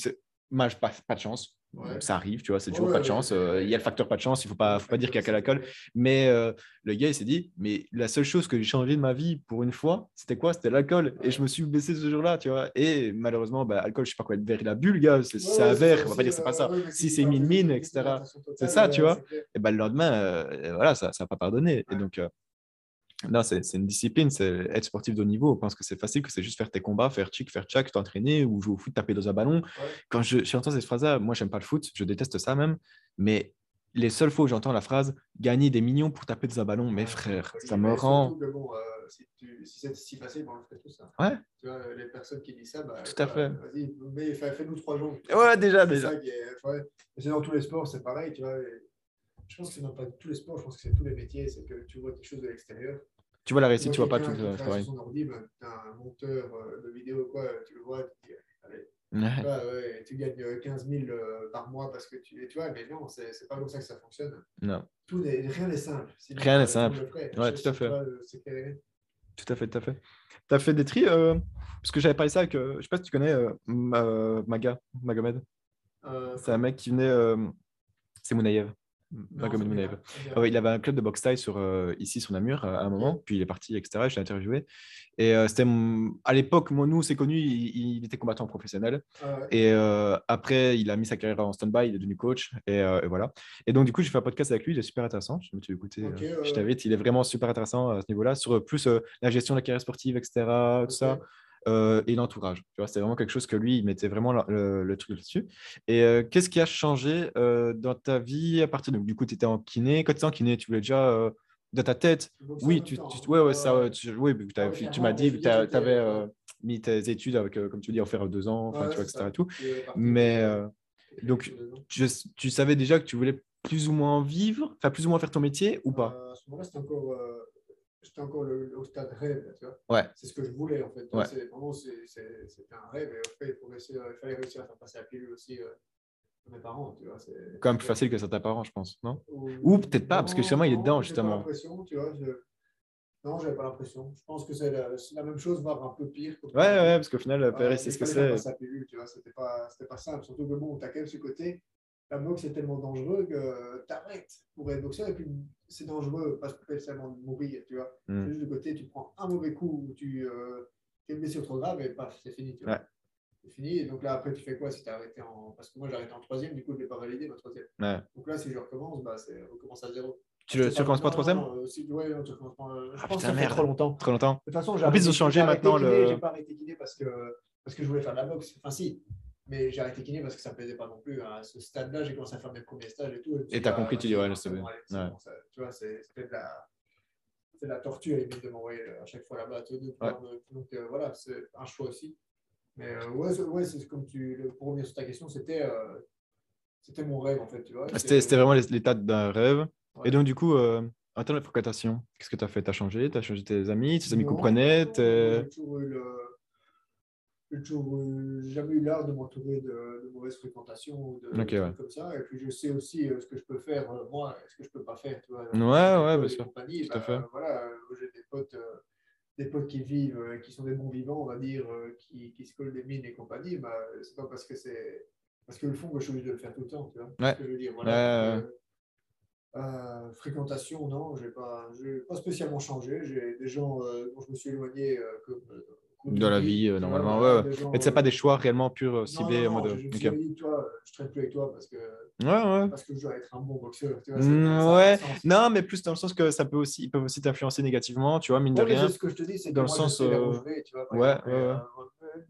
pas, pas de chance. Ça arrive, tu vois, c'est toujours pas de chance. Euh, il y a le facteur pas de chance, il faut pas, faut pas dire qu'il y a qu'à l'alcool. Mais euh, le gars, il s'est dit, mais la seule chose que j'ai changé de ma vie pour une fois, c'était quoi? C'était l'alcool. Et je me suis blessé ce jour-là, tu vois. Et malheureusement, bah, alcool, je sais pas quoi, le verre, il a bu, le gars. C'est un verre, on va pas dire c'est pas ça. Si c'est mine mine, etc. C'est ça, tu vois. Et bah, le lendemain, euh, voilà, ça n'a pas pardonné. Et donc, non, c'est une discipline, c'est être sportif de haut niveau. On pense que c'est facile, que c'est juste faire tes combats, faire chic, faire tchac, t'entraîner ou jouer au foot, taper dans un ballon. Quand j'entends cette phrase-là, moi, j'aime pas le foot, je déteste ça même. Mais les seules fois où j'entends la phrase gagner des millions pour taper dans un ballon, mes frères, ça me rend. bon, euh, si, si c'est si facile, on le fait tout ça. Ouais. Tu vois, les personnes qui disent ça, bah, tout à fait. Vas-y, mais fais-nous trois jours. Ouais, déjà, déjà. C'est dans tous les sports, c'est pareil, tu vois je pense que c'est dans pas tous les sports, je pense que c'est tous les métiers, c'est que tu vois quelque chose de l'extérieur. Tu vois la réussite, tu vois pas tout. le travail. son ordi, ben, as un monteur euh, de vidéo, quoi, tu le vois, tu dis, allez. Ouais. Bah, ouais, tu gagnes 15 euh, 000 euh, par mois parce que tu. Tu vois, mais non, c'est pas comme ça que ça fonctionne. Non. Tout est, rien n'est simple. Rien n'est simple. Ouais, tout à fait. Tout à fait, tout à fait. Tu as fait des tris euh, Parce que j'avais parlé ça avec. Euh, je sais pas si tu connais euh, Maga, Magomed. c'est un mec qui venait. c'est Mounaïev il avait un club de boxe taille sur, euh, ici sur Namur à un moment, puis il est parti, etc. Je l'ai interviewé. Et euh, c'était à l'époque, moi, nous, c'est connu, il, était combattant professionnel. Ah et euh, après, il a mis sa carrière en stand-by, il est devenu coach. Et, voilà. Et donc, du coup, j'ai fait un podcast avec lui, il est super intéressant. Je me suis écouté, je t'invite, il est vraiment super intéressant à ce niveau-là, sur plus la gestion de la carrière sportive, etc. Tout ça. Euh, et l'entourage. Tu vois, c'était vraiment quelque chose que lui, il mettait vraiment le, truc dessus. Et euh, qu'est-ce qui a changé euh, dans ta vie à partir de du coup, tu étais en kiné? Quand tu étais en kiné, tu voulais déjà dans ta tête. Oui, tu, tu, ouais, ouais, ça, tu, oui, tu m'as dit que tu avais mis tes études avec, comme tu dis, en faire deux ans, tu vois, etc. Et tout. Mais donc, tu, tu savais déjà que tu voulais plus ou moins vivre, enfin plus ou moins faire ton métier ou pas? À ce moment-là, c'était encore j'étais encore au stade rêve. Tu vois ouais. C'est ce que je voulais en fait. Ouais. Vraiment, c'était un rêve. Et en fait, il, fallait réussir à faire passer la pilule aussi euh, à mes parents. Tu vois, Quand même plus facile que certains parents, je pense. Non? Ou, peut-être pas, parce que justement, il est dedans, justement. Pas l'impression, tu vois. Je... Non, j'avais pas l'impression. Je pense que c'est la, la, même chose, voire un peu pire. Ouais, ouais, parce qu'au final, le Paris, c'est ce que c'est. C'était pas, pas simple. Surtout que bon, tu as quand même ce côté la boxe est tellement dangereux que tu arrêtes pour être boxeur et puis c'est dangereux parce que seulement de mourir, tu vois. Mm. Juste de côté, tu prends un mauvais coup ou tu euh, es une blessure trop grave et paf, c'est fini, tu vois. C'est fini. Et donc là, après, tu fais quoi si tu as arrêté en. Parce que moi, j'ai arrêté en troisième, du coup, je ne l'ai pas validé, ma troisième. Donc là, si je recommence, bah, c'est recommence à zéro. Tu ne recommences pas troisième euh, si, Ouais, non, tu recommences pas. Je ah, pense putain, que ça fait trop longtemps. Trop longtemps. De toute façon, j'ai. En plus, ils ont changé maintenant le. J'ai pas arrêté kiné parce que, parce que je voulais faire de la boxe. Enfin, si. Mais j'ai arrêté kiné parce que ça ne me plaisait pas non plus. À ce stade-là, j'ai commencé à faire mes premiers stages et tout. Et tu as compris, tu dis, ouais, c'est bien. Tu vois, c'était de la, de la torture limite de m'envoyer à chaque fois là-bas. Donc euh, voilà, c'est un choix aussi. Mais euh, ouais, ouais c'est comme tu. Pour revenir sur ta question, c'était euh, c'était mon rêve en fait. Ah, c'était vraiment l'état d'un rêve. Et donc, du coup, en termes de fréquentation, qu'est-ce que tu as fait? Tu as changé Tu as changé tes amis Tes amis comprenaient J'ai toujours eu le j'ai toujours jamais eu l'art de m'entourer de, de mauvaises fréquentations ou de, trucs comme ça. Et puis je sais aussi euh, ce que je peux faire euh, moi et ce que je peux pas faire. Tu vois, ouais, ouais, bien sûr. Bah, voilà, j'ai des potes, euh, des potes qui vivent, qui sont des bons vivants, on va dire, qui, qui se collent des mines et compagnie. Bah, c'est pas parce que c'est parce que le fond, je suis obligé de le faire tout le temps. Tu vois ouais. ce que je veux dire. Voilà, fréquentation, non, je n'ai pas, pas spécialement changé. J'ai des gens dont je me suis éloigné comme de la vie, euh, normalement. Ouais, Mais c'est pas des choix réellement purs ciblés en mode. Je, je, dit, toi, je traite plus avec toi parce que. Ouais, ouais. Parce que je dois être un bon boxeur. Tu vois, mmh, ouais. Non, mais plus dans le sens que ça peut aussi, ils peuvent aussi t'influencer négativement, tu vois, mine de rien. Ce que je te dis, c'est dans le sens. tu vois, ouais, ouais,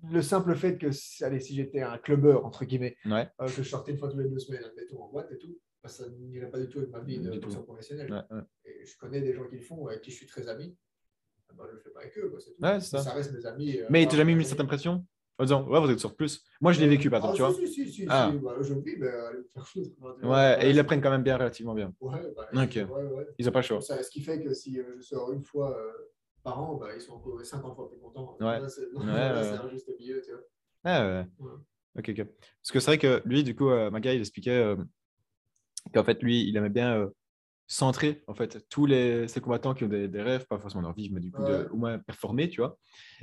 le simple fait que, allez, si j'étais un clubbeur, entre guillemets, euh, que je sortais une fois tous les deux semaines, admettons, en boîte et tout, bah, ça n'irait pas du tout avec ma vie de boxeur professionnel. Et je connais des gens qui le font, avec qui je suis très ami. Bah, je le fais pas avec eux, quoi, tout. Ouais, ça. ça. reste mes amis. Euh, mais tu n'as jamais mis cette impression en disant, ouais, vous êtes sur plus. Moi, je l'ai vécu, par exemple, ah, tu vois. Si, si, si, ah. bah, mais allez faire foutre. Ouais, et ils le prennent quand même bien, relativement bien. Ouais, bah, ok. Ouais, ouais. Ils n'ont pas. Ça, ce qui fait que si euh, je sors une fois euh, par an, bah, ils sont encore 50 fois plus contents. Ouais. C'est un juste milieu, tu vois. Ah ouais. Ok, ok. Parce que c'est vrai que lui, du coup, euh, Maga, il expliquait euh, qu'en fait, lui, il aimait bien euh, centrer en fait tous les, ces combattants qui ont des, des rêves, pas forcément d'en vivre, mais du coup, de, au moins performer, tu vois.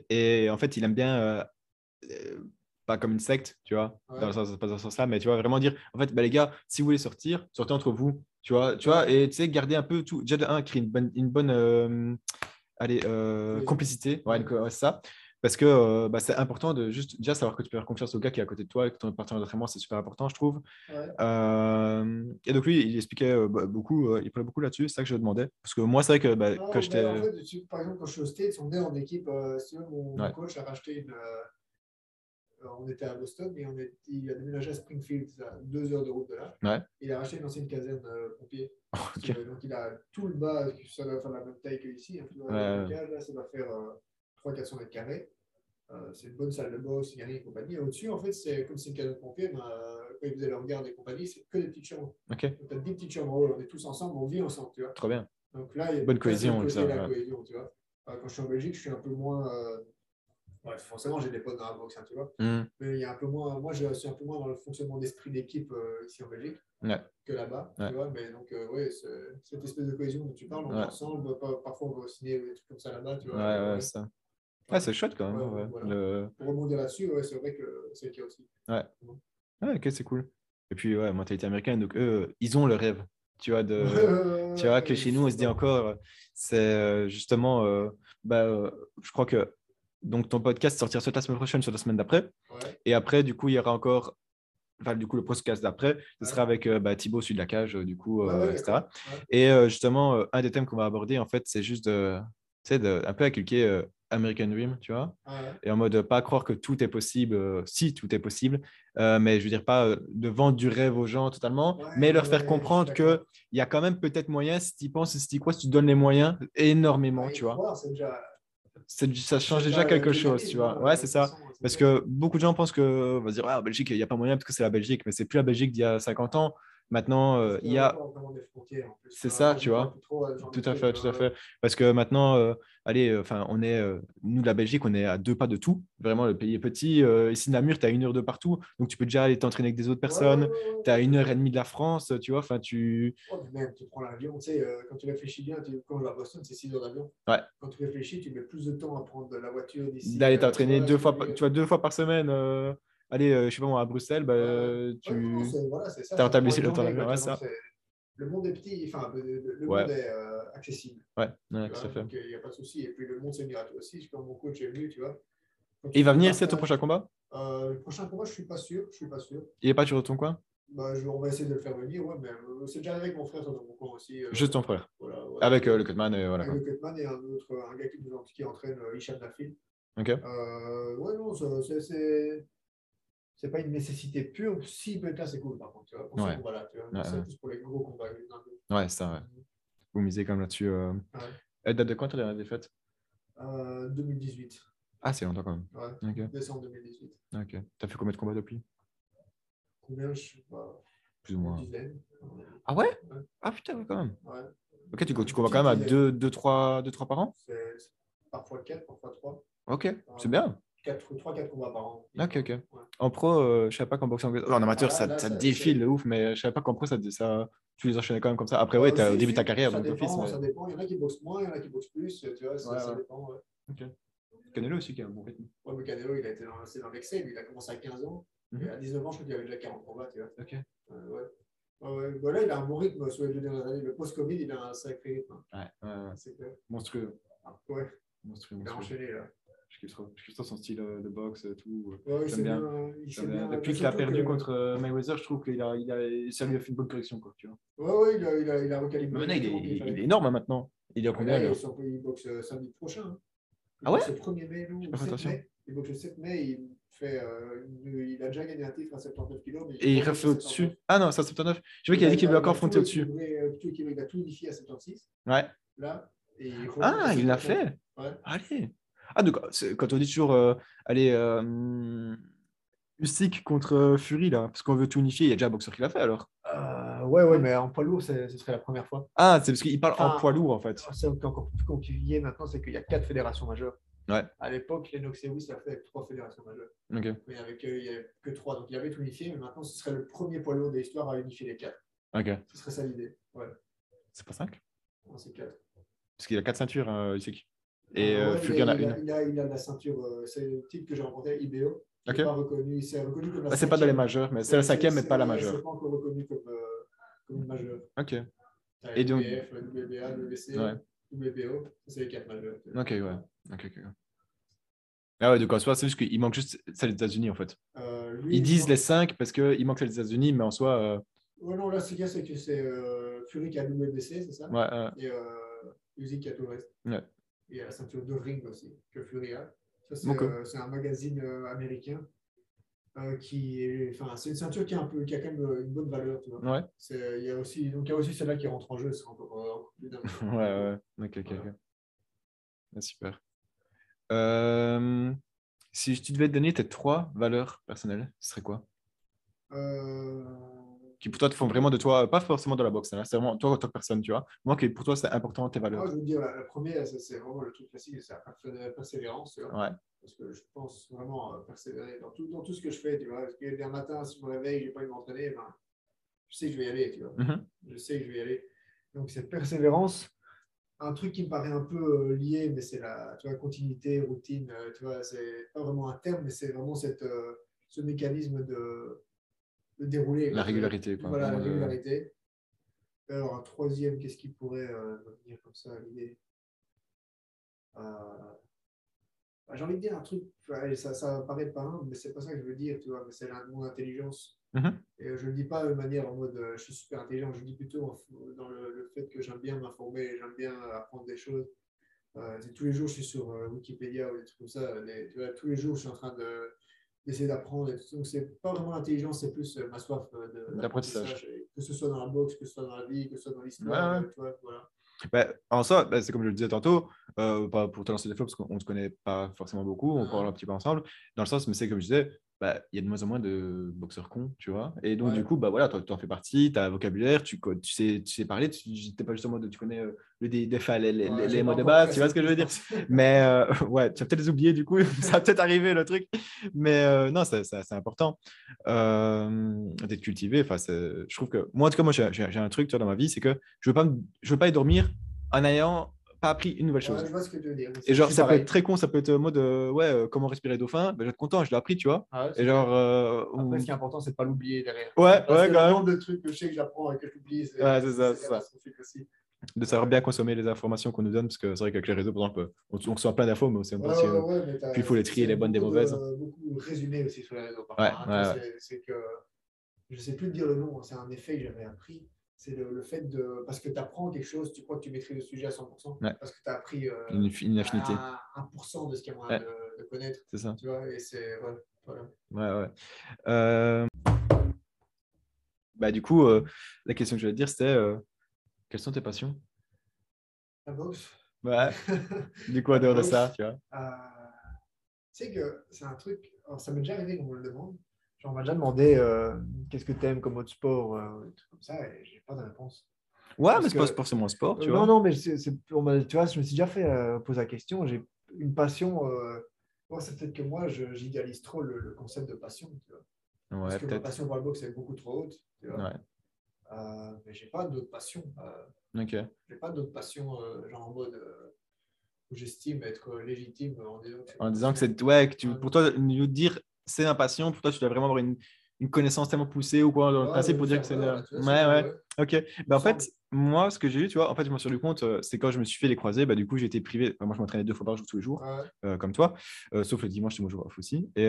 Et en fait, il aime bien, pas comme une secte, tu vois, dans pas dans ce sens-là, mais tu vois, vraiment dire, en fait, bah, les gars, si vous voulez sortir, sortez entre vous, tu vois, tu vois, et tu sais, garder un peu tout, déjà de un, créer une bonne, une bonne allez, complicité, ouais ça. Parce que euh, bah, c'est important de juste déjà savoir que tu peux faire confiance au gars qui est à côté de toi et que ton partenaire d'entraînement, c'est super important, je trouve. Euh, et donc, lui, il expliquait euh, bah, beaucoup, il parlait beaucoup là-dessus, c'est ça que je demandais. Parce que moi, c'est vrai que bah, quand j'étais. En fait, par exemple, quand je suis au States, on est en équipe. si mon, coach a racheté une. on était à Boston et on est, il a déménagé à Springfield, à deux heures de route de là. Il a racheté une ancienne caserne pompier. donc, il a tout le bas, ça doit faire la même taille qu'ici. Hein, là, ça va faire 300-400 mètres carrés. Euh, c'est une bonne salle de boss, il y a rien et compagnie. Et au-dessus, en fait, c'est comme c'est une caserne de pompiers, ben, quand ils faisaient leur garde et compagnie, c'est que des petites chambres. Ok. Donc, tu as 10 petites chambres en haut, on est tous ensemble, on vit ensemble, tu vois. Trop bien. Donc là, il y a bonne cohésion, ça, la cohésion, tu vois. Euh, quand je suis en Belgique, je suis un peu moins. Euh... Ouais, forcément, j'ai des potes dans la boxe, hein, tu vois. Mm. Mais il y a un peu moins. Moi, je suis un peu moins dans le fonctionnement d'esprit d'équipe euh, ici en Belgique ouais. que là-bas, tu vois. Mais donc, euh, ouais, cette espèce de cohésion dont tu parles, on est ensemble. Parfois, on va signer des trucs comme ça là-bas, tu vois. Ouais, ouais, ça. Ah, c'est chouette quand même. Ouais, voilà. le... Pour rebondir là-dessus, ouais, c'est vrai que c'est le cas aussi. Ouais. ouais. ok, c'est cool. Et puis, ouais, mentalité américaine, donc eux, ils ont le rêve. Tu vois, de... tu vois que chez nous, on se dit encore, c'est euh, justement, euh, bah, euh, je crois que donc ton podcast sortira soit la semaine prochaine, soit la semaine d'après. Et après, du coup, il y aura encore enfin du coup le podcast d'après ce sera avec bah, Thibaut celui de la cage du coup etc et justement un des thèmes qu'on va aborder en fait c'est juste de, de un peu inculquer American Dream, tu vois. Et en mode pas croire que tout est possible, euh, si tout est possible, euh, mais je veux dire pas euh, de vendre du rêve aux gens totalement, mais leur faire comprendre qu'il y a quand même peut-être moyen, si tu penses, si tu crois, si tu donnes les moyens, énormément, tu vois. Ça change déjà quelque chose, tu vois. Ouais, c'est ça. Parce que beaucoup de gens pensent que, on va dire, ah, Belgique, il n'y a pas moyen parce que c'est la Belgique, mais c'est plus la Belgique d'il y a 50 ans. Maintenant, euh, il y a. C'est ça, tu vois. Tout à fait, tout à fait. Parce que maintenant, euh, allez, euh, enfin, on est, nous, la Belgique, on est à deux pas de tout. Vraiment, le pays est petit. ici, Namur, tu as une heure de partout. Donc, tu peux déjà aller t'entraîner avec des autres personnes. tu as une heure et demie de la France, tu vois. Enfin, tu. même, tu prends l'avion, tu sais, quand tu réfléchis bien, tu... quand je vais à Boston, c'est six heures d'avion. Ouais. Quand tu réfléchis, tu mets plus de temps à prendre la voiture d'ici. D'aller t'entraîner deux fois, tu vois, deux fois par semaine allez, euh, je sais pas moi, à Bruxelles, bah, tu voilà, as rétabli le temps ça. Le monde est petit, enfin, le, monde est euh, accessible. Ouais, ouais tout à fait. Il n'y a pas de souci. Et puis, le monde, c'est miracle aussi. Je, quand mon coach est venu, tu vois. Et il va venir, c'est ton prochain combat? euh, Le prochain combat, je ne suis pas sûr. Je suis pas sûr. Il n'est pas sur ton coin? Bah, je, On va essayer de le faire venir, ouais, mais euh, c'est déjà avec mon frère dans mon coin aussi. Euh, Juste ton frère voilà, ouais, Avec le Cutman et voilà. Avec le Cutman et un autre, un gars qui, nous, qui entraîne Hicham Nafil. Ok. ouais, non, c'est c'est pas une nécessité pure. Si peut être là, c'est cool, par contre. Tu vois, pour ouais. combat-là, tu vois. Ouais, c'est pour les gros combats. Ouais, ça, ouais. Vous misez comme là-dessus. Euh... Elle date de quand ta dernière défaite euh, 2018. Ah, c'est longtemps quand même. Ouais, okay. décembre 2018. Ok. T'as fait combien de combats depuis? Combien Je sais pas. Plus ou moins. Une dizaine. Ah ouais? Ah putain, ouais, quand même. Ouais. Ok, tu, tu combats quand même à 2-3 par an? Parfois 4, parfois 3. Ok, c'est bien. 3-4 combats par an. Ok, ok. Ouais. En pro, euh, je savais pas qu'en boxe anglaise. en amateur, ça, ça, ça, défile de ouf, mais je savais pas qu'en pro, ça, ça, tu les enchaînais quand même comme ça. Après, ouais, as, au début de ta carrière, ça, dépend, mais... ça dépend. Il y en a qui boxent moins, il y en a qui boxent plus. Tu vois, ça, ça dépend. Ouais. Ok. Canelo aussi qui a un bon rythme. Ouais, mais Canelo, il a été dans, dans l'excès. Lui, il a commencé à 15 ans. Mm -hmm. Et à 19 ans, je crois qu'il avait déjà 40 combats. Tu vois. Ok. Euh, ouais. Voilà, il a un bon rythme sur les deux dernières années. Le post-Covid, il a un sacré rythme. Ouais, ouais, ouais. C'est clair. Monstrueux. Ah, ouais. Monstrueux, monstrueux. Il a enchaîné là. Je kiffe trop, je kiffe trop son style euh, de boxe et tout. Ouais, J'aime bien. bien, il sait J'aime bien. bien. Depuis qu'il a perdu que- contre euh, Mayweather, je trouve qu'il a, il a, ça lui a fait une bonne correction. Quoi, tu vois. Ouais, ouais, il a, il a, il a recalibré. Mais maintenant, il est, tout le monde, il, est énorme hein, maintenant. Il est à combien là, il, boxe euh, samedi prochain. hein. Il Ah ouais boxe le 1er mai, non, J'ai le pas fait 7 attention. mai. Il boxe le 7 mai, il, fait, euh, une- il a déjà gagné un titre à 79 kg. Et il refait que au-dessus. 79. Ah non, ça 79. Je vois qu'il a dit qu'il voulait encore tout fronter au-dessus. euh. Il a tout unifié à 76. Ouais. Là, et il remonte Ah, à il l'a 79. fait. Ouais. Allez. Ah, donc, c'est- quand on dit toujours, euh, allez, euh, Usyk contre euh, Fury, là, parce qu'on veut tout unifier, il y a déjà un boxeur qui l'a fait alors. Euh, ouais, ouais, mais en poids lourd, ce serait la première fois. Ah, c'est parce qu'il parle en poids lourd, en fait. C'est encore plus compliqué maintenant, c'est qu'il y a quatre fédérations majeures. Ouais. À l'époque, Lennox Lewis l'a fait avec trois fédérations majeures. Ok. Mais avec eux, il n'y avait que trois. Donc il avait tout unifié, mais maintenant, ce serait le premier poids lourd de l'histoire à unifier les quatre. Ok. Ce serait ça l'idée. Ouais, C'est pas 5 Non, c'est quatre. Parce qu'il a 4 ceintures, euh, Usyk. Et Ah, euh, ouais, Fury il, en a il, une. a, il, a, il a la ceinture, euh, c'est le titre que j'ai remporté, IBO. Il Ok. n'est pas reconnu, c'est reconnu comme la Ah, c'est pas dans les majeures, mais c'est la cinquième, mais pas la majeure. C'est pas encore reconnu comme, euh, comme une majeure. Ok. Et donc- WBF, WBA, WBC, Ouais. WBO, c'est les quatre majeures. Ok, ouais. Ok, ok. Ah ouais, donc en soi, c'est juste qu'il manque juste celle des États-Unis, en fait. Euh, lui, Ils disent les 5 parce qu'il manque celle des États-Unis, mais en soi, Ouais, non, là, ce qu'il y a, c'est que c'est Fury qui a WBC, c'est ça? Ouais, Et Usyk qui a tout le reste. Ouais. Et il y a la ceinture de ring aussi, que Fury a. Ça, c'est Ok. euh, c'est un magazine euh, américain. euh, qui est, enfin, c'est une ceinture qui a, un peu, qui a quand même une bonne valeur, tu vois. ouais. C'est- Il y a aussi, donc il y a aussi celle-là qui rentre en jeu, c'est encore, encore plus dingue. Ouais, ouais. Ok, ok, Voilà. ok. Ah, super. Euh, si tu devais te donner tes trois valeurs personnelles, ce serait quoi? Euh, Qui pour toi te font vraiment de toi, pas forcément de la boxe, hein, c'est vraiment toi en tant que personne, tu vois. Moi, qui pour toi, c'est important tes moi, valeurs. je veux dire, la, la première, c'est vraiment le truc classique, c'est la persévérance, tu vois. Ouais, Parce que je pense vraiment euh, persévérer dans tout, dans tout ce que je fais, tu vois. Parce que un matin, si je me réveille, j'ai pas envie de m'entraîner, ben, je sais que je vais y aller, tu vois. Mhm. Je sais que je vais y aller. Donc, cette persévérance, un truc qui me paraît un peu euh, lié, mais c'est la tu vois, continuité, routine, euh, tu vois, c'est pas vraiment un terme, mais c'est vraiment cette, ce mécanisme de, dérouler. la régularité. Quoi. Voilà, la Vraiment de- régularité. Alors, un troisième, qu'est-ce qui pourrait euh, venir comme ça à l'idée? Euh, bah, J'ai envie de dire un truc, ça, ça paraît pas humble, mais c'est pas ça que je veux dire, tu vois, mais c'est la- mon intelligence. Mhm. Et euh, je ne le dis pas de manière en mode je suis super intelligent, je le dis plutôt dans le, le fait que j'aime bien m'informer, j'aime bien apprendre des choses. Euh, tous les jours, je suis sur euh, Wikipédia ou des trucs comme ça. les- tu vois, tous les jours, je suis en train de- d'essayer d'apprendre. Donc, c'est pas vraiment l'intelligence, c'est plus euh, ma soif euh, de- D'apprentissage. Que ce soit dans la boxe, que ce soit dans la vie, que ce soit dans l'histoire. Ouais, voilà. Bah, en soi, bah, c'est comme je le disais tantôt, euh, pas pour te lancer des flots, parce qu'on ne se connaît pas forcément beaucoup, on Mhm. parle un petit peu ensemble, dans le sens, mais c'est comme je disais, bah, il y a de moins en moins de boxeurs cons, tu vois. Et donc, Ouais. du coup, bah, voilà, toi, tu en fais partie, tu as un vocabulaire, tu, sais, tu sais parler, tu n'es pas justement, de, tu connais euh, le, enfin, les, les, Ouais, les mots de base, tu vois ce que je veux dire? Mais euh, ouais, tu vas peut-être les oublier, du coup, ça va peut-être arriver le truc. Mais euh, non, c'est important d'être cultivé. Enfin, je trouve que moi, en tout cas, moi, j'ai un truc tu vois, dans ma vie, c'est que je ne veux, pas je veux pas y dormir en n'ayant pas appris une nouvelle chose. Ouais, je vois ce que tu veux dire. Et genre, C'est ça peut être très con, ça peut être en mode euh, ouais, euh, comment respirer le dauphin? Ben, je vais être content, je l'ai appris, tu vois. Ah ouais, c'est Et genre, euh, Après, on- ce qui est important, c'est de pas l'oublier derrière. Ouais, Parce ouais, quand le même. nombre de trucs que je sais que j'apprends et que j'oublie, c'est Ouais, c'est ça, c'est ça. catastrophique aussi. de savoir bien consommer les informations qu'on nous donne, parce que c'est vrai qu'avec les réseaux, par exemple, on, on reçoit plein d'infos, mais aussi on Ouais, ouais, euh, puis il faut les trier, c'est les bonnes des mauvaises. de- beaucoup résumé aussi sur les réseaux. par Ouais, hein. C'est- C'est que je ne sais plus te dire le nom, c'est un effet que j'avais appris. C'est le, le fait de. Parce que tu apprends quelque chose, tu crois que tu maîtrises le sujet à 100%, Ouais. parce que tu as appris euh, une, une affinité. à 1% de ce qu'il y a moyen Ouais. de, de connaître. C'est ça. Tu vois, et c'est. ouais, voilà. Ouais, ouais. Euh, Bah, du coup, euh, la question que je voulais te dire, c'était quelles sont tes passions? La boxe. Ouais. Du coup, en dehors de ça, tu vois. Tu sais que c'est un truc, alors, ça m'est déjà arrivé qu'on me le demande. Genre, on m'a déjà demandé euh, qu'est-ce que tu aimes comme autre sport, euh, des trucs comme ça, et j'ai pas de réponse. Ouais, Parce mais c'est pas que- forcément un sport, tu Euh, vois. non, non, mais c'est, c'est- m'a- tu vois, je me suis déjà fait euh, poser la question. J'ai une passion. Euh, bon, c'est peut-être que moi, je- j'idéalise trop le, le concept de passion. Tu vois, Ouais, parce que ma peut-être. passion pour le boxe est beaucoup trop haute. Tu vois, Ouais. Euh, mais j'ai pas d'autres passions. Euh, Ok. j'ai pas d'autres passions, euh, genre en mode euh, où j'estime être légitime en disant que c'est En ma disant que c'est. Ouais, que tu, pour toi, de dire c'est ma passion, pour toi, tu dois vraiment avoir une, une connaissance tellement poussée ou quoi dans le principe pour dire que c'est. Ouais, ouais. Ok. Ben, en fait, moi, ce que j'ai eu, tu vois, en fait, je me suis rendu compte, euh, c'est quand je me suis fait les croisés, bah, du coup, été privé. moi, je m'entraînais deux fois par jour tous les jours, euh, comme toi, euh, sauf le dimanche, c'est mon jour off aussi. Et,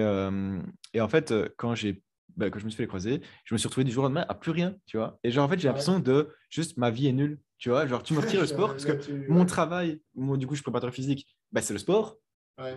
et en fait, quand j'ai bah, quand je me suis fait les croisés, je me suis retrouvé du jour au lendemain à plus rien, tu vois. Et genre, en fait, j'ai l'impression de juste ma vie est nulle, tu vois. Genre, tu me retires le sport parce que mon travail, moi, du coup, je suis préparateur physique, bah, c'est le sport,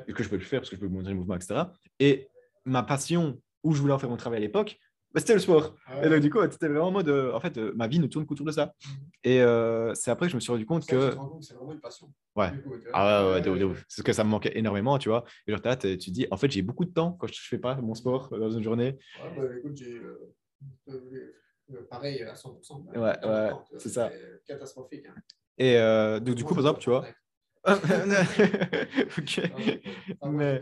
et que je peux plus faire parce que je peux montrer les mouvements, etc. Et ma passion, où je voulais en faire mon travail à l'époque, bah, c'était le sport. Et donc, du coup, c'était vraiment en mode, euh, en fait, euh, ma vie ne tourne qu'autour de ça. Mhm. Et euh, c'est après que je me suis rendu compte que. C'est vraiment une passion. Ouais. ah ouais, ouais, ouais, C'est ce que ça me manquait énormément, tu vois. Et genre, tu dis, en fait, j'ai beaucoup de temps quand je fais pas mon sport dans une journée. Ouais, bah, écoute, j'ai. pareil à 100%. Bah, ouais, ouais, c'est ça. Catastrophique. Hein. Et donc, du coup, par exemple, tu vois. ok. mais...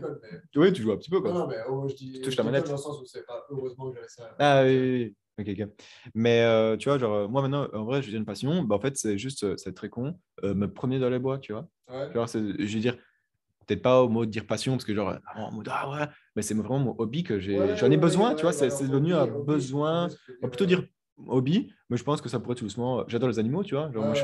Oui, tu joues un petit peu. Quoi. Non, non, mais oh, je dis. Tu touches la manette. Dans le sens où c'est pas heureusement que j'avais ça. Ah oui, oui, Ok, ok. Mais euh, tu vois, genre, euh, moi maintenant, en vrai, j'ai une passion. Bah, en fait, c'est juste, euh, c'est très con, me promener dans les bois, tu vois. Ouais. Genre, je veux dire, peut-être pas au mot de dire passion, parce que genre, en mode, ah ouais, mais c'est vraiment mon hobby que j'ai. J'en ai besoin, tu vois, c'est devenu un besoin. On va plutôt dire hobby, mais je pense que ça pourrait tout doucement. J'adore les animaux, tu vois. Genre, moi, je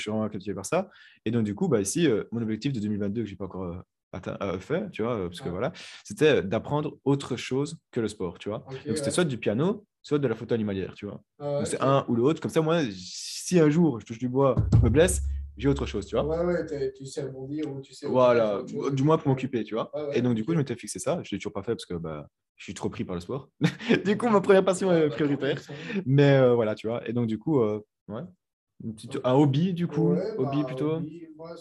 suis, vraiment, captivé par ça. Et donc, du coup, bah, ici, euh, mon objectif de 2022 que j'ai pas encore euh, atteint, euh, fait, tu vois, parce que voilà, c'était d'apprendre autre chose que le sport, tu vois. donc, c'était soit du piano, soit de la photo animalière, tu vois. c'est un ou l'autre. Comme ça, moi, si un jour je touche du bois, je me blesse, j'ai autre chose, tu vois. Ouais, ouais, tu sais rebondir ou tu sais. Voilà, du moins pour m'occuper, tu vois. et donc, du coup, je m'étais fixé ça. Je l'ai toujours pas fait parce que bah, je suis trop pris par le sport. du coup, ma première passion est prioritaire. Mais euh, voilà, tu vois. Et donc, du coup, euh, ouais. Un hobby, du coup. hobby bah, plutôt. Hobby, moi,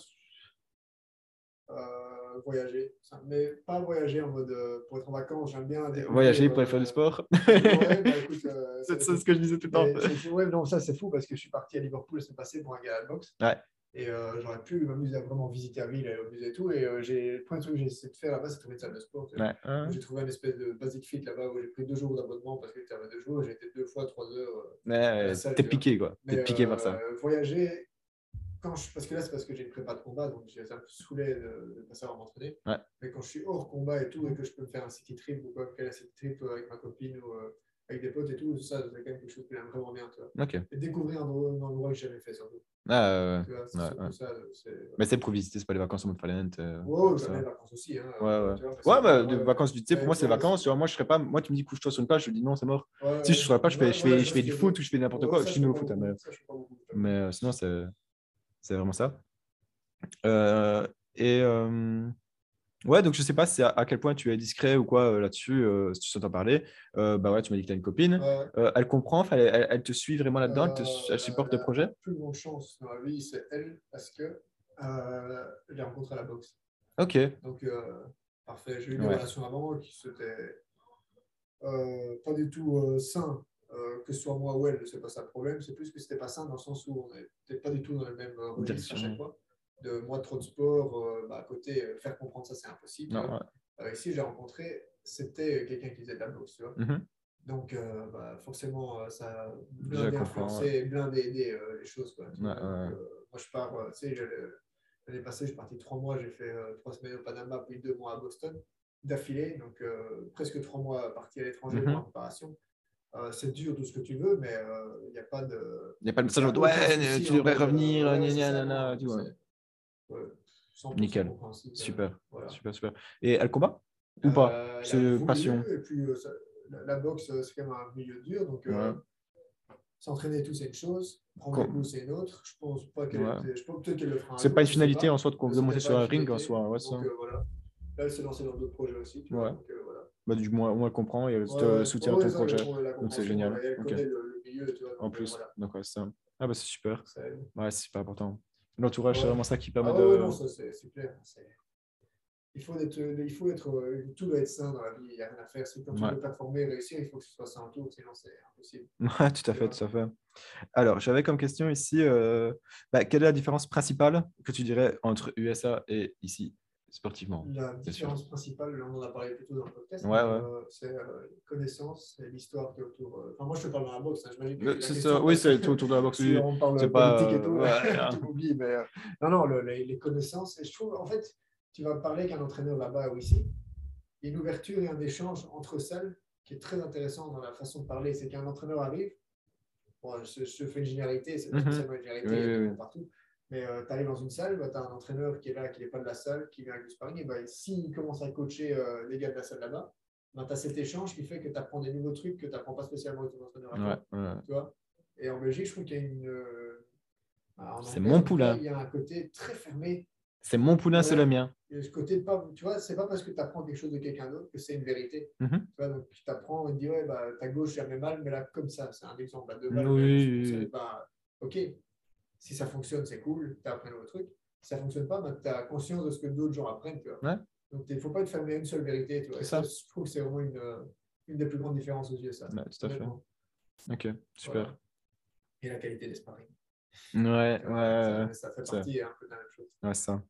euh, voyager. Mais pas voyager en mode pour être en vacances. J'aime bien. Voyager pour aller faire du sport. ouais, bah, écoute, c'est ce que je disais tout le temps. Ouais, non, ça c'est fou parce que je suis parti à Liverpool c'est passé pour un gala de boxe. Ouais. Et euh, j'aurais pu m'amuser à vraiment visiter la ville, aller au musée et tout. Et euh, le premier truc que j'ai essayé de faire là-bas, c'est trouver une salle de sport. J'ai trouvé une espèce de basic fit là-bas où j'ai pris deux jours d'abonnement parce que c'était deux jours. J'ai été deux fois trois heures. Euh, ouais, t'es piqué quoi. T'es piqué par ça. Voyager, quand je, parce que là, c'est parce que j'ai une prépa de combat, donc un peu saoulé de ne pas savoir m'entraîner. Mais quand je suis hors combat et tout, et que je peux me faire un city trip ou quoi, un city trip avec ma copine ou avec des potes et tout, ça, c'est quand même quelque chose qui j'aime vraiment bien. Tu vois. Et découvrir un, endroit que je n'avais fait surtout. Ah, ouais, ouais. Ça, mais c'est pour visiter, c'est pas les vacances en mode Fallen. Euh, ouais, c'est les vacances aussi. Hein, ouais, ouais. ouais, bah, des vacances, tu sais, pour moi, c'est vacances. Moi, je serais pas, moi, tu me dis couche-toi sur une plage, je dis non, c'est mort. si je ne serais pas, je fais, je fais, je fais du foot ou je fais n'importe quoi. Je suis au foot. Mais, euh, sinon, c'est vraiment ça. Euh, et. Ouais, donc je sais pas si à, quel point tu es discret ou quoi euh, là-dessus, euh, si tu souhaites en parler. Euh, bah ouais, tu m'as dit que tu as une copine. elle comprend, elle, elle, te suit vraiment là-dedans, elle, supporte le projet? Plus grande chance dans la vie, c'est elle, parce que je l'ai rencontrée à la boxe. Ok. Donc, parfait. J'ai eu une relation avant qui c'était pas du tout sain, que ce soit moi ou elle, c'est pas ça le problème. C'est plus que c'était pas sain dans le sens où on n'était pas du tout dans le même registre à chaque fois de moi trop de sport euh, bah, à côté, euh, faire comprendre ça, c'est impossible. Euh, ici, j'ai rencontré, c'était quelqu'un qui faisait de la boxe, tu vois. Mm-hmm. Donc, bah, forcément, ça a bien influencé, bien aidé les choses. Quoi, moi, je pars, tu sais, l'année passée, je suis parti trois mois, j'ai fait trois semaines au Panama, puis deux mois à Boston d'affilée, donc presque trois mois parti à l'étranger mm-hmm. en préparation. c'est dur tout ce que tu veux, mais il n'y a pas de. Il n'y a pas de message de ouais, tu devrais revenir, tu vois. Nickel. super. super, super. Et elle combat ou pas? euh, C'est passion. Et puis, euh, la, boxe, euh, c'est quand même un milieu dur. Donc, s'entraîner tout, c'est une chose. Prendre des coups, c'est une autre. Je pense pas qu'elle je pense peut-être qu'elle le fera. C'est pas une finalité en soi de monter sur un ring en soi. Ouais, donc, voilà. Là, elle s'est lancée dans d'autres projets aussi. Tu ouais. donc, voilà. bah, du moins, on elle comprend et elle te soutient ton projet. Donc, c'est génial. Vois, en plus. Ouais, bah, c'est super. Ouais, c'est super important. L'entourage, c'est vraiment ça qui permet ah, de. Non, ça, c'est clair. Il faut, être, il faut être, euh, tout doit être sain dans la vie, il n'y a rien à faire. Si quand tu veux performer, réussir, il faut que ce soit sain autour, sinon c'est impossible. Ouais, tout à fait, tout à fait. Alors, j'avais comme question ici, euh, bah, quelle est la différence principale que tu dirais entre USA et ici? Sportivement. La différence principale, on en a parlé plutôt dans le podcast, ouais, euh, c'est euh, connaissance et l'histoire qui est autour. Euh, enfin, moi, je te parle dans la boxe. Hein, ça, oui, c'est autour de la boxe. si on parle politique pas, et tout, ouais, tu m'oublies. Mais non, non, le, les, les, connaissances. Et je trouve, en fait, tu vas parler qu'un entraîneur là-bas ou ici, il y a une ouverture et un échange entre salles qui est très intéressant dans la façon de parler, c'est qu'un entraîneur arrive. Bon, je, je fais une généralité, c'est Mhm. spécialement une généralité, Oui, oui, oui. partout. Mais tu arrives dans une salle, tu as un entraîneur qui est là, qui n'est pas de la salle, qui vient avec du sparring. Et s'il commence à coacher euh, les gars de la salle là-bas, ben, tu as cet échange qui fait que tu apprends des nouveaux trucs que tu n'apprends pas spécialement avec ton entraîneur. Ouais, ouais. tu vois? Et en Belgique, je trouve qu'il y a une. euh, en C'est mon poulain. Il y a un côté très fermé. C'est mon poulain, c'est le mien. Et ce côté de pas, tu vois, c'est pas parce que tu apprends quelque chose de quelqu'un d'autre que c'est une vérité. Mhm. Tu vois, donc tu apprends, on te dit, ouais, bah, ta gauche jamais mal, mais là, comme ça, c'est un exemple. À deux balles, Oui, oui. pas. ok, si ça fonctionne, c'est cool, tu un nouveau truc. Si ça fonctionne pas, bah, tu as conscience de ce que d'autres gens apprennent. Tu vois. Ouais. Donc il ne faut pas être fermé à une seule vérité. Tu vois. Ça. Je trouve que c'est vraiment une, euh, une des plus grandes différences aux yeux, ça. Ouais, tout à fait. Ok, super. Voilà. Et la qualité des sparring. Ouais, ouais, ça, fait partie un peu de la même chose. ouais, ça.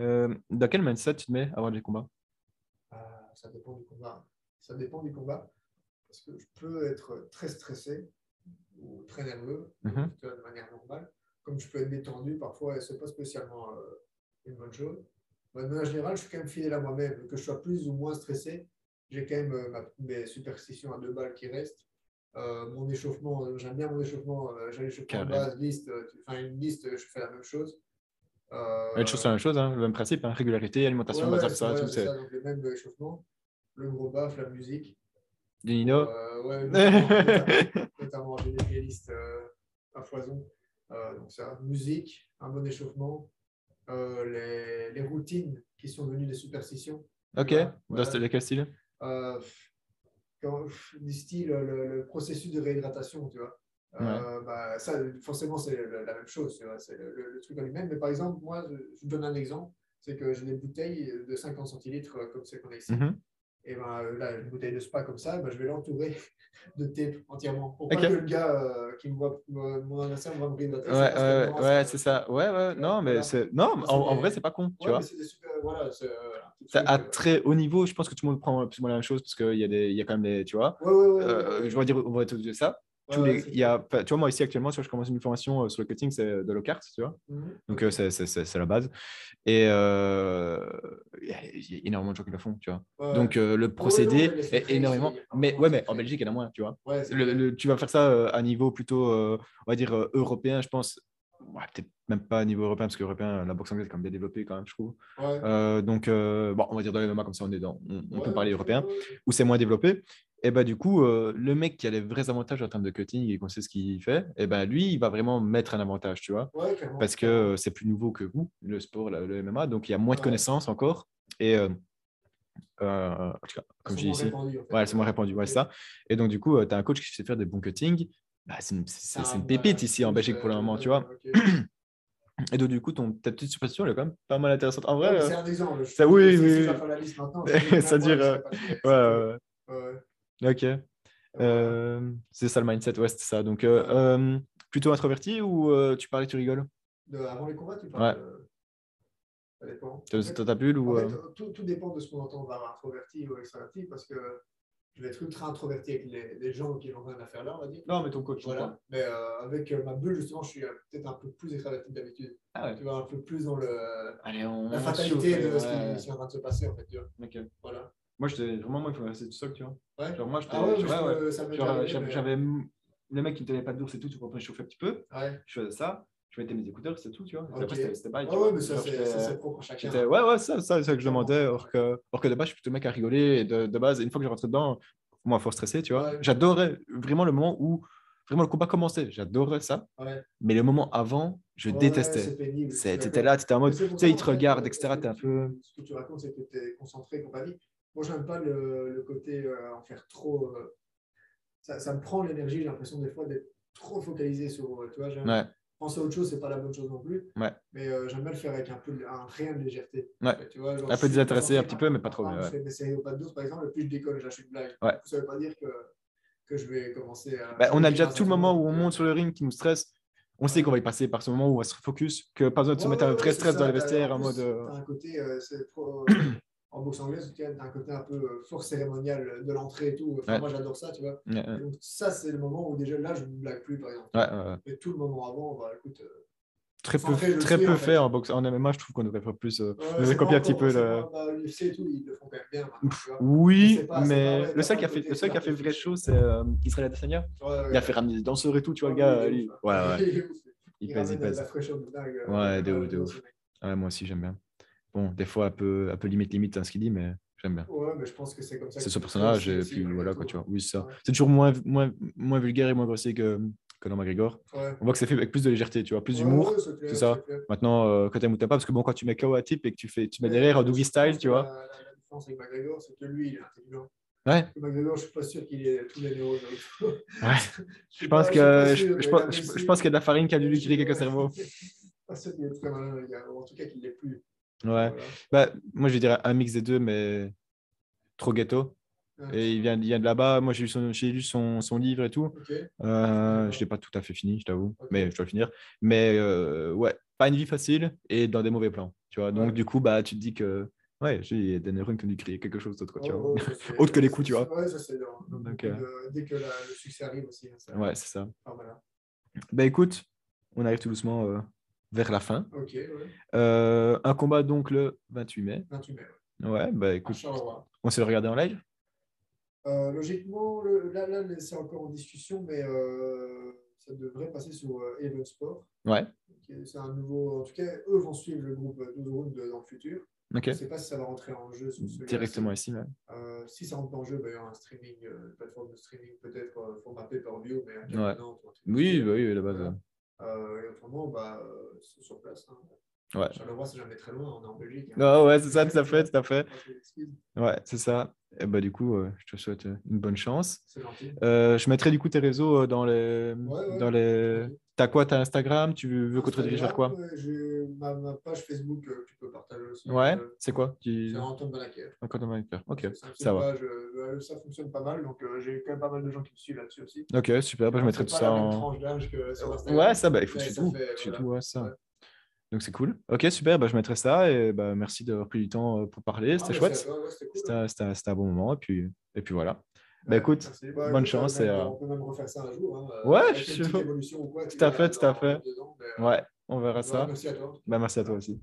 Euh, dans quel mindset tu te mets avant les combats Ah, ça dépend du combat. Ça dépend du combat. Parce que je peux être très stressé ou très nerveux Mhm. de manière normale. Comme je peux être détendu parfois, et ce n'est pas spécialement euh, une bonne chose. Mais de manière générale, je suis quand même fidèle à moi-même. Que je sois plus ou moins stressé, j'ai quand même euh, ma- mes superstitions à deux balles qui restent. Euh, mon échauffement, j'aime bien mon échauffement. j'ai l'échauffement de Carré. base, liste. Enfin, une liste, je fais la même chose. Ouais, chose, c'est la même chose, hein, le même principe, hein, régularité, alimentation, Ouais, bazar, ouais, tout ça, tout, donc le même échauffement, le gros baf, la musique. Du Nino. Euh, ouais, notamment, notamment- j'ai des playlists euh, à foison. Euh, donc ça, musique, un bon échauffement, les, les routines qui sont devenues des superstitions. Ok, Voilà, dans ce- quel style? Quand- du style le, le processus de réhydratation, tu vois. Euh, bah, ça, forcément, c'est la même chose, c'est le, truc en lui-même. Mais par exemple, moi, je, je vous donne un exemple, c'est que j'ai des bouteilles de 50 centilitres comme celles qu'on a ici. Mhm. Et ben euh, là, une bouteille de spa comme ça, ben, je vais l'entourer de tape entièrement. Pour pas que le gars euh, qui me voit, mon adversaire me voit réhydrater. Ouais, ouais, ouais, ça- c'est ça. Ouais, ouais, non, mais Voilà. c'est. Non, en, en vrai, c'est pas con, tu Ouais, vois. mais super. Voilà, c'est euh, Ça, truc, à très haut niveau, je pense que tout le monde prend plus ou moins la même chose parce qu'il y, a des- il y a quand même des. Tu vois, Ouais, ouais, ouais. ouais, euh, ouais. je vais dire, on va te dire ça. Ouais, Tous ouais, les, c'est il y a, tu vois, moi ici actuellement, je commence une formation euh, sur le cutting, c'est de l'OCART, tu vois. Mhm. Donc, euh, c'est- la base. Et euh, il y a- énormément de gens qui le font, tu vois. Ouais. Donc, euh, le procédé est énormément. Mais, ouais, mais en. Belgique, il y en a moins, tu vois. Le- le- tu vas faire ça euh, à niveau plutôt, euh, on va dire, euh, européen, je pense. Ouais, Peut-être même pas à niveau européen, parce que européen, la boxe anglaise est quand même bien développée, quand même, je trouve. Euh, donc, euh, bon, on va dire dans les MMA, comme ça, on est dans, on, on peut parler européen, où c'est moins développé. Et bah, du coup, euh, le mec qui a les vrais avantages en termes de cutting et qu'on sait ce qu'il fait, et ben lui, il va vraiment mettre un avantage, tu vois Ouais, parce que euh, c'est plus nouveau que vous, le sport, la- le MMA, donc il y a moins de Ouais. connaissances encore. Et euh, euh, en tout cas, comme je dis ici, moins répandues, en fait. ouais, elles sont moins répandues, ouais, Ok. c'est ça. Et donc, du coup, tu as un coach qui sait faire des bons cuttings. Bah, c'est une, c'est- c'est une pépite ici en Belgique pour le moment, tu vois. Et donc, du coup, ton, ta petite superstition, elle est quand même pas mal intéressante. En vrai, Ouais, C'est un exemple. Je- ça- oui, oui, la liste maintenant, moi, je euh, ouais. ouais. Ok. Euh, c'est ça le mindset, ouais, c'est ça. Donc, euh, Ouais. euh, plutôt introverti ou euh, tu parles et tu rigoles? De- avant les combats, tu parles. de- Ça dépend. T'as ta bulle ou. en fait, tout, tout dépend de ce qu'on entend par introverti ou extraverti parce que je vais être ultra introverti avec les, les gens qui n'ont rien à faire là, on va dire. Non, mais ton coach, Voilà. Mais avec ma bulle, justement, je suis peut-être un peu plus extraverti que d'habitude. Ah ouais. Tu vois, un peu plus dans le, Allez, on. la on fatalité chauffe, de ce ouais. qui, ce qui est en train de se passer, en fait. Tu vois. Ok. Voilà. Moi, j'étais vraiment, moi, il faut rester tout seul, tu vois. Ouais. Genre, moi. Ah ouais, ouais, j'avais, le mec qui ne tenait pas d'ours et tout, tu comprends, je chauffais un petit peu. Ouais. Je faisais ça, je mettais mes écouteurs, c'est tout, tu vois. Et. Après, c'était, c'était pareil. tu Ouais, mais ça, c'est propre chacun. ouais, ouais, ça, ça, c'est ça que je demandais. Or que, or que de base, je suis plutôt le mec à rigoler. Et de, de base, une fois que je rentrais dedans, moi, il faut stresser, tu vois. J'adorais vraiment le moment où vraiment le combat commençait. J'adorais ça. Ouais. Mais le moment avant, je Ouais, détestais. d'accord. là, t'étais en mode, tu sais, ils te regardent, euh, etc. ce que un tu- peu. Ce que tu racontes, c'est que tu es concentré et compagnie. Moi, j'aime pas le, le côté euh, en faire trop. euh, ça, ça me prend l'énergie, j'ai l'impression des fois d'être trop focalisé sur. euh, Tu vois, Ouais, penser à autre chose, c'est pas la bonne chose non plus. Ouais. Mais euh, j'aime bien le faire avec un peu de- un rien de légèreté. Ouais. Tu vois, genre, Un peu concentré un petit peu, mais pas trop, Je fais mes séries au pas de par exemple, le plus je décolle, j'achète une blague. Coup, Ça veut pas dire que, que je vais commencer à. Bah, on a déjà tout le moment où on monte sur le ring qui nous stresse. On sait qu'on va y passer par ce moment où on va se focus, que pas besoin de se Ouais, mettre un ouais, vrai ouais, stress dans ça. les vestiaires en mode. euh, un côté, euh, c'est trop- en boxe anglaise, tu as un côté un peu euh, fort cérémonial de l'entrée et tout. Enfin, Ouais. Moi, j'adore ça, tu vois. ouais, ouais, Et donc, ça, c'est le moment où déjà là, je ne blague plus, par exemple. ouais, ouais. Mais tout le moment avant, bah, écoute, euh, très peu, très peu fait en boxe. En MMA, je trouve qu'on devrait faire plus. Euh, on devrait copier un petit peu le. Oui, mais le seul qui a fait, le seul qui a fait vraie chose, c'est euh, Israël Adesanya. il a fait ramener des danseurs et tout, tu vois, le gars. Ouais, ouais. Il pèse, il pèse. Ouais, de ouf, de ouf. Ouais, moi aussi, j'aime bien. Bon, des fois, un peu, un peu limite, limite, hein, ce qu'il dit, mais j'aime bien. Ouais, mais je pense que c'est comme ça. C'est ce personnage, et puis voilà, quoi, tu vois. Oui, ça. C'est toujours moins, moins, moins vulgaire et moins grossier que, dans McGregor. On voit que c'est fait avec plus de légèreté, tu vois, plus d'humour. c'est ça. Maintenant, euh, quand tu pas, parce que bon, quand tu mets KO à type et que tu, fais, tu mets derrière en doggy style, tu vois. La, la, différence avec McGregor, c'est que lui, il est intelligent. Ouais. McGregor, je suis pas sûr qu'il ait tous les neurones. ouais. je, pense que, je, je, pense, je, pense qu'il y a de la farine qui a dû lui créer quelques cerveaux. pas sûr qu'il est très malin, en tout cas qu'il l'est plus. Ouais. Bah, moi, je vais dire un mix des deux, mais trop ghetto. Et il vient, il vient de là-bas. Moi, j'ai lu, son, lu son, son, livre et tout. Euh, je ne l'ai pas tout à fait fini, je t'avoue, mais je dois le finir. Mais euh, ouais, pas une vie facile et dans des mauvais plans. Tu vois Donc, du coup, bah, tu te dis que ouais, j'ai des neurones qui ont dû créer quelque chose d'autre. Tu vois Autre que les coups, tu vois. Ouais, ça, c'est Donc, euh... Dès que la, le succès arrive aussi. Hein, ça... Ouais, c'est ça. Ah, voilà. Bah, écoute, on arrive tout doucement vers la fin. Ok, ouais. Euh, un combat donc le 28 mai. 28 mai, ouais. Ouais, bah écoute, on s'est regardé en live? Euh, logiquement, là, là c'est encore en discussion, mais euh, ça devrait passer sur Even Sport. Ouais. C'est un nouveau. En tout cas, eux vont suivre le groupe 12 rounds dans le futur. Je ne sais pas si ça va rentrer en jeu. Directement ici, ouais. si ça rentre en jeu, bah, il y aura un streaming, une plateforme de streaming peut-être format pay-per-view, mais ouais. Oui, bah, oui, la base. Et autrement, bah, c'est sur place. Hein. Ouais. Charleroi, c'est jamais très loin, on est en Belgique. Hein. Ah ouais, c'est ça, tout à fait, tout à fait. Ouais, c'est ça. Et bah, du coup, euh, je te souhaite euh, une bonne chance. C'est gentil. Euh, je mettrai du coup tes réseaux dans les. Ouais, ouais, dans les... T'as quoi T'as Instagram? Tu veux qu'on te redirige vers quoi? J'ai ma, ma, page Facebook que tu peux partager aussi. Ouais, c'est quoi? Tu... C'est Antoine Balaker. Antoine Balaker, ok. Ça va. Page, ça fonctionne pas mal, donc j'ai quand même pas mal de gens qui me suivent là-dessus aussi. Ok, super. Bah, je mettrai tout ça en. Ouais, ça, bah, il faut que tu tout. Ouais, ça. Donc c'est cool. Ok, super. Bah, je mettrai ça. Et bah, merci d'avoir pris du temps euh, pour parler. C'était ah, chouette. C'était un bon moment. Et puis, et puis voilà. Bah, écoute, bah, bonne chance. et, On peut même refaire ça un jour. Hein, euh, ouais, je suis. Tout à fait, tout à fait. ouais, on verra ça. merci à toi. Bah, merci à toi aussi.